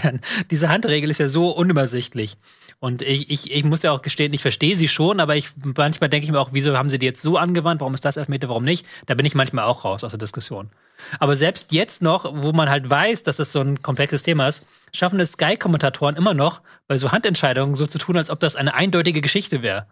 diese Handregel ist ja so unübersichtlich. Und ich, ich, ich muss ja auch gestehen, ich verstehe sie schon, aber ich manchmal denke ich mir auch, wieso haben sie die jetzt so angewandt? Warum ist das Elfmeter, warum nicht? Da bin ich manchmal auch raus aus der Diskussion. Aber selbst jetzt noch, wo man halt weiß, dass das so ein komplexes Thema ist, schaffen es Sky-Kommentatoren immer noch, bei so Handentscheidungen so zu tun, als ob das eine eindeutige Geschichte wäre.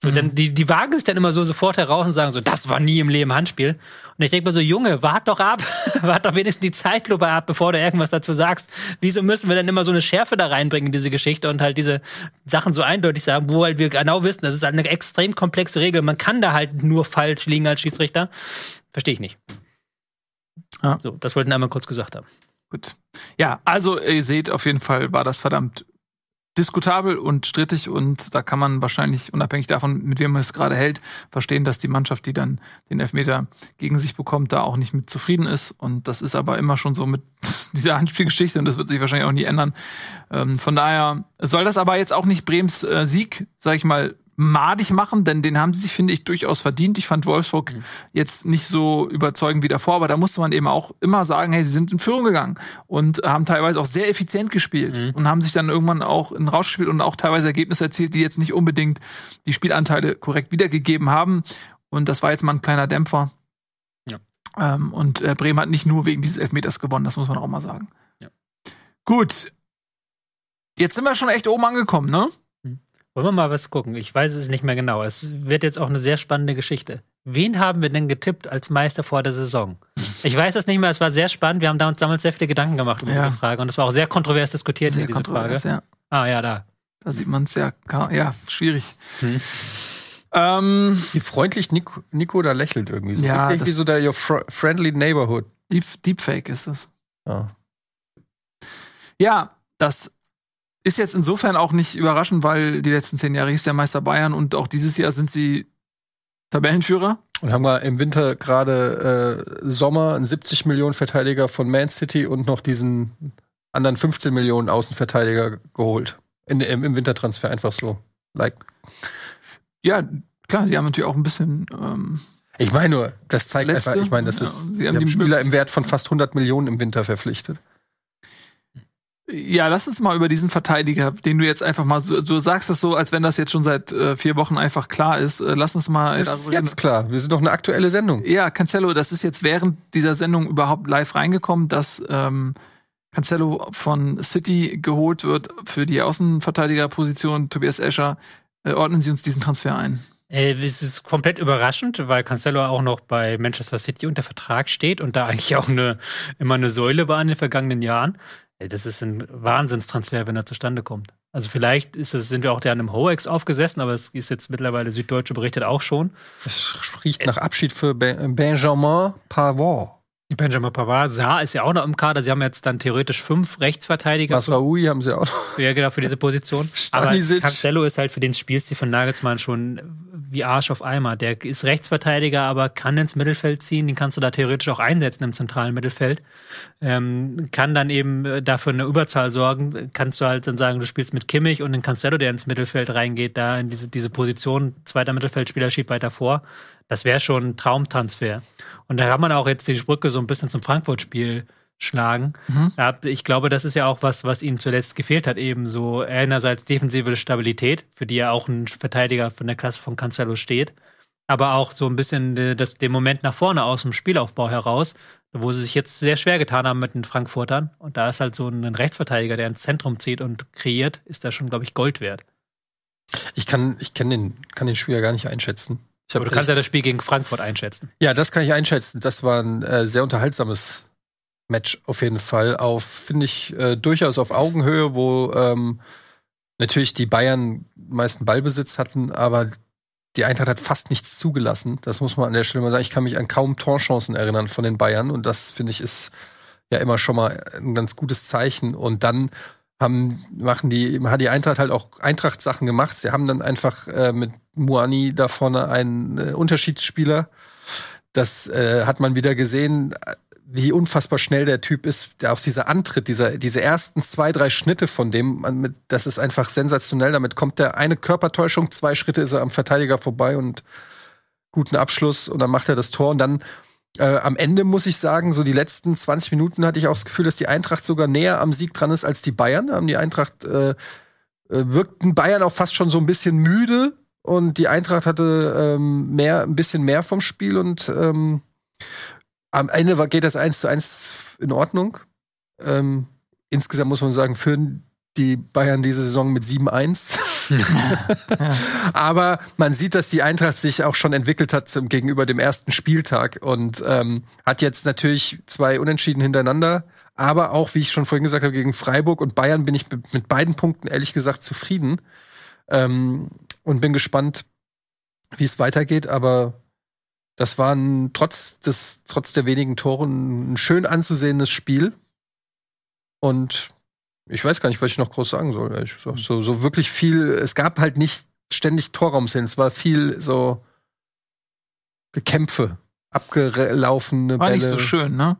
So, mhm. denn die, die wagen sich dann immer so sofort heraus und sagen so, das war nie im Leben Handspiel. Und ich denke mal so, Junge, wart doch ab, wart doch wenigstens die Zeitlupe ab, bevor du irgendwas dazu sagst. Wieso müssen wir dann immer so eine Schärfe da reinbringen in diese Geschichte und halt diese Sachen so eindeutig sagen, wo halt wir genau wissen, das ist halt eine extrem komplexe Regel. Man kann da halt nur falsch liegen als Schiedsrichter. Verstehe ich nicht. Ja. So, das wollten wir einmal kurz gesagt haben. Gut. Ja, also ihr seht, auf jeden Fall war das verdammt diskutabel und strittig und da kann man wahrscheinlich, unabhängig davon, mit wem man es gerade hält, verstehen, dass die Mannschaft, die dann den Elfmeter gegen sich bekommt, da auch nicht mit zufrieden ist. Und das ist aber immer schon so mit dieser Handspielgeschichte und das wird sich wahrscheinlich auch nie ändern. Ähm, von daher soll das aber jetzt auch nicht Brems äh, Sieg, sag ich mal, madig machen, denn den haben sie sich, finde ich, durchaus verdient. Ich fand Wolfsburg mhm. jetzt nicht so überzeugend wie davor, aber da musste man eben auch immer sagen, hey, sie sind in Führung gegangen und haben teilweise auch sehr effizient gespielt mhm. und haben sich dann irgendwann auch in Rausch gespielt und auch teilweise Ergebnisse erzielt, die jetzt nicht unbedingt die Spielanteile korrekt wiedergegeben haben. Und das war jetzt mal ein kleiner Dämpfer. Ja. Ähm, und äh, Bremen hat nicht nur wegen dieses Elfmeters gewonnen, das muss man auch mal sagen. Ja. Gut. Jetzt sind wir schon echt oben angekommen, ne? Wollen wir mal was gucken? Ich weiß es nicht mehr genau. Es wird jetzt auch eine sehr spannende Geschichte. Wen haben wir denn getippt als Meister vor der Saison? Ich weiß das nicht mehr, es war sehr spannend. Wir haben uns damals sehr viele Gedanken gemacht über ja. diese Frage und es war auch sehr kontrovers diskutiert sehr diese Frage. Ja. Ah ja, da. Da sieht man es ja, ja, schwierig. Hm. Ähm, wie freundlich Nico, Nico, da lächelt irgendwie so. Ja, Richtig wie so der Your Friendly Neighborhood. Deep, Deepfake ist das. Ja. ja, das ist jetzt insofern auch nicht überraschend, weil die letzten zehn Jahre hieß der Meister Bayern und auch dieses Jahr sind sie Tabellenführer. Und haben wir im Winter gerade äh, Sommer einen 70 Millionen Verteidiger von Man City und noch diesen anderen 15 Millionen Außenverteidiger geholt. In, im, Im Wintertransfer einfach so. Like. Ja, klar, die haben natürlich auch ein bisschen. Ähm, ich meine nur, das zeigt letzte, einfach, ich meine, das ja, ist, sie haben die Spieler im Wert von fast 100 Millionen im Winter verpflichtet. Ja, lass uns mal über diesen Verteidiger, den du jetzt einfach mal so, du sagst das so, als wenn das jetzt schon seit äh, vier Wochen einfach klar ist. Äh, lass uns mal. Das ist jetzt klar. Wir sind doch eine aktuelle Sendung. Ja, Cancelo, das ist jetzt während dieser Sendung überhaupt live reingekommen, dass ähm, Cancelo von City geholt wird für die Außenverteidigerposition. Tobias Escher, äh, ordnen Sie uns diesen Transfer ein. Äh, es ist komplett überraschend, weil Cancelo auch noch bei Manchester City unter Vertrag steht und da eigentlich auch eine, immer eine Säule war in den vergangenen Jahren. Das ist ein Wahnsinnstransfer, wenn er zustande kommt. Also vielleicht es, sind wir auch da an einem Hoex aufgesessen, aber es ist jetzt mittlerweile Süddeutsche berichtet auch schon. Es riecht nach Abschied für Benjamin Pavard. Benjamin Pavard, Saar ist ja auch noch im Kader. Sie haben jetzt dann theoretisch fünf Rechtsverteidiger. Masraoui haben sie auch noch. Ja, genau, für diese Position. Aber Cancelo ist halt für den Spielstil von Nagelsmann schon wie Arsch auf Eimer. Der ist Rechtsverteidiger, aber kann ins Mittelfeld ziehen. Den kannst du da theoretisch auch einsetzen im zentralen Mittelfeld. Ähm, kann dann eben äh, dafür eine Überzahl sorgen. Kannst du halt dann sagen, du spielst mit Kimmich und den Cancelo, der ins Mittelfeld reingeht, da in diese, diese Position, zweiter Mittelfeldspieler schiebt weiter vor. Das wäre schon ein Traumtransfer. Und da kann man auch jetzt die Brücke so ein bisschen zum Frankfurt-Spiel schlagen. Mhm. Ich glaube, das ist ja auch was, was ihnen zuletzt gefehlt hat, eben so einerseits defensive Stabilität, für die ja auch ein Verteidiger von der Klasse von Cancelo steht, aber auch so ein bisschen das, den Moment nach vorne aus dem Spielaufbau heraus, wo sie sich jetzt sehr schwer getan haben mit den Frankfurtern. Und da ist halt so ein Rechtsverteidiger, der ins Zentrum zieht und kreiert, ist da schon, glaube ich, Gold wert. Ich kann, ich kann den, kann den Spieler gar nicht einschätzen. Aber du kannst ja das Spiel gegen Frankfurt einschätzen. Ja, das kann ich einschätzen. Das war ein äh, sehr unterhaltsames Match auf jeden Fall. Auf, finde ich, äh, durchaus auf Augenhöhe, wo ähm, natürlich die Bayern meisten Ballbesitz hatten, aber die Eintracht hat fast nichts zugelassen. Das muss man an der Stelle mal sagen. Ich kann mich an kaum Torchancen erinnern von den Bayern und das, finde ich, ist ja immer schon mal ein ganz gutes Zeichen. Und dann haben, machen die, hat die Eintracht halt auch Eintracht-Sachen gemacht. Sie haben dann einfach äh, mit Muani da vorne einen äh, Unterschiedsspieler. Das äh, hat man wieder gesehen, wie unfassbar schnell der Typ ist, der aus dieser Antritt, dieser, diese ersten zwei, drei Schnitte von dem, man mit, das ist einfach sensationell. Damit kommt der eine Körpertäuschung, zwei Schritte ist er am Verteidiger vorbei und guten Abschluss und dann macht er das Tor und dann Äh, am Ende muss ich sagen, so die letzten 20 Minuten hatte ich auch das Gefühl, dass die Eintracht sogar näher am Sieg dran ist als die Bayern. Die Eintracht äh, äh, wirkten Bayern auch fast schon so ein bisschen müde und die Eintracht hatte ähm, mehr, ein bisschen mehr vom Spiel und ähm, am Ende geht das 1 zu 1 in Ordnung. Ähm, insgesamt muss man sagen, führen die Bayern diese Saison mit 7-1. Aber man sieht, dass die Eintracht sich auch schon entwickelt hat zum, gegenüber dem ersten Spieltag und ähm, hat jetzt natürlich zwei Unentschieden hintereinander. Aber auch, wie ich schon vorhin gesagt habe, gegen Freiburg und Bayern bin ich mit beiden Punkten ehrlich gesagt zufrieden. Ähm, und bin gespannt, wie es weitergeht. Aber das war ein, trotz des, trotz der wenigen Tore ein schön anzusehendes Spiel. Und ich weiß gar nicht, was ich noch groß sagen soll. So, so wirklich viel, es gab halt nicht ständig Torraumszenen. Es war viel so Gekämpfe, abgelaufene war Bälle. War nicht so schön, ne?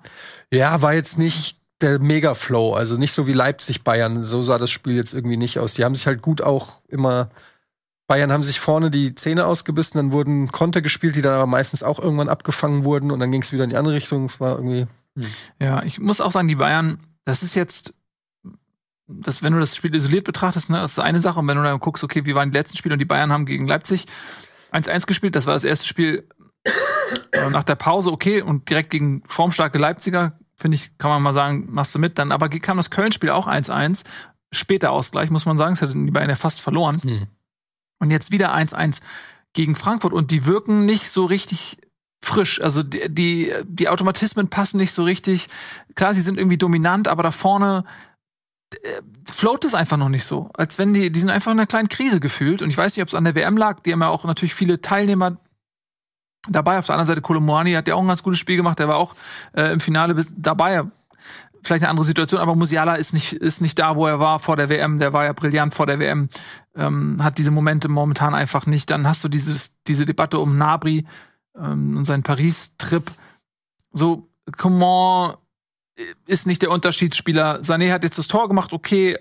Ja, war jetzt nicht der Mega-Flow. Also nicht so wie Leipzig-Bayern. So sah das Spiel jetzt irgendwie nicht aus. Die haben sich halt gut auch immer Bayern haben sich vorne die Zähne ausgebissen, dann wurden Konter gespielt, die dann aber meistens auch irgendwann abgefangen wurden und dann ging es wieder in die andere Richtung. Es war irgendwie. Hm. Ja, ich muss auch sagen, die Bayern, das ist jetzt, das, wenn du das Spiel isoliert betrachtest, ne, das ist eine Sache. Und wenn du dann guckst, okay, wie waren die letzten Spiele und die Bayern haben gegen Leipzig 1-1 gespielt, das war das erste Spiel nach der Pause, okay, und direkt gegen formstarke Leipziger, finde ich, kann man mal sagen, machst du mit. Dann aber kam das Köln-Spiel auch 1-1. Später Ausgleich, muss man sagen. Das hätten die Bayern ja fast verloren. Hm. Und jetzt wieder 1-1 gegen Frankfurt und die wirken nicht so richtig frisch. Also die, die, die Automatismen passen nicht so richtig. Klar, sie sind irgendwie dominant, aber da vorne äh, float es einfach noch nicht so. Als wenn die, die sind einfach in einer kleinen Krise gefühlt. Und ich weiß nicht, ob es an der WM lag. Die haben ja auch natürlich viele Teilnehmer dabei. Auf der anderen Seite, Kolomoani hat ja auch ein ganz gutes Spiel gemacht. Der war auch äh, im Finale bis dabei vielleicht eine andere Situation, aber Musiala ist nicht, ist nicht da, wo er war vor der WM. Der war ja brillant vor der WM, ähm, hat diese Momente momentan einfach nicht. Dann hast du dieses, diese Debatte um Nabri ähm, und seinen Paris-Trip. So, Coman ist nicht der Unterschiedsspieler. Sané hat jetzt das Tor gemacht, okay,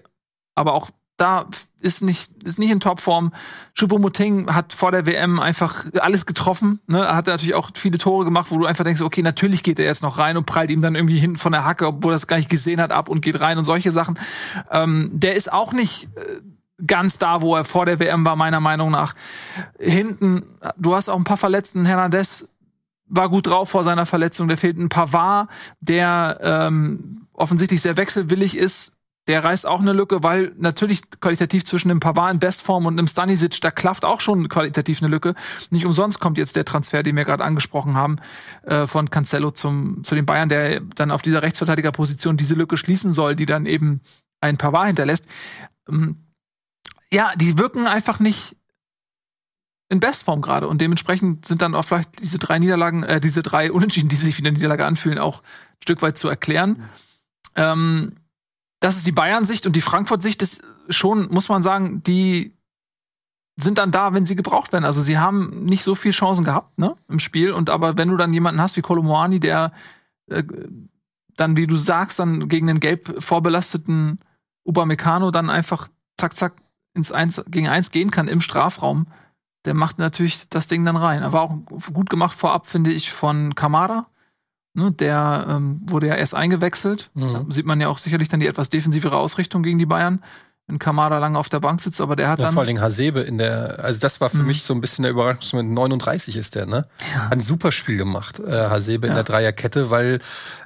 aber auch da ist nicht, ist nicht in Topform. Choupo-Moting hat vor der WM einfach alles getroffen. Ne? Er hat natürlich auch viele Tore gemacht, wo du einfach denkst, okay, natürlich geht er jetzt noch rein und prallt ihm dann irgendwie hinten von der Hacke, obwohl er es gar nicht gesehen hat, ab und geht rein und solche Sachen. Ähm, der ist auch nicht äh, ganz da, wo er vor der WM war, meiner Meinung nach. Hinten, du hast auch ein paar Verletzten. Hernandez war gut drauf vor seiner Verletzung. Der fehlt ein Pavard, der ähm, offensichtlich sehr wechselwillig ist der reißt auch eine Lücke, weil natürlich qualitativ zwischen dem Pavard in Bestform und einem Stanisic, da klafft auch schon qualitativ eine Lücke. Nicht umsonst kommt jetzt der Transfer, den wir gerade angesprochen haben, äh, von Cancelo zum, zu den Bayern, der dann auf dieser Rechtsverteidigerposition diese Lücke schließen soll, die dann eben ein Pavard hinterlässt. Ähm, ja, die wirken einfach nicht in Bestform gerade und dementsprechend sind dann auch vielleicht diese drei Niederlagen, äh, diese drei Unentschieden, die sich wie eine Niederlage anfühlen, auch ein Stück weit zu erklären. Mhm. Ähm, das ist die Bayern-Sicht und die Frankfurt-Sicht ist schon, muss man sagen, die sind dann da, wenn sie gebraucht werden. Also sie haben nicht so viel Chancen gehabt, ne, im Spiel. Und aber wenn du dann jemanden hast wie Kolomoani, der äh, dann, wie du sagst, dann gegen den gelb vorbelasteten Upamecano dann einfach zack, zack ins Eins gegen Eins gehen kann im Strafraum, der macht natürlich das Ding dann rein. Er war auch gut gemacht vorab, finde ich, von Kamada Ne, der ähm, wurde ja erst eingewechselt. Mhm. Da sieht man ja auch sicherlich dann die etwas defensivere Ausrichtung gegen die Bayern, wenn Kamada lange auf der Bank sitzt, aber der hat ja, dann. Vor allem Hasebe in der, also das war für mhm. mich so ein bisschen der Überraschungsmoment. 39 ist der, ne? Ja. Hat ein super Spiel gemacht, äh, Hasebe ja. in der Dreierkette, weil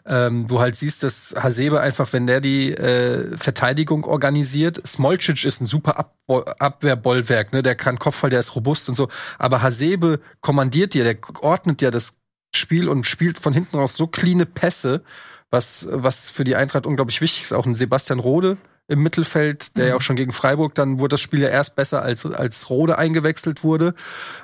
ähm, du halt siehst, dass Hasebe einfach, wenn der die äh, Verteidigung organisiert, Smolcic ist ein super Ab Abwehrbollwerk, ne? Der kann Kopfball, der ist robust und so. Aber Hasebe kommandiert dir, der ordnet ja das Spiel und spielt von hinten raus so cleane Pässe, was, was für die Eintracht unglaublich wichtig ist. Auch ein Sebastian Rode im Mittelfeld, der mhm. ja auch schon gegen Freiburg, dann wurde das Spiel ja erst besser, als, als Rode eingewechselt wurde.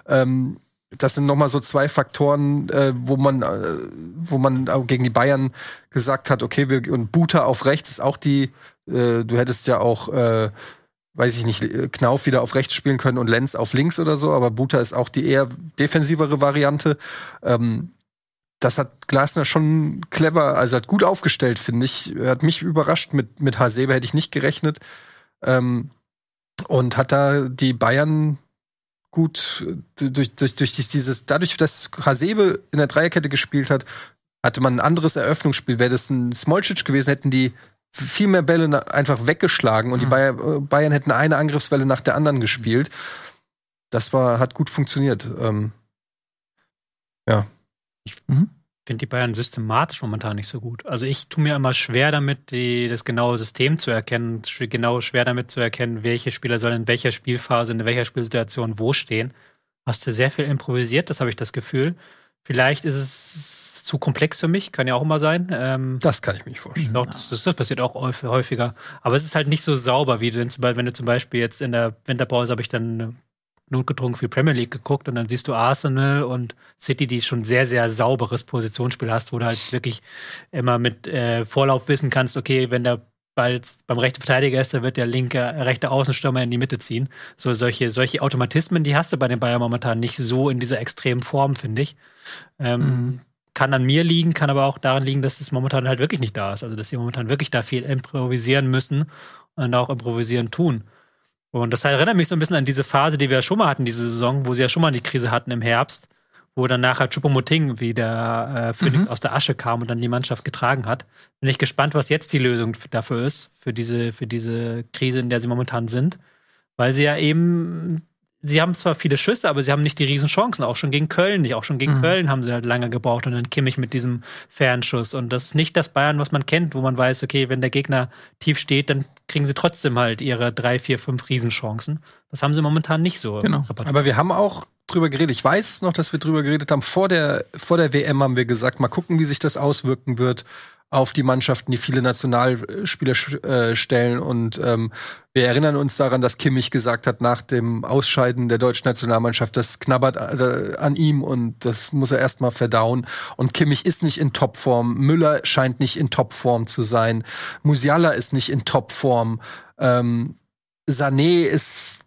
Ähm, das sind nochmal so zwei Faktoren, äh, wo man, äh, wo man auch gegen die Bayern gesagt hat, okay, wir, und Buta auf rechts ist auch die, äh, du hättest ja auch, äh, weiß ich nicht, Knauf wieder auf rechts spielen können und Lenz auf links oder so, aber Buta ist auch die eher defensivere Variante. Ähm, das hat Glasner schon clever, also hat gut aufgestellt, finde ich. Er hat mich überrascht. Mit, mit Hasebe hätte ich nicht gerechnet. Ähm, und hat da die Bayern gut durch, durch, durch dieses, dadurch, dass Hasebe in der Dreierkette gespielt hat, Hatte man ein anderes Eröffnungsspiel, wäre das ein Smolcic gewesen, hätten die viel mehr Bälle einfach weggeschlagen und mhm. die Bayern, Bayern, hätten eine Angriffswelle nach der anderen gespielt. Das war, hat gut funktioniert. Ähm, ja. Ich mhm. finde die Bayern systematisch momentan nicht so gut. Also ich tue mir immer schwer damit, die, das genaue System zu erkennen, genau schwer damit zu erkennen, welche Spieler sollen in welcher Spielphase, in welcher Spielsituation wo stehen. Hast du sehr viel improvisiert, das habe ich das Gefühl. Vielleicht ist es zu komplex für mich, kann ja auch immer sein. Ähm, das kann ich mir nicht vorstellen. Doch, das, das, das, passiert auch häufiger. Aber es ist halt nicht so sauber, wie du, wenn du zum Beispiel jetzt in der Winterpause habe ich dann notgedrungen für Premier League geguckt und dann siehst du Arsenal und City, die schon sehr, sehr sauberes Positionsspiel hast, wo du halt wirklich immer mit äh, Vorlauf wissen kannst, okay, wenn der Ball beim rechten Verteidiger ist, dann wird der linke, rechte Außenstürmer in die Mitte ziehen. So solche, solche Automatismen, die hast du bei den Bayern momentan nicht so in dieser extremen Form, finde ich. Ähm, mhm. Kann an mir liegen, kann aber auch daran liegen, dass es momentan halt wirklich nicht da ist. Also, dass sie momentan wirklich da viel improvisieren müssen und auch improvisieren tun. Und das erinnert mich so ein bisschen an diese Phase, die wir ja schon mal hatten, diese Saison, wo sie ja schon mal die Krise hatten im Herbst, wo dann nachher Chupomoting wie der äh, Phönix mhm. aus der Asche kam und dann die Mannschaft getragen hat. Bin ich gespannt, was jetzt die Lösung dafür ist, für diese, für diese Krise, in der sie momentan sind. Weil sie ja eben sie haben zwar viele Schüsse, aber sie haben nicht die Riesenchancen, auch schon gegen Köln nicht. Auch schon gegen mhm. Köln haben sie halt lange gebraucht und dann Kimmich mit diesem Fernschuss. Und das ist nicht das Bayern, was man kennt, wo man weiß, okay, wenn der Gegner tief steht, dann kriegen sie trotzdem halt ihre drei, vier, fünf Riesenchancen. Das haben sie momentan nicht so. Genau. Aber wir haben auch drüber geredet. Ich weiß noch, dass wir drüber geredet haben. Vor der, vor der WM haben wir gesagt, mal gucken, wie sich das auswirken wird auf die Mannschaften, die viele Nationalspieler äh, stellen. Und ähm, wir erinnern uns daran, dass Kimmich gesagt hat, nach dem Ausscheiden der deutschen Nationalmannschaft, das knabbert äh, an ihm und das muss er erstmal verdauen. Und Kimmich ist nicht in Topform. Müller scheint nicht in Topform zu sein. Musiala ist nicht in Topform. Ähm, Sané ist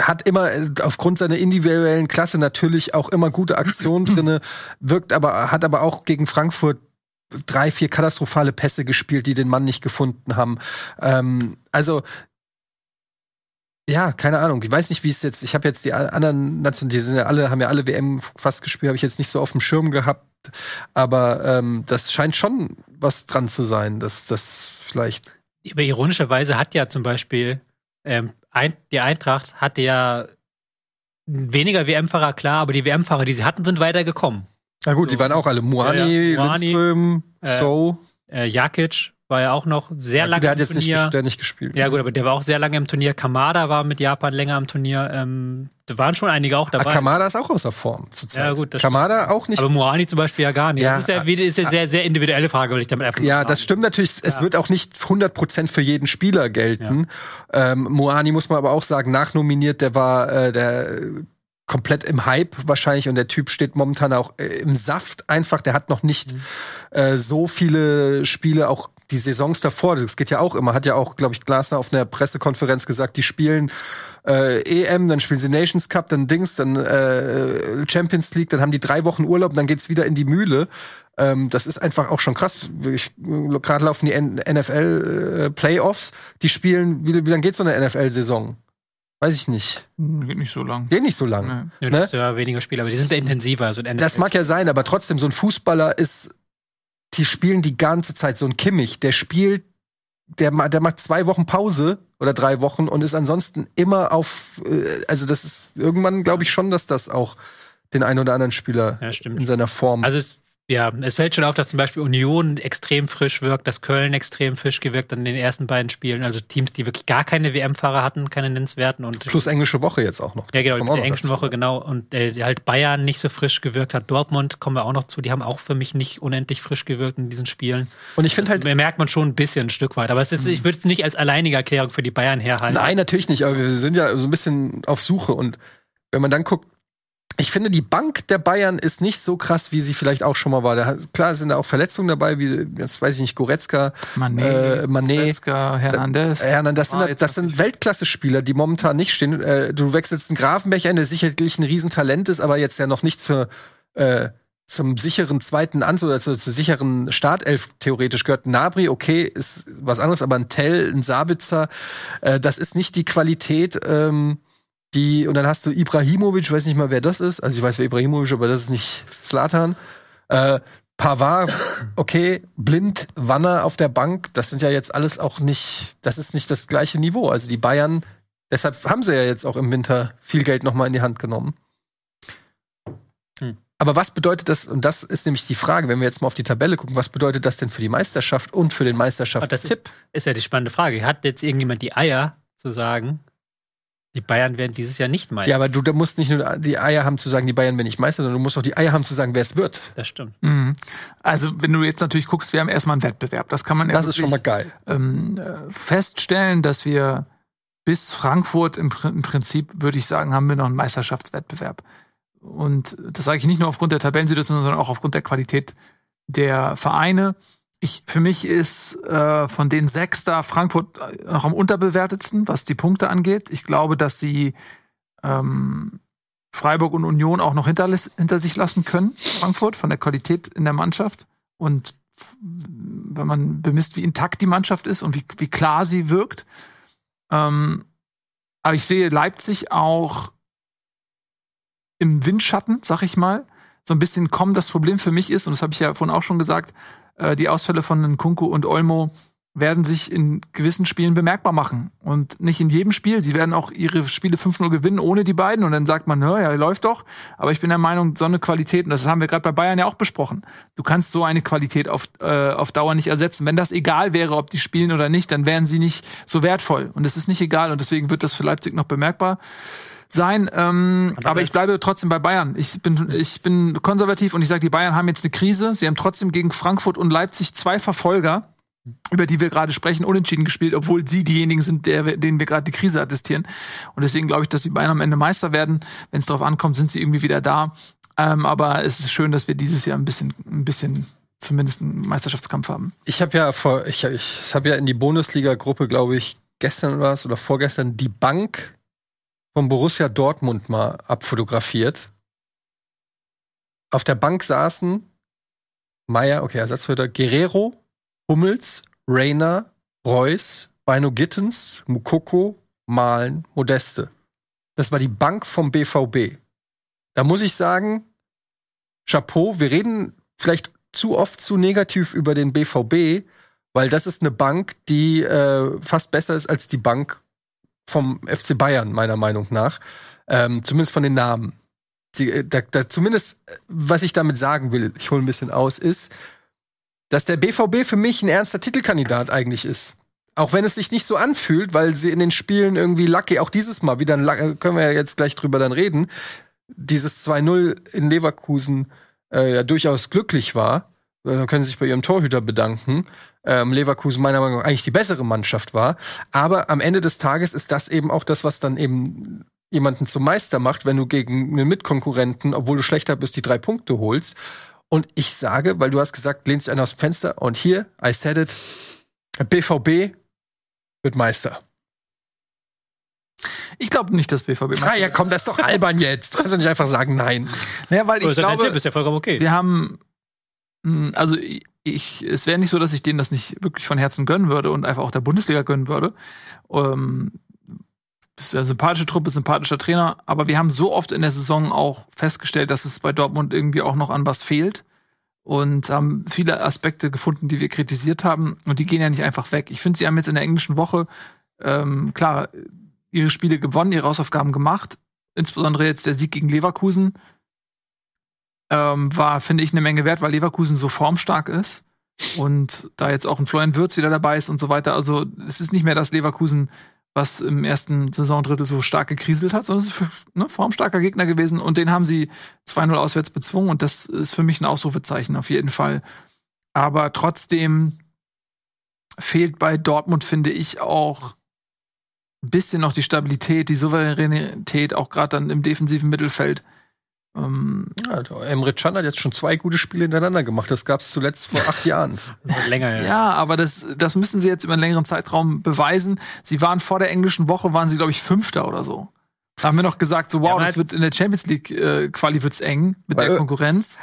hat immer aufgrund seiner individuellen Klasse natürlich auch immer gute Aktionen drinne, wirkt aber hat aber auch gegen Frankfurt drei, vier katastrophale Pässe gespielt, die den Mann nicht gefunden haben. Ähm, also ja, keine Ahnung. Ich weiß nicht, wie es jetzt. Ich habe jetzt die anderen Nationen, die sind ja alle, haben ja alle WM fast gespielt, habe ich jetzt nicht so auf dem Schirm gehabt. Aber ähm, das scheint schon was dran zu sein, dass das vielleicht. Aber ironischerweise hat ja zum Beispiel ähm, ein, die Eintracht hatte ja weniger WM-Fahrer, klar, aber die WM-Fahrer, die sie hatten, sind weitergekommen. Na gut, so. die waren auch alle. Muani, ja, Muani Lindström, äh, So. Äh, Jakic war ja auch noch sehr ja, lange der hat jetzt Turnier. Nicht, der nicht gespielt. Ja gut, aber der war auch sehr lange im Turnier. Kamada war mit Japan länger im Turnier. Ähm, da waren schon einige auch dabei. Ah, Kamada ist auch außer Form zurzeit. Ja gut, Kamada stimmt. auch nicht. Aber Muani zum Beispiel ja gar nicht. Ja, das ist ja, wieder, ist ja sehr, sehr individuelle Frage, weil ich damit einfach Ja, das stimmt natürlich. Es ja. wird auch nicht 100% für jeden Spieler gelten. Ja. Ähm, Muani muss man aber auch sagen, nachnominiert, der war äh, der komplett im Hype wahrscheinlich und der Typ steht momentan auch äh, im Saft einfach. Der hat noch nicht mhm. äh, so viele Spiele, auch die Saisons davor, das geht ja auch immer, hat ja auch, glaube ich, Glasner auf einer Pressekonferenz gesagt, die spielen äh, EM, dann spielen sie Nations Cup, dann Dings, dann äh, Champions League, dann haben die drei Wochen Urlaub, dann geht's wieder in die Mühle. Ähm, das ist einfach auch schon krass. Gerade laufen die NFL äh, Playoffs, die spielen, wie, wie lange geht so eine NFL-Saison? Weiß ich nicht. Hm, geht nicht so lang. Geht nicht so lang. Nee. Ja, ne? ja weniger Spiele, aber die sind ja intensiver. So das mag ja sein, aber trotzdem, so ein Fußballer ist, die spielen die ganze Zeit. So ein Kimmich, der spielt, der, der macht zwei Wochen Pause oder drei Wochen und ist ansonsten immer auf, äh, also das ist irgendwann, glaube ich schon, dass das auch den einen oder anderen Spieler ja, in seiner Form. Also es ja, es fällt schon auf, dass zum Beispiel Union extrem frisch wirkt, dass Köln extrem frisch gewirkt an den ersten beiden Spielen. Also Teams, die wirklich gar keine WM-Fahrer hatten, keine nennenswerten. Und Plus englische Woche jetzt auch noch. Ja, genau, mit der englischen Woche, genau. Und äh, halt Bayern nicht so frisch gewirkt hat. Dortmund kommen wir auch noch zu. Die haben auch für mich nicht unendlich frisch gewirkt in diesen Spielen. Und ich finde halt. Das merkt man schon ein bisschen ein Stück weit. Aber es ist, ich würde es nicht als alleinige Erklärung für die Bayern herhalten. Nein, natürlich nicht. Aber wir sind ja so ein bisschen auf Suche. Und wenn man dann guckt, ich finde, die Bank der Bayern ist nicht so krass, wie sie vielleicht auch schon mal war. Da, klar sind da auch Verletzungen dabei, wie jetzt weiß ich nicht, Goretzka, Mané, äh, Mané Goretzka, Hernandez. Da, Hernandez das sind, das sind Weltklasse-Spieler, die momentan nicht stehen. Äh, du wechselst einen Grafenbecher der sicherlich ein Riesentalent ist, aber jetzt ja noch nicht zur äh, zum sicheren zweiten Ans oder zur, zur sicheren Startelf theoretisch gehört. Nabri, okay, ist was anderes, aber ein Tell, ein Sabitzer, äh, das ist nicht die Qualität. Ähm, die, und dann hast du Ibrahimovic, weiß nicht mal, wer das ist. Also ich weiß, wer Ibrahimovic, aber das ist nicht Slatan. Äh, Pavard, okay, Blind, Wanner auf der Bank, das sind ja jetzt alles auch nicht, das ist nicht das gleiche Niveau. Also die Bayern, deshalb haben sie ja jetzt auch im Winter viel Geld nochmal in die Hand genommen. Hm. Aber was bedeutet das, und das ist nämlich die Frage, wenn wir jetzt mal auf die Tabelle gucken, was bedeutet das denn für die Meisterschaft und für den Meisterschaftstipp? Das ist, ist ja die spannende Frage. Hat jetzt irgendjemand die Eier zu sagen, die Bayern werden dieses Jahr nicht Meister. Ja, aber du da musst nicht nur die Eier haben zu sagen, die Bayern werden nicht Meister, sondern du musst auch die Eier haben zu sagen, wer es wird. Das stimmt. Mhm. Also, wenn du jetzt natürlich guckst, wir haben erstmal einen Wettbewerb. Das kann man Das ist schon mal geil. Ähm, äh, feststellen, dass wir bis Frankfurt im, im Prinzip, würde ich sagen, haben wir noch einen Meisterschaftswettbewerb. Und das sage ich nicht nur aufgrund der Tabellensituation, sondern auch aufgrund der Qualität der Vereine ich, für mich ist äh, von den sechs da Frankfurt noch am unterbewertetsten, was die Punkte angeht. Ich glaube, dass sie ähm, Freiburg und Union auch noch hinter, hinter sich lassen können, Frankfurt, von der Qualität in der Mannschaft. Und wenn man bemisst, wie intakt die Mannschaft ist und wie, wie klar sie wirkt. Ähm, aber ich sehe Leipzig auch im Windschatten, sag ich mal. So ein bisschen kommen. Das Problem für mich ist, und das habe ich ja vorhin auch schon gesagt, äh, die Ausfälle von Nkunku und Olmo werden sich in gewissen Spielen bemerkbar machen. Und nicht in jedem Spiel. Sie werden auch ihre Spiele 5-0 gewinnen ohne die beiden. Und dann sagt man, ja, läuft doch. Aber ich bin der Meinung, so eine Qualität, und das haben wir gerade bei Bayern ja auch besprochen, du kannst so eine Qualität auf, äh, auf Dauer nicht ersetzen. Wenn das egal wäre, ob die spielen oder nicht, dann wären sie nicht so wertvoll. Und es ist nicht egal. Und deswegen wird das für Leipzig noch bemerkbar sein. Ähm, aber, aber ich bleibe trotzdem bei Bayern. Ich bin, ich bin konservativ und ich sage, die Bayern haben jetzt eine Krise. Sie haben trotzdem gegen Frankfurt und Leipzig zwei Verfolger über die wir gerade sprechen, unentschieden gespielt, obwohl sie diejenigen sind, der, denen wir gerade die Krise attestieren. Und deswegen glaube ich, dass die Bayern am Ende Meister werden. Wenn es darauf ankommt, sind sie irgendwie wieder da. Ähm, aber es ist schön, dass wir dieses Jahr ein bisschen, ein bisschen zumindest einen Meisterschaftskampf haben. Ich habe ja vor, ich, ich habe ja in die Bundesliga-Gruppe, glaube ich, gestern war es oder vorgestern die Bank vom Borussia Dortmund mal abfotografiert. Auf der Bank saßen Meier, okay, Ersatzhüter, Guerrero, Hummels, Rainer, Reus, Beino Gittens, Mukoko, Malen, Modeste. Das war die Bank vom BVB. Da muss ich sagen, Chapeau, wir reden vielleicht zu oft zu negativ über den BVB, weil das ist eine Bank, die äh, fast besser ist als die Bank vom FC Bayern, meiner Meinung nach. Ähm, zumindest von den Namen. Die, äh, da, da, zumindest, äh, was ich damit sagen will, ich hole ein bisschen aus, ist, dass der BVB für mich ein ernster Titelkandidat eigentlich ist. Auch wenn es sich nicht so anfühlt, weil sie in den Spielen irgendwie lucky, auch dieses Mal wieder, können wir ja jetzt gleich drüber dann reden, dieses 2-0 in Leverkusen äh, ja durchaus glücklich war. Äh, können sich bei ihrem Torhüter bedanken. Ähm, Leverkusen meiner Meinung nach eigentlich die bessere Mannschaft war. Aber am Ende des Tages ist das eben auch das, was dann eben jemanden zum Meister macht, wenn du gegen einen Mitkonkurrenten, obwohl du schlechter bist, die drei Punkte holst. Und ich sage, weil du hast gesagt, lehnst dich einer aus dem Fenster und hier, I said it, BVB wird Meister. Ich glaube nicht, dass BVB Meister Ah ja, komm, das ist doch albern jetzt. Du kannst doch nicht einfach sagen nein. Naja, weil ich glaube, Tipp ist ja vollkommen okay. Wir haben also ich, es wäre nicht so, dass ich denen das nicht wirklich von Herzen gönnen würde und einfach auch der Bundesliga gönnen würde. Ähm, ist ja sympathische Truppe, sympathischer Trainer, aber wir haben so oft in der Saison auch festgestellt, dass es bei Dortmund irgendwie auch noch an was fehlt und haben viele Aspekte gefunden, die wir kritisiert haben und die gehen ja nicht einfach weg. Ich finde, sie haben jetzt in der englischen Woche ähm, klar ihre Spiele gewonnen, ihre Hausaufgaben gemacht, insbesondere jetzt der Sieg gegen Leverkusen ähm, war, finde ich, eine Menge wert, weil Leverkusen so formstark ist und da jetzt auch ein Florian Würz wieder dabei ist und so weiter. Also es ist nicht mehr das Leverkusen, was im ersten Saisondrittel so stark gekriselt hat, sondern es ist ein ne, formstarker Gegner gewesen und den haben sie 2-0 auswärts bezwungen und das ist für mich ein Ausrufezeichen auf jeden Fall. Aber trotzdem fehlt bei Dortmund, finde ich, auch ein bisschen noch die Stabilität, die Souveränität, auch gerade dann im defensiven Mittelfeld. Ähm, ja, Emre Can hat jetzt schon zwei gute Spiele hintereinander gemacht. Das gab es zuletzt vor acht Jahren. Länger, ja. Ja, aber das, das müssen sie jetzt über einen längeren Zeitraum beweisen. Sie waren vor der englischen Woche, waren sie, glaube ich, Fünfter oder so. Da haben wir noch gesagt, so wow, Ja, das aber- wird in der Champions League äh, Quali wird's eng mit der Konkurrenz.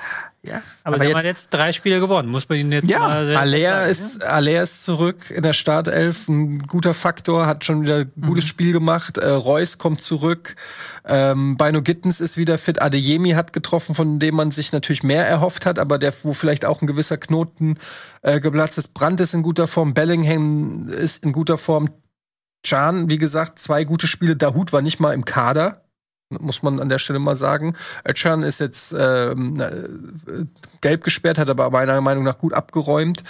Ja, Aber, sie haben halt jetzt drei Spiele gewonnen. Muss man ihnen jetzt Ja, mal Alea sagen, ist, Alea ist zurück in der Startelf, ein guter Faktor, hat schon wieder ein gutes Spiel gemacht. Äh, Reus kommt zurück. Ähm, Bino Gittens ist wieder fit. Adeyemi hat getroffen, von dem man sich natürlich mehr erhofft hat, aber der, wo vielleicht auch ein gewisser Knoten äh, geplatzt ist. Brandt ist in guter Form, Bellingham ist in guter Form. Can, wie gesagt, zwei gute Spiele. Dahut war nicht mal im Kader muss man an der Stelle mal sagen. Özcan ist jetzt ähm, äh, gelb gesperrt, hat aber meiner Meinung nach gut abgeräumt.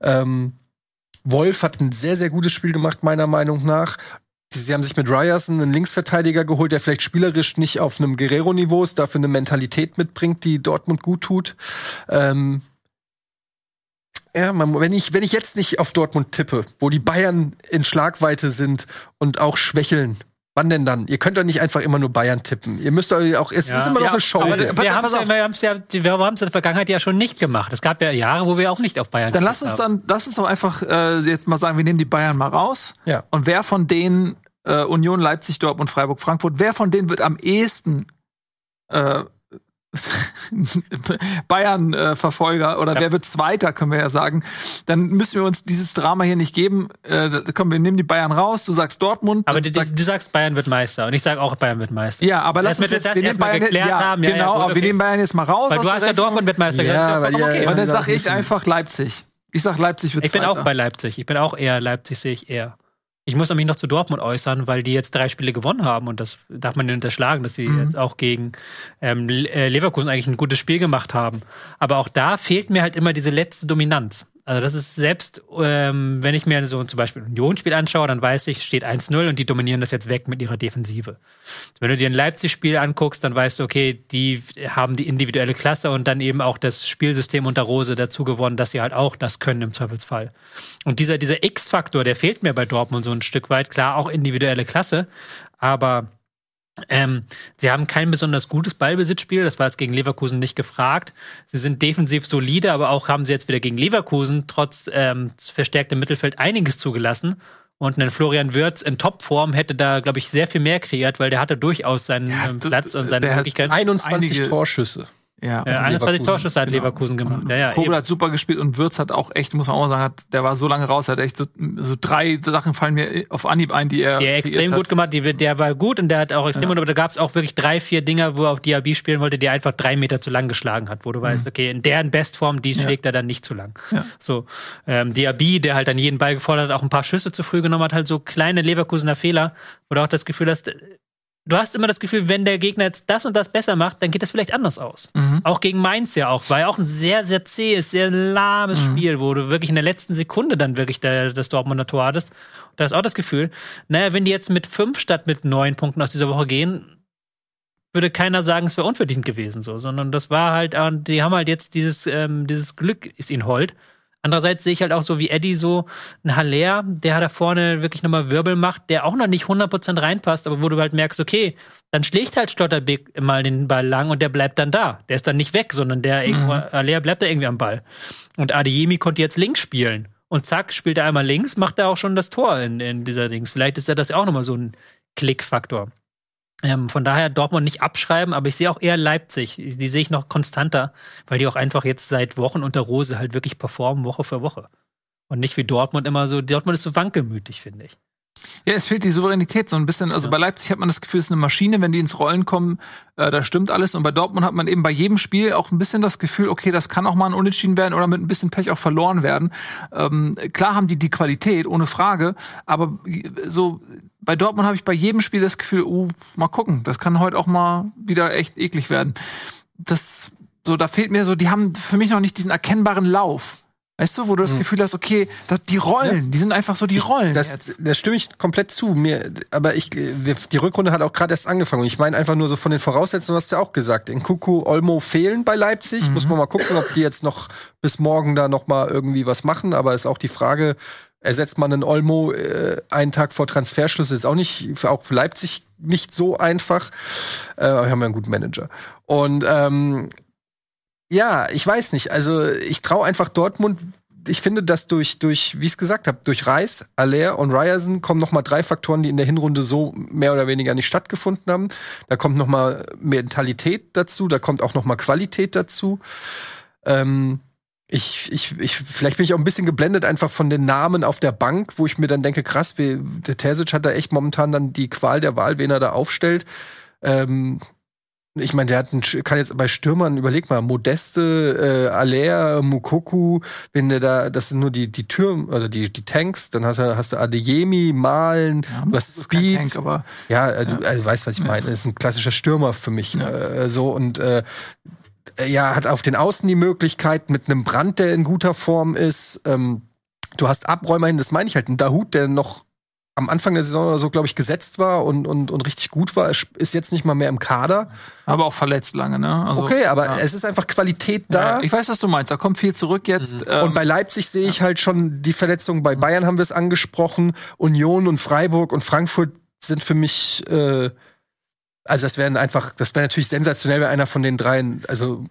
Ähm, Wolf hat ein sehr, sehr gutes Spiel gemacht, meiner Meinung nach. Sie haben sich mit Ryerson einen Linksverteidiger geholt, der vielleicht spielerisch nicht auf einem Guerrero-Niveau ist, dafür eine Mentalität mitbringt, die Dortmund gut tut. Ähm, ja, man, wenn ich, wenn ich jetzt nicht auf Dortmund tippe, wo die Bayern in Schlagweite sind und auch schwächeln, wann denn dann? Ihr könnt doch nicht einfach immer nur Bayern tippen. Ihr müsst doch auch, es Ja. ist immer noch Ja, eine Show. aber Wir haben es ja, wir haben es in der Vergangenheit ja schon nicht gemacht. Es gab ja Jahre, wo wir auch nicht auf Bayern Dann lass uns haben. dann, lass uns doch einfach äh, jetzt mal sagen, wir nehmen die Bayern mal raus. Ja. Und wer von denen äh, Union, Leipzig, Dortmund, Freiburg, Frankfurt, wer von denen wird am ehesten äh, Bayern-Verfolger oder Ja. wer wird Zweiter, können wir ja sagen. Dann müssen wir uns dieses Drama hier nicht geben. Äh, komm, wir nehmen die Bayern raus. Du sagst Dortmund. Aber du, du sagst, Bayern wird Meister. Und ich sage auch, Bayern wird Meister. ja, aber lass wir uns jetzt, das wir erstmal Bayern, geklärt ja, haben. Ja, genau, gut, aber wir okay. nehmen Bayern jetzt mal raus. Weil du hast ja. Dortmund wird Meister Ja, gesagt. okay. Und dann Ja, sag ich einfach Leipzig. Ich sag Leipzig wird Ich bin Zweiter. auch bei Leipzig. Ich bin auch eher Leipzig, sehe ich eher. Ich muss mich noch zu Dortmund äußern, weil die jetzt drei Spiele gewonnen haben und das darf man nicht unterschlagen, dass sie Mhm. jetzt auch gegen ähm, äh, Leverkusen eigentlich ein gutes Spiel gemacht haben. Aber auch da fehlt mir halt immer diese letzte Dominanz. Also das ist selbst, ähm, wenn ich mir so zum Beispiel ein Unionsspiel anschaue, dann weiß ich, steht 1-0 und die dominieren das jetzt weg mit ihrer Defensive. Wenn du dir ein Leipzig-Spiel anguckst, dann weißt du, okay, die haben die individuelle Klasse und dann eben auch das Spielsystem unter Rose dazu gewonnen, dass sie halt auch das können im Zweifelsfall. Und dieser, dieser X-Faktor, der fehlt mir bei Dortmund so ein Stück weit. Klar, auch individuelle Klasse, aber ähm, sie haben kein besonders gutes Ballbesitzspiel. Das war jetzt gegen Leverkusen nicht gefragt. Sie sind defensiv solide, aber auch haben sie jetzt wieder gegen Leverkusen trotz ähm, verstärktem Mittelfeld einiges zugelassen. Und ein Florian Wirtz in Topform hätte da, glaube ich, sehr viel mehr kreiert, weil der hatte durchaus seinen Ja, ähm, Platz und seine der hat Möglichkeiten. 21 einige- Torschüsse. Ja. Äh, 21 Leverkusen. Torschüsse hat Genau. Leverkusen gemacht. Ja, ja, Kobel eben. hat super gespielt und Würz hat auch echt, muss man auch mal sagen, hat, der war so lange raus, hat echt so, so drei Sachen fallen mir auf Anhieb ein, die er Der kreiert extrem hat. gut gemacht, die, der war gut und der hat auch extrem Ja. gut, aber da gab es auch wirklich drei, vier Dinger, wo er auf Diaby spielen wollte, der einfach drei Meter zu lang geschlagen hat, wo du weißt, okay, in deren Bestform, die Mhm. Ja. schlägt er dann nicht zu lang. Ja. So, ähm, Diaby, der halt dann jeden Ball gefordert hat, auch ein paar Schüsse zu früh genommen hat, halt so kleine Leverkusener Fehler, wo du auch das Gefühl hast, du hast immer das Gefühl, wenn der Gegner jetzt das und das besser macht, dann geht das vielleicht anders aus. Mhm. Auch gegen Mainz ja auch. War ja auch ein sehr, sehr zähes, sehr lahmes Mhm. Spiel, wo du wirklich in der letzten Sekunde dann wirklich der, das Dortmunder Tor hattest. Da ist auch das Gefühl, naja, wenn die jetzt mit fünf statt mit neun Punkten aus dieser Woche gehen, würde keiner sagen, es wäre unverdient gewesen, so, sondern das war halt, äh, die haben halt jetzt dieses, ähm, dieses Glück ist ihnen hold. Andererseits sehe ich halt auch so wie Eddie so ein Haller, der da vorne wirklich nochmal Wirbel macht, der auch noch nicht 100% reinpasst, aber wo du halt merkst, okay, dann schlägt halt Stotterbeck mal den Ball lang und der bleibt dann da. Der ist dann nicht weg, sondern der irgendwo, Haller bleibt da irgendwie am Ball. Und Adeyemi konnte jetzt links spielen. Und zack, spielt er einmal links, macht er auch schon das Tor in, in dieser Dings. Vielleicht ist ja das auch nochmal so ein Klickfaktor. Ähm, von daher Dortmund nicht abschreiben, aber ich sehe auch eher Leipzig. Die sehe ich noch konstanter, weil die auch einfach jetzt seit Wochen unter Rose halt wirklich performen, Woche für Woche. Und nicht wie Dortmund immer so, Dortmund ist so wankelmütig, finde ich. Ja, es fehlt die Souveränität so ein bisschen. Also Ja. bei Leipzig hat man das Gefühl, es ist eine Maschine, wenn die ins Rollen kommen, äh, da stimmt alles. Und bei Dortmund hat man eben bei jedem Spiel auch ein bisschen das Gefühl, okay, das kann auch mal ein Unentschieden werden oder mit ein bisschen Pech auch verloren werden. Ähm, klar haben die die Qualität, ohne Frage, aber so bei Dortmund habe ich bei jedem Spiel das Gefühl, uh, mal gucken, das kann heute auch mal wieder echt eklig werden. Das so, da fehlt mir so, die haben für mich noch nicht diesen erkennbaren Lauf. Weißt du, wo du das Gefühl hast, okay, das, die Rollen, die sind einfach so die Rollen Das, jetzt. das stimme ich komplett zu. Mir, aber ich, die Rückrunde hat auch gerade erst angefangen. Und ich meine einfach nur so von den Voraussetzungen, du hast ja auch gesagt. In Kuku, Olmo fehlen bei Leipzig. Muss man mal gucken, ob die jetzt noch bis morgen da noch mal irgendwie was machen. Aber ist auch die Frage, ersetzt man einen Olmo äh, einen Tag vor Transferschluss? Ist auch nicht, für, auch für Leipzig nicht so einfach. Äh, aber wir haben ja einen guten Manager. Und ähm, ja, ich weiß nicht. Also ich traue einfach Dortmund ich finde, dass durch, durch, wie ich es gesagt habe, durch Reis, Aller und Ryerson kommen noch mal drei Faktoren, die in der Hinrunde so mehr oder weniger nicht stattgefunden haben. Da kommt noch mal Mentalität dazu, da kommt auch noch mal Qualität dazu. Ähm, ich, ich, ich, vielleicht bin ich auch ein bisschen geblendet einfach von den Namen auf der Bank, wo ich mir dann denke, krass, wie, der Terzic hat da echt momentan dann die Qual der Wahl, wen er da aufstellt. Ähm, ich meine, der hat einen, kann jetzt bei Stürmern, überleg mal, Modeste, äh, Aller, Mukoku, wenn der da, das sind nur die, die Türme, oder die, die Tanks, dann hast du, hast du Adeyemi, Malen, Ja, du kein Speed. Tank, aber ja, äh, du Ja. also, weißt, was ich meine. Das ist ein klassischer Stürmer für mich. Ja. Äh, so und äh, ja, hat auf den Außen die Möglichkeit mit einem Brand, der in guter Form ist. Ähm, du hast Abräumer hin, das meine ich halt. Ein Dahut, der noch am Anfang der Saison oder so, glaube ich, gesetzt war und, und, und richtig gut war, ist jetzt nicht mal mehr im Kader. aber auch verletzt lange, ne? Also, okay, aber ja. es ist einfach Qualität Ja, da. ich weiß, was du meinst. Da kommt viel zurück jetzt. Ähm, und bei Leipzig sehe ich halt schon die Verletzungen. Bei Bayern haben wir es angesprochen. Union und Freiburg und Frankfurt sind für mich, äh, also das wären einfach, das wäre natürlich sensationell, wenn einer von den dreien, also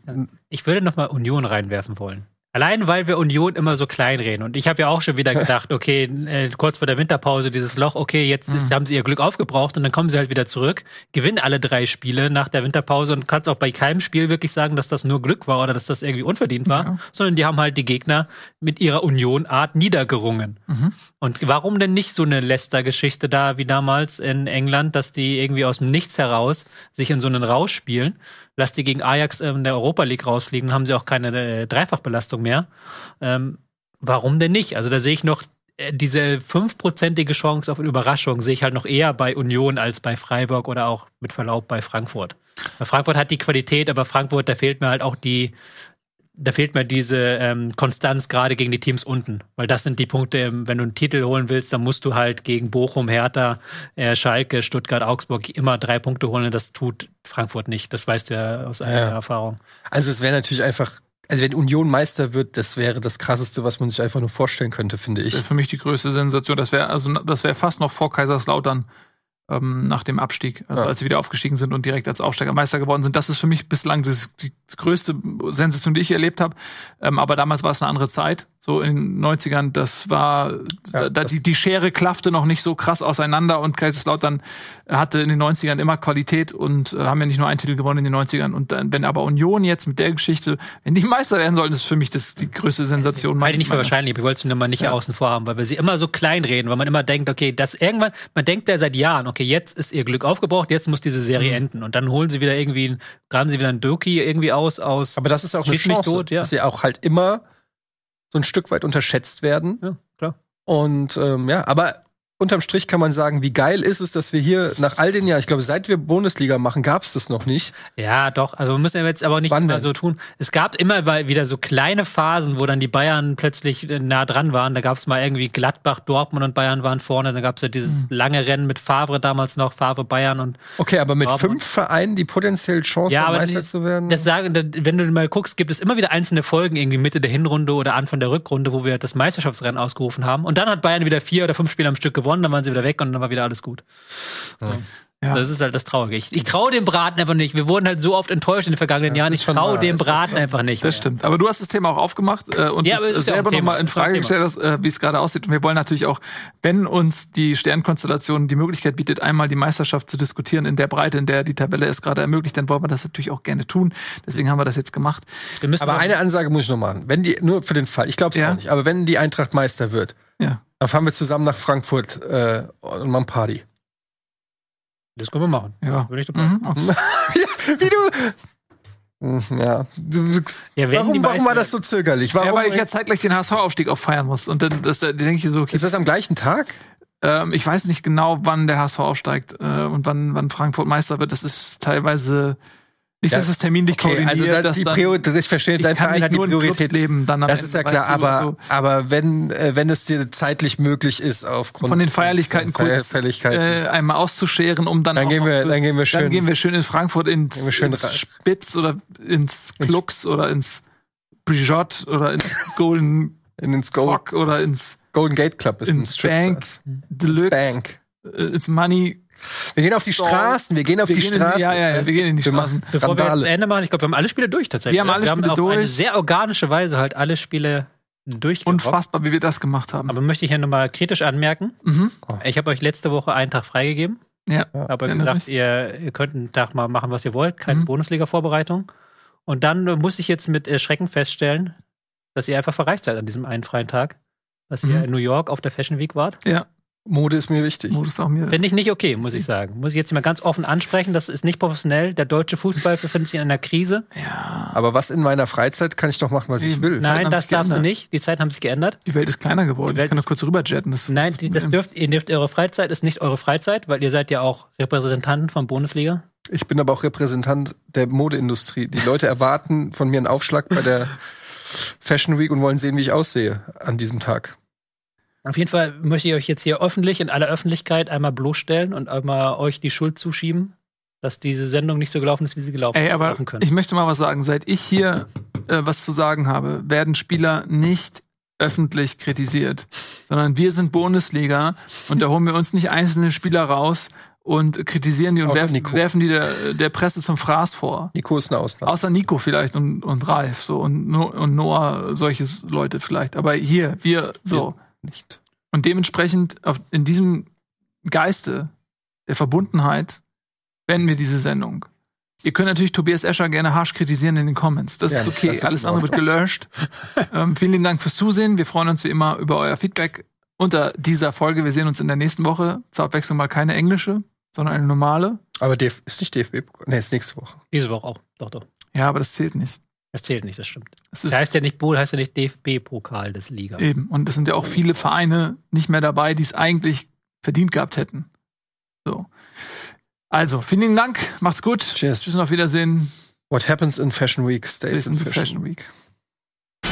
Ich würde noch mal Union reinwerfen wollen. Allein, weil wir Union immer so klein reden. Und ich habe ja auch schon wieder gedacht, okay, äh, kurz vor der Winterpause dieses Loch, okay, jetzt ist, haben sie ihr Glück aufgebraucht und dann kommen sie halt wieder zurück, gewinnen alle drei Spiele nach der Winterpause und kannst auch bei keinem Spiel wirklich sagen, dass das nur Glück war oder dass das irgendwie unverdient war, Ja. sondern die haben halt die Gegner mit ihrer Union-Art niedergerungen. Mhm. Und warum denn nicht so eine Leicester-Geschichte da wie damals in England, dass die irgendwie aus dem Nichts heraus sich in so einen Rausch spielen? Lass die gegen Ajax in der Europa League rausfliegen, haben sie auch keine äh, Dreifachbelastung mehr. Ähm, warum denn nicht? Also da sehe ich noch äh, diese fünfprozentige Chance auf eine Überraschung sehe ich halt noch eher bei Union als bei Freiburg oder auch mit Verlaub bei Frankfurt. Frankfurt hat die Qualität, aber Frankfurt, da fehlt mir halt auch die, da fehlt mir diese ähm, Konstanz gerade gegen die Teams unten. Weil das sind die Punkte, ähm, wenn du einen Titel holen willst, dann musst du halt gegen Bochum, Hertha, äh, Schalke, Stuttgart, Augsburg immer drei Punkte holen. Das tut Frankfurt nicht. Das weißt du ja aus eigener Ja. Erfahrung. Also es wäre natürlich einfach, also wenn Union Meister wird, das wäre das krasseste, was man sich einfach nur vorstellen könnte, finde Das ich. wäre für mich die größte Sensation. Das wäre also das wäre fast noch vor Kaiserslautern ähm, nach dem Abstieg, also Ja. als sie wieder aufgestiegen sind und direkt als Aufsteiger Meister geworden sind. Das ist für mich bislang das, die größte Sensation, die ich erlebt habe. Ähm, aber damals war es eine andere Zeit. So in den 90ern, das war, Ja, da, das- die, die Schere klaffte noch nicht so krass auseinander und Kaiserslautern hatte in den 90ern immer Qualität und äh, haben ja nicht nur einen Titel gewonnen in den 90ern. Und dann, wenn aber Union jetzt mit der Geschichte, wenn die Meister werden sollten, ist für mich das die größte Sensation. Halte ich nicht für wahrscheinlich. Ich wollte es nur mal nicht Ja. außen vor haben, weil wir sie immer so klein reden, weil man immer denkt, okay, das irgendwann, man denkt ja seit Jahren, okay, jetzt ist ihr Glück aufgebraucht, jetzt muss diese Serie Mhm. enden. Und dann holen sie wieder irgendwie, graben sie wieder einen Doki irgendwie aus, aus. Aber das ist auch eine Chance, tot, ja. dass sie auch halt immer so ein Stück weit unterschätzt werden. ja, klar. Und ähm, ja, aber unterm Strich kann man sagen, wie geil ist es, dass wir hier nach all den Jahren, ich glaube, seit wir Bundesliga machen, gab es das noch nicht. Ja, doch. Also wir müssen ja jetzt aber nicht Wann immer denn? so tun. Es gab immer wieder so kleine Phasen, wo dann die Bayern plötzlich äh, nah dran waren. Da gab es mal irgendwie Gladbach, Dortmund und Bayern waren vorne. Dann gab es ja dieses Hm. lange Rennen mit Favre damals noch, Favre Bayern und Okay, aber mit Dortmund. fünf Vereinen, die potenziell Chance Ja, haben, Meister zu werden. Das sagen, da- wenn du mal guckst, gibt es immer wieder einzelne Folgen, irgendwie Mitte der Hinrunde oder Anfang der Rückrunde, wo wir das Meisterschaftsrennen ausgerufen haben. Und dann hat Bayern wieder vier oder fünf Spiele am Stück gewonnen, dann waren sie wieder weg und dann war wieder alles gut. Ja. Das ist halt das Traurige. Ich, ich traue dem Braten einfach nicht. Wir wurden halt so oft enttäuscht in den vergangenen Jahren. ist Ich schon traue dem Das Braten wahr. einfach nicht. Das mehr. stimmt. Aber du hast das Thema auch aufgemacht äh, und Ja, es aber es ist ja auch selber Thema. nochmal in Das Frage gestellt, hast, äh, wie es gerade aussieht. Und wir wollen natürlich auch, wenn uns die Sternkonstellation die Möglichkeit bietet, einmal die Meisterschaft zu diskutieren in der Breite, in der die Tabelle es gerade ermöglicht, dann wollen wir das natürlich auch gerne tun. Deswegen haben wir das jetzt gemacht. Wir müssen aber eine Ansage muss ich noch machen. Wenn die, nur für den Fall, ich glaube es Ja. nicht, aber wenn die Eintracht Meister wird, Ja. dann fahren wir zusammen nach Frankfurt äh, und machen Party. das können wir machen. Ja. Würde ich dabei. Mhm. Ja, wie du. Hm, Ja. Ja, Warum, warum war das so zögerlich? Warum Ja, weil ich jetzt zeitgleich den HSV-Aufstieg auch feiern muss. Und dann das, da denke ich so, okay, ist das am gleichen Tag? ähm, ich weiß nicht genau, wann der HSV aufsteigt äh, und wann, wann Frankfurt Meister wird. Das ist teilweise nicht, dass es terminlich Okay, koordiniert, also da, dass die dann- Priorität, ich verstehe, dein Verein nicht hat die in Priorität. leben. Dann Das Ende, ist ja klar, aber, so. aber wenn, äh, wenn es dir zeitlich möglich ist, aufgrund von den Feierlichkeiten von kurz Feierlichkeiten, äh, einmal auszuscheren, um dann dann, gehen wir, für- dann gehen wir dann schön. gehen wir schön in Frankfurt ins, ins Spitz oder ins Klux oder ins Brigitte oder ins Golden in ins Gold, Talk oder ins, Golden Gate Club ist ein ins Strip. Bank Deluxe, Bank. äh, ins Money. Wir gehen auf die. Straßen, wir gehen auf Wir die gehen in, Straßen. ja, ja, ja, wir gehen in die Wir Straßen. machen Bevor wir jetzt zu Randale. Ende machen, ich glaube, wir haben alle Spiele durch tatsächlich. Wir haben alle wir Spiele haben auf eine sehr organische Weise halt alle Spiele durchgerockt. Unfassbar, wie wir das gemacht haben. Aber möchte ich hier nochmal kritisch anmerken. mhm. Ich habe euch letzte Woche einen Tag freigegeben. Ja. Habe euch erinnere gesagt, ihr, ihr könnt einen Tag mal machen, was ihr wollt. Keine Mhm. Bundesliga-Vorbereitung. Und dann muss ich jetzt mit äh, Schrecken feststellen, dass ihr einfach verreist seid an diesem einen freien Tag. Dass ihr Mhm. in New York auf der Fashion Week wart. Ja, Mode ist mir wichtig. Modus auch mir. Finde ich nicht okay, muss ich sagen. Muss ich jetzt mal ganz offen ansprechen. Das ist nicht professionell. Der deutsche Fußball befindet sich in einer Krise. Ja. Aber was in meiner Freizeit kann ich doch machen, was ich will. Nein, das darfst du geändert. nicht. Die Zeiten haben sich geändert. Die Welt ist kleiner geworden. Ich kann doch ist- kurz rüberjetten. Das Nein, die, das dürft, ihr dürft eure Freizeit ist nicht eure Freizeit, weil ihr seid ja auch Repräsentanten von Bundesliga. Ich bin aber auch Repräsentant der Modeindustrie. Die Leute erwarten von mir einen Aufschlag bei der Fashion Week und wollen sehen, wie ich aussehe an diesem Tag. Auf jeden Fall möchte ich euch jetzt hier öffentlich in aller Öffentlichkeit einmal bloßstellen und einmal euch die Schuld zuschieben, dass diese Sendung nicht so gelaufen ist, wie sie gelaufen, Ey, aber ich möchte mal was sagen. Seit ich hier äh, was zu sagen habe, werden Spieler nicht öffentlich kritisiert, sondern wir sind Bundesliga und da holen wir uns nicht einzelne Spieler raus und kritisieren die und werfen, werfen die der, der Presse zum Fraß vor. Nico ist eine Ausnahme. Außer Nico vielleicht und, und Ralf so und, No und Noah, solche Leute vielleicht. Aber hier, wir so. Nicht. Und dementsprechend auf, in diesem Geiste der Verbundenheit beenden wir diese Sendung. Ihr könnt natürlich Tobias Escher gerne harsch kritisieren in den Comments. Das Ja, ist okay. das ist Alles andere wird gelöscht. ähm, vielen lieben Dank fürs Zusehen. Wir freuen uns wie immer über euer Feedback unter dieser Folge. Wir sehen uns in der nächsten Woche. Zur Abwechslung mal keine englische, sondern eine normale. Aber DF ist nicht DFB. Nee, ist nächste Woche. Diese Woche auch. Doch, doch. Ja, aber das zählt nicht. Das zählt nicht, das stimmt. Es Das heißt ja nicht Bowl, heißt ja nicht DFB-Pokal des Liga. eben. Und es sind ja auch viele Vereine nicht mehr dabei, die es eigentlich verdient gehabt hätten. So. Also, vielen lieben Dank. Macht's gut. Cheers. Tschüss und auf Wiedersehen. What happens in Fashion Week stays Stays in in Fashion, Fashion Week. Week.